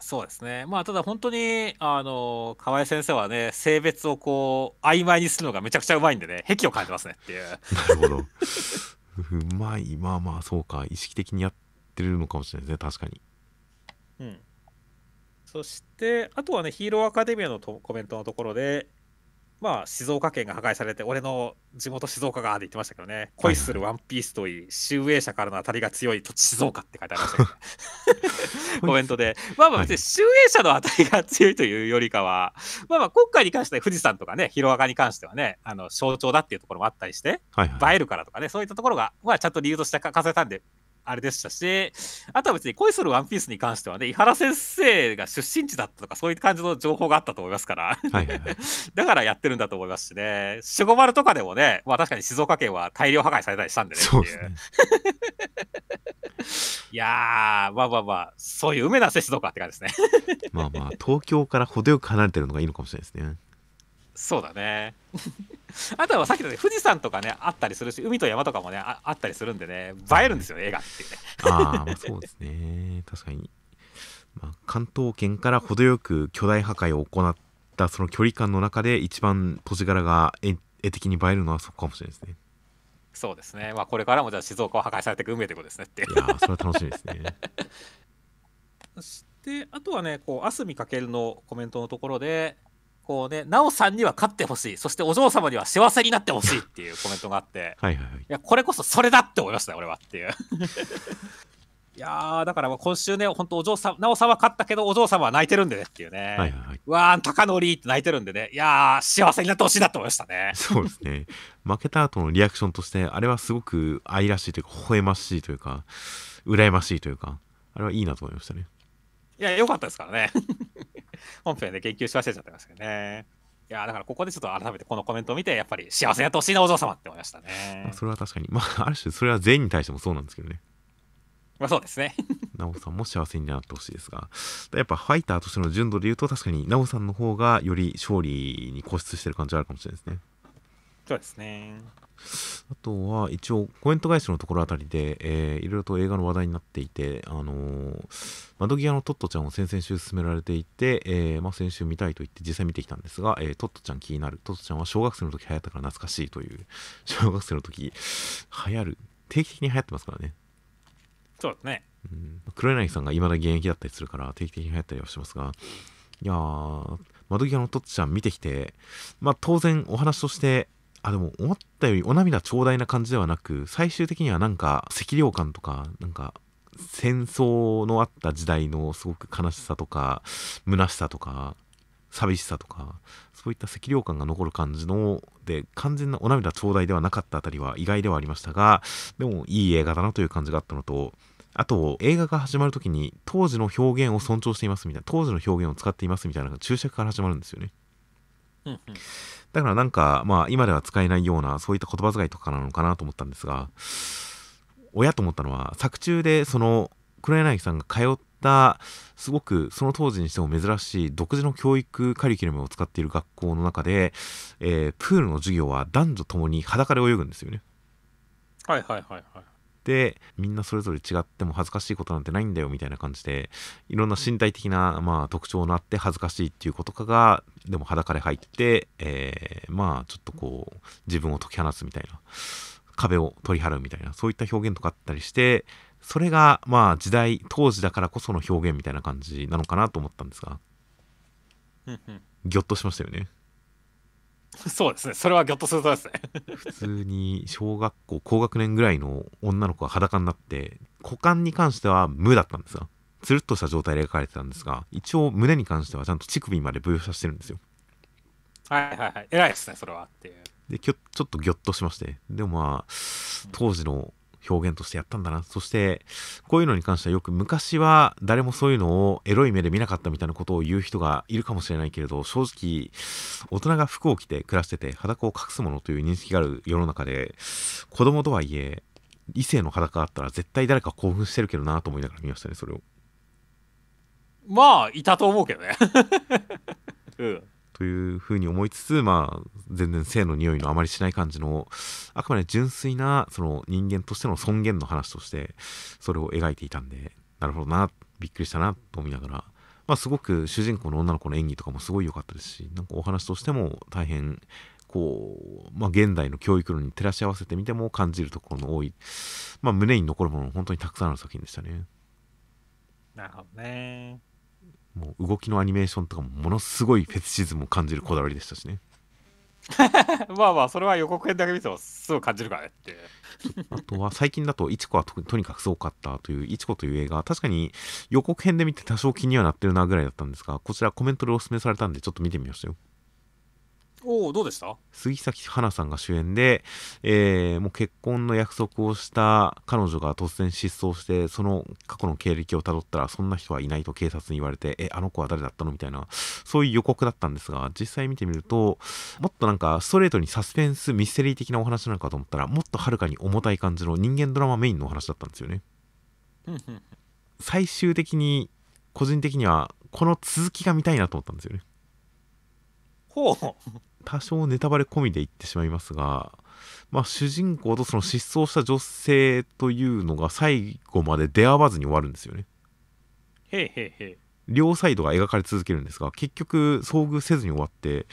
そうですね。まあただ本当に、あの、河合先生はね、性別をこう、曖昧にするのがめちゃくちゃうまいんでね、癖を感じますねっていう。なるほど。うまい。まあまあそうか。意識的にやってるのかもしれないですね。確かに。うん、そして、あとはね、ヒーローアカデミアのとコメントのところで、まあ、静岡県が破壊されて、俺の地元静岡がって言ってましたけどね、恋するワンピースといい、集英社からの当たりが強い土地静岡って書いてありましたけど、ね、コメントで、まあまあ別に集英社の当たりが強いというよりかは、まあまあ今回に関しては富士山とかね、ヒロアカに関してはね、あの象徴だっていうところもあったりして、はいはい。映えるからとかね、そういったところが、まあ、ちゃんと理由として書かせたんで、あれでしたし、あとは別に恋するワンピースに関してはね、井原先生が出身地だったとか、そういう感じの情報があったと思いますから、はいはいはい。だからやってるんだと思いますしね、守護丸とかでもね、まあ確かに静岡県は大量破壊されたりしたんでねっていう。そうですね。いやー、まあまあまあ、そういう梅な静岡って感じですね。まあまあ東京から程よく離れてるのがいいのかもしれないですねそうだね。あとはさっきのね、富士山とかね、あったりするし、海と山とかもね、ああったりするんでね、映えるんですよね、映画っていうね。ああ、まあそうですね。確かに。まあ、関東圏から程よく巨大破壊を行ったその距離感の中で一番土地柄が絵絵的に映えるのはそこかもしれないですね。そうですね。まあ、これからもじゃあ静岡を破壊されていく運命ということですねっていうい。やー、それは楽しみですね。そして、あとはね、こう、あすみかけるのコメントのところで、こうね、なおさんには勝ってほしい、そしてお嬢様には幸せになってほしいっていうコメントがあって、はいはいはい。いや、これこそそれだって思いましたよ、俺はっていう。いやー、だから今週ね、本当お嬢さん、なおさんは勝ったけど、お嬢様は泣いてるんでねっていうね。はいはいはい。うわー、高則って泣いてるんでね、いやー、幸せになってほしいなって思いましたね。そうですね。負けた後のリアクションとして、あれはすごく愛らしいというか、微笑ましいというか、羨ましいというか、あれはいいなと思いましたね。いや、良かったですからね。本編で研究し忘れちゃってましたけどね。いやーだからここでちょっと改めてこのコメントを見て、やっぱり幸せになってほしいな、お嬢様って思いましたねまあ、。それは確かに、まあ、ある種、それは全員に対してもそうなんですけどね。まあそうですね。ナオさんも幸せになってほしいですが、やっぱファイターとしての純度で言うと、確かにナオさんの方がより勝利に固執してる感じはあるかもしれないですね。そうですね。あとは一応コメント返しのところあたりで、えーいろいろと映画の話題になっていて、あのー窓際のトットちゃんを先々週勧められていて、えーまあ、先週見たいと言って実際見てきたんですが、えートットちゃん気になる。トットちゃんは小学生の時流行ったから懐かしいという 小学生の時流行る。定期的に流行ってますからね。そうですね。うん。黒柳さんが未だ現役だったりするから定期的に流行ったりはしますが。いやー窓際のトッツちゃん見てきてまあ当然お話としてあでも思ったよりお涙頂戴な感じではなく最終的にはなんか赤涼感とかなんか戦争のあった時代のすごく悲しさとか虚しさとか寂しさとかそういった赤涼感が残る感じので完全なお涙頂戴ではなかったあたりは意外ではありましたがでもいい映画だなという感じがあったのとあと映画が始まる時に当時の表現を尊重していますみたいな当時の表現を使っていますみたいな注釈から始まるんですよね。だからなんかまあ今では使えないようなそういった言葉遣いとかなのかなと思ったんですが親と思ったのは作中でその黒柳さんが通ったすごくその当時にしても珍しい独自の教育カリキュラムを使っている学校の中で、えープールの授業は男女ともに裸で泳ぐんですよね。はいはいはいはい。でみんなそれぞれ違っても恥ずかしいことなんてないんだよみたいな感じでいろんな身体的な、まあ、特徴のあって恥ずかしいっていうことかがでも裸で入って、えーまあちょっとこう自分を解き放つみたいな壁を取り払うみたいなそういった表現とかあったりしてそれがまあ時代当時だからこその表現みたいな感じなのかなと思ったんですがうんうん。ギョッとしましたよね そうですね。それはギョッとするとですね。普通に小学校高学年ぐらいの女の子が裸になって股間に関しては無だったんですよつるっとした状態で描かれてたんですが一応胸に関してはちゃんと乳首まで描写してるんですよはいはいはい。偉いですね、それはっていう。できょちょっとギョッとしましてでもまあ当時の表現としてやったんだなそしてこういうのに関してはよく昔は誰もそういうのをエロい目で見なかったみたいなことを言う人がいるかもしれないけれど正直大人が服を着て暮らしてて裸を隠すものという認識がある世の中で子供とはいえ異性の裸があったら絶対誰か興奮してるけどなと思いながら見ましたねそれをまあ、いたと思うけどね。というふうに思いつつまあ全然性の匂いのあまりしない感じのあくまで純粋なその人間としての尊厳の話としてそれを描いていたんでなるほどなびっくりしたなと思いながらまあすごく主人公の女の子の演技とかもすごい良かったですしなんかお話としても大変こうまあ現代の教育論に照らし合わせてみても感じるところの多いまあ胸に残るもの本当にたくさんある作品でしたねなるほどね。もう動きのアニメーションとかもものすごいフェチシズムを感じるこだわりでしたしね まあまあ、それは予告編だけ見てもすぐ感じるからねって。あとは最近だと、いちこはととにかくすごかったという、いちこという映画、確かに予告編で見て多少気にはなってるなぐらいだったんですが、こちらコメントでお勧めされたんで、ちょっと見てみましたよ。おお、どうでした？杉咲花さんが主演で、えーもう結婚の約束をした彼女が突然失踪して、その過去の経歴をたどったら、そんな人はいないと警察に言われて、え、あの子は誰だったの？みたいな、そういう予告だったんですが、実際見てみると、もっとなんかストレートにサスペンス、ミステリー的なお話なのかと思ったら、もっとはるかに重たい感じの人間ドラマメインのお話だったんですよね。最終的に、個人的には、この続きが見たいなと思ったんですよね。ほう。多少ネタバレ込みで言ってしまいますが、まあ、主人公とその失踪した女性というのが最後まで出会わずに終わるんですよね。へいへいへい。両サイドが描かれ続けるんですが結局遭遇せずに終わって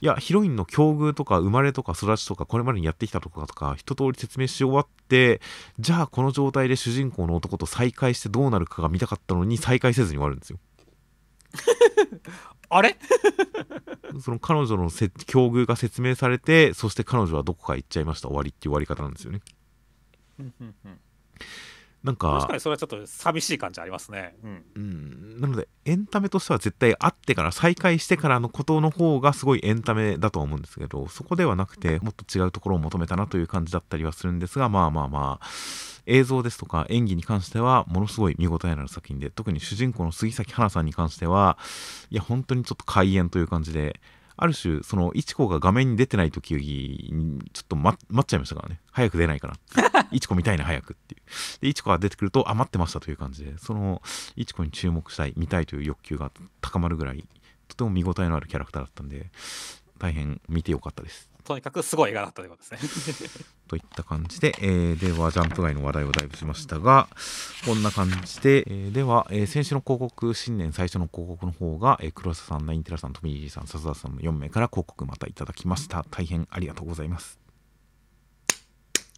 いやヒロインの境遇とか生まれとか育ちとかこれまでにやってきたとかとか一通り説明し終わってじゃあこの状態で主人公の男と再会してどうなるかが見たかったのに再会せずに終わるんですよ。あれ？その彼女のせ境遇が説明されてそして彼女はどこか行っちゃいました終わりっていう終わり方なんですよね。なん確かかにそれはちょっと寂しい感じありますね。うん。うんなのでエンタメとしては絶対会ってから再会してからのことの方がすごいエンタメだとは思うんですけどそこではなくてもっと違うところを求めたなという感じだったりはするんですがまあまあまあ映像ですとか演技に関してはものすごい見応えのある作品で特に主人公の杉咲花さんに関してはいや本当にちょっと開演という感じである種そのいちこが画面に出てない時にちょっと待待っちゃいましたからね。早く出ないかな。いちこ見たいな早くっていう。でいちこが出てくるとあ待ってましたという感じでそのいちこに注目したい見たいという欲求が高まるぐらいとても見応えのあるキャラクターだったんで大変見てよかったです。とにかくすごい映画だったということですね。といった感じで、えーではジャンプ外の話題をだいぶしましたがこんな感じで、えーでは、えー先週の広告新年最初の広告の方が、えー黒瀬さんナインテラさんトミージーさん笹田さんの4名から広告またいただきました大変ありがとうございます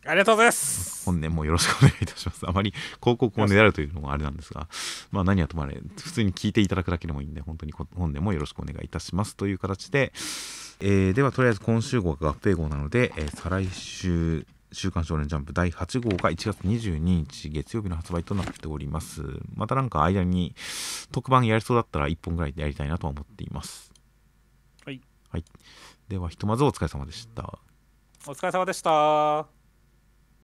ありがとうございます。本年もよろしくお願いいたします。あまり広告をねだるというのもあれなんですがまあ何はともあれ普通に聞いていただくだけでもいいんで本当にこ本年もよろしくお願いいたします。という形で、えーではとりあえず今週号が合併号なので、えー再来週週刊少年ジャンプ第8号が1月22日月曜日の発売となっております。またなんか間に特番やりそうだったら1本ぐらいでやりたいなとは思っています。はい、はい、ではひとまずお疲れ様でした。お疲れ様でした。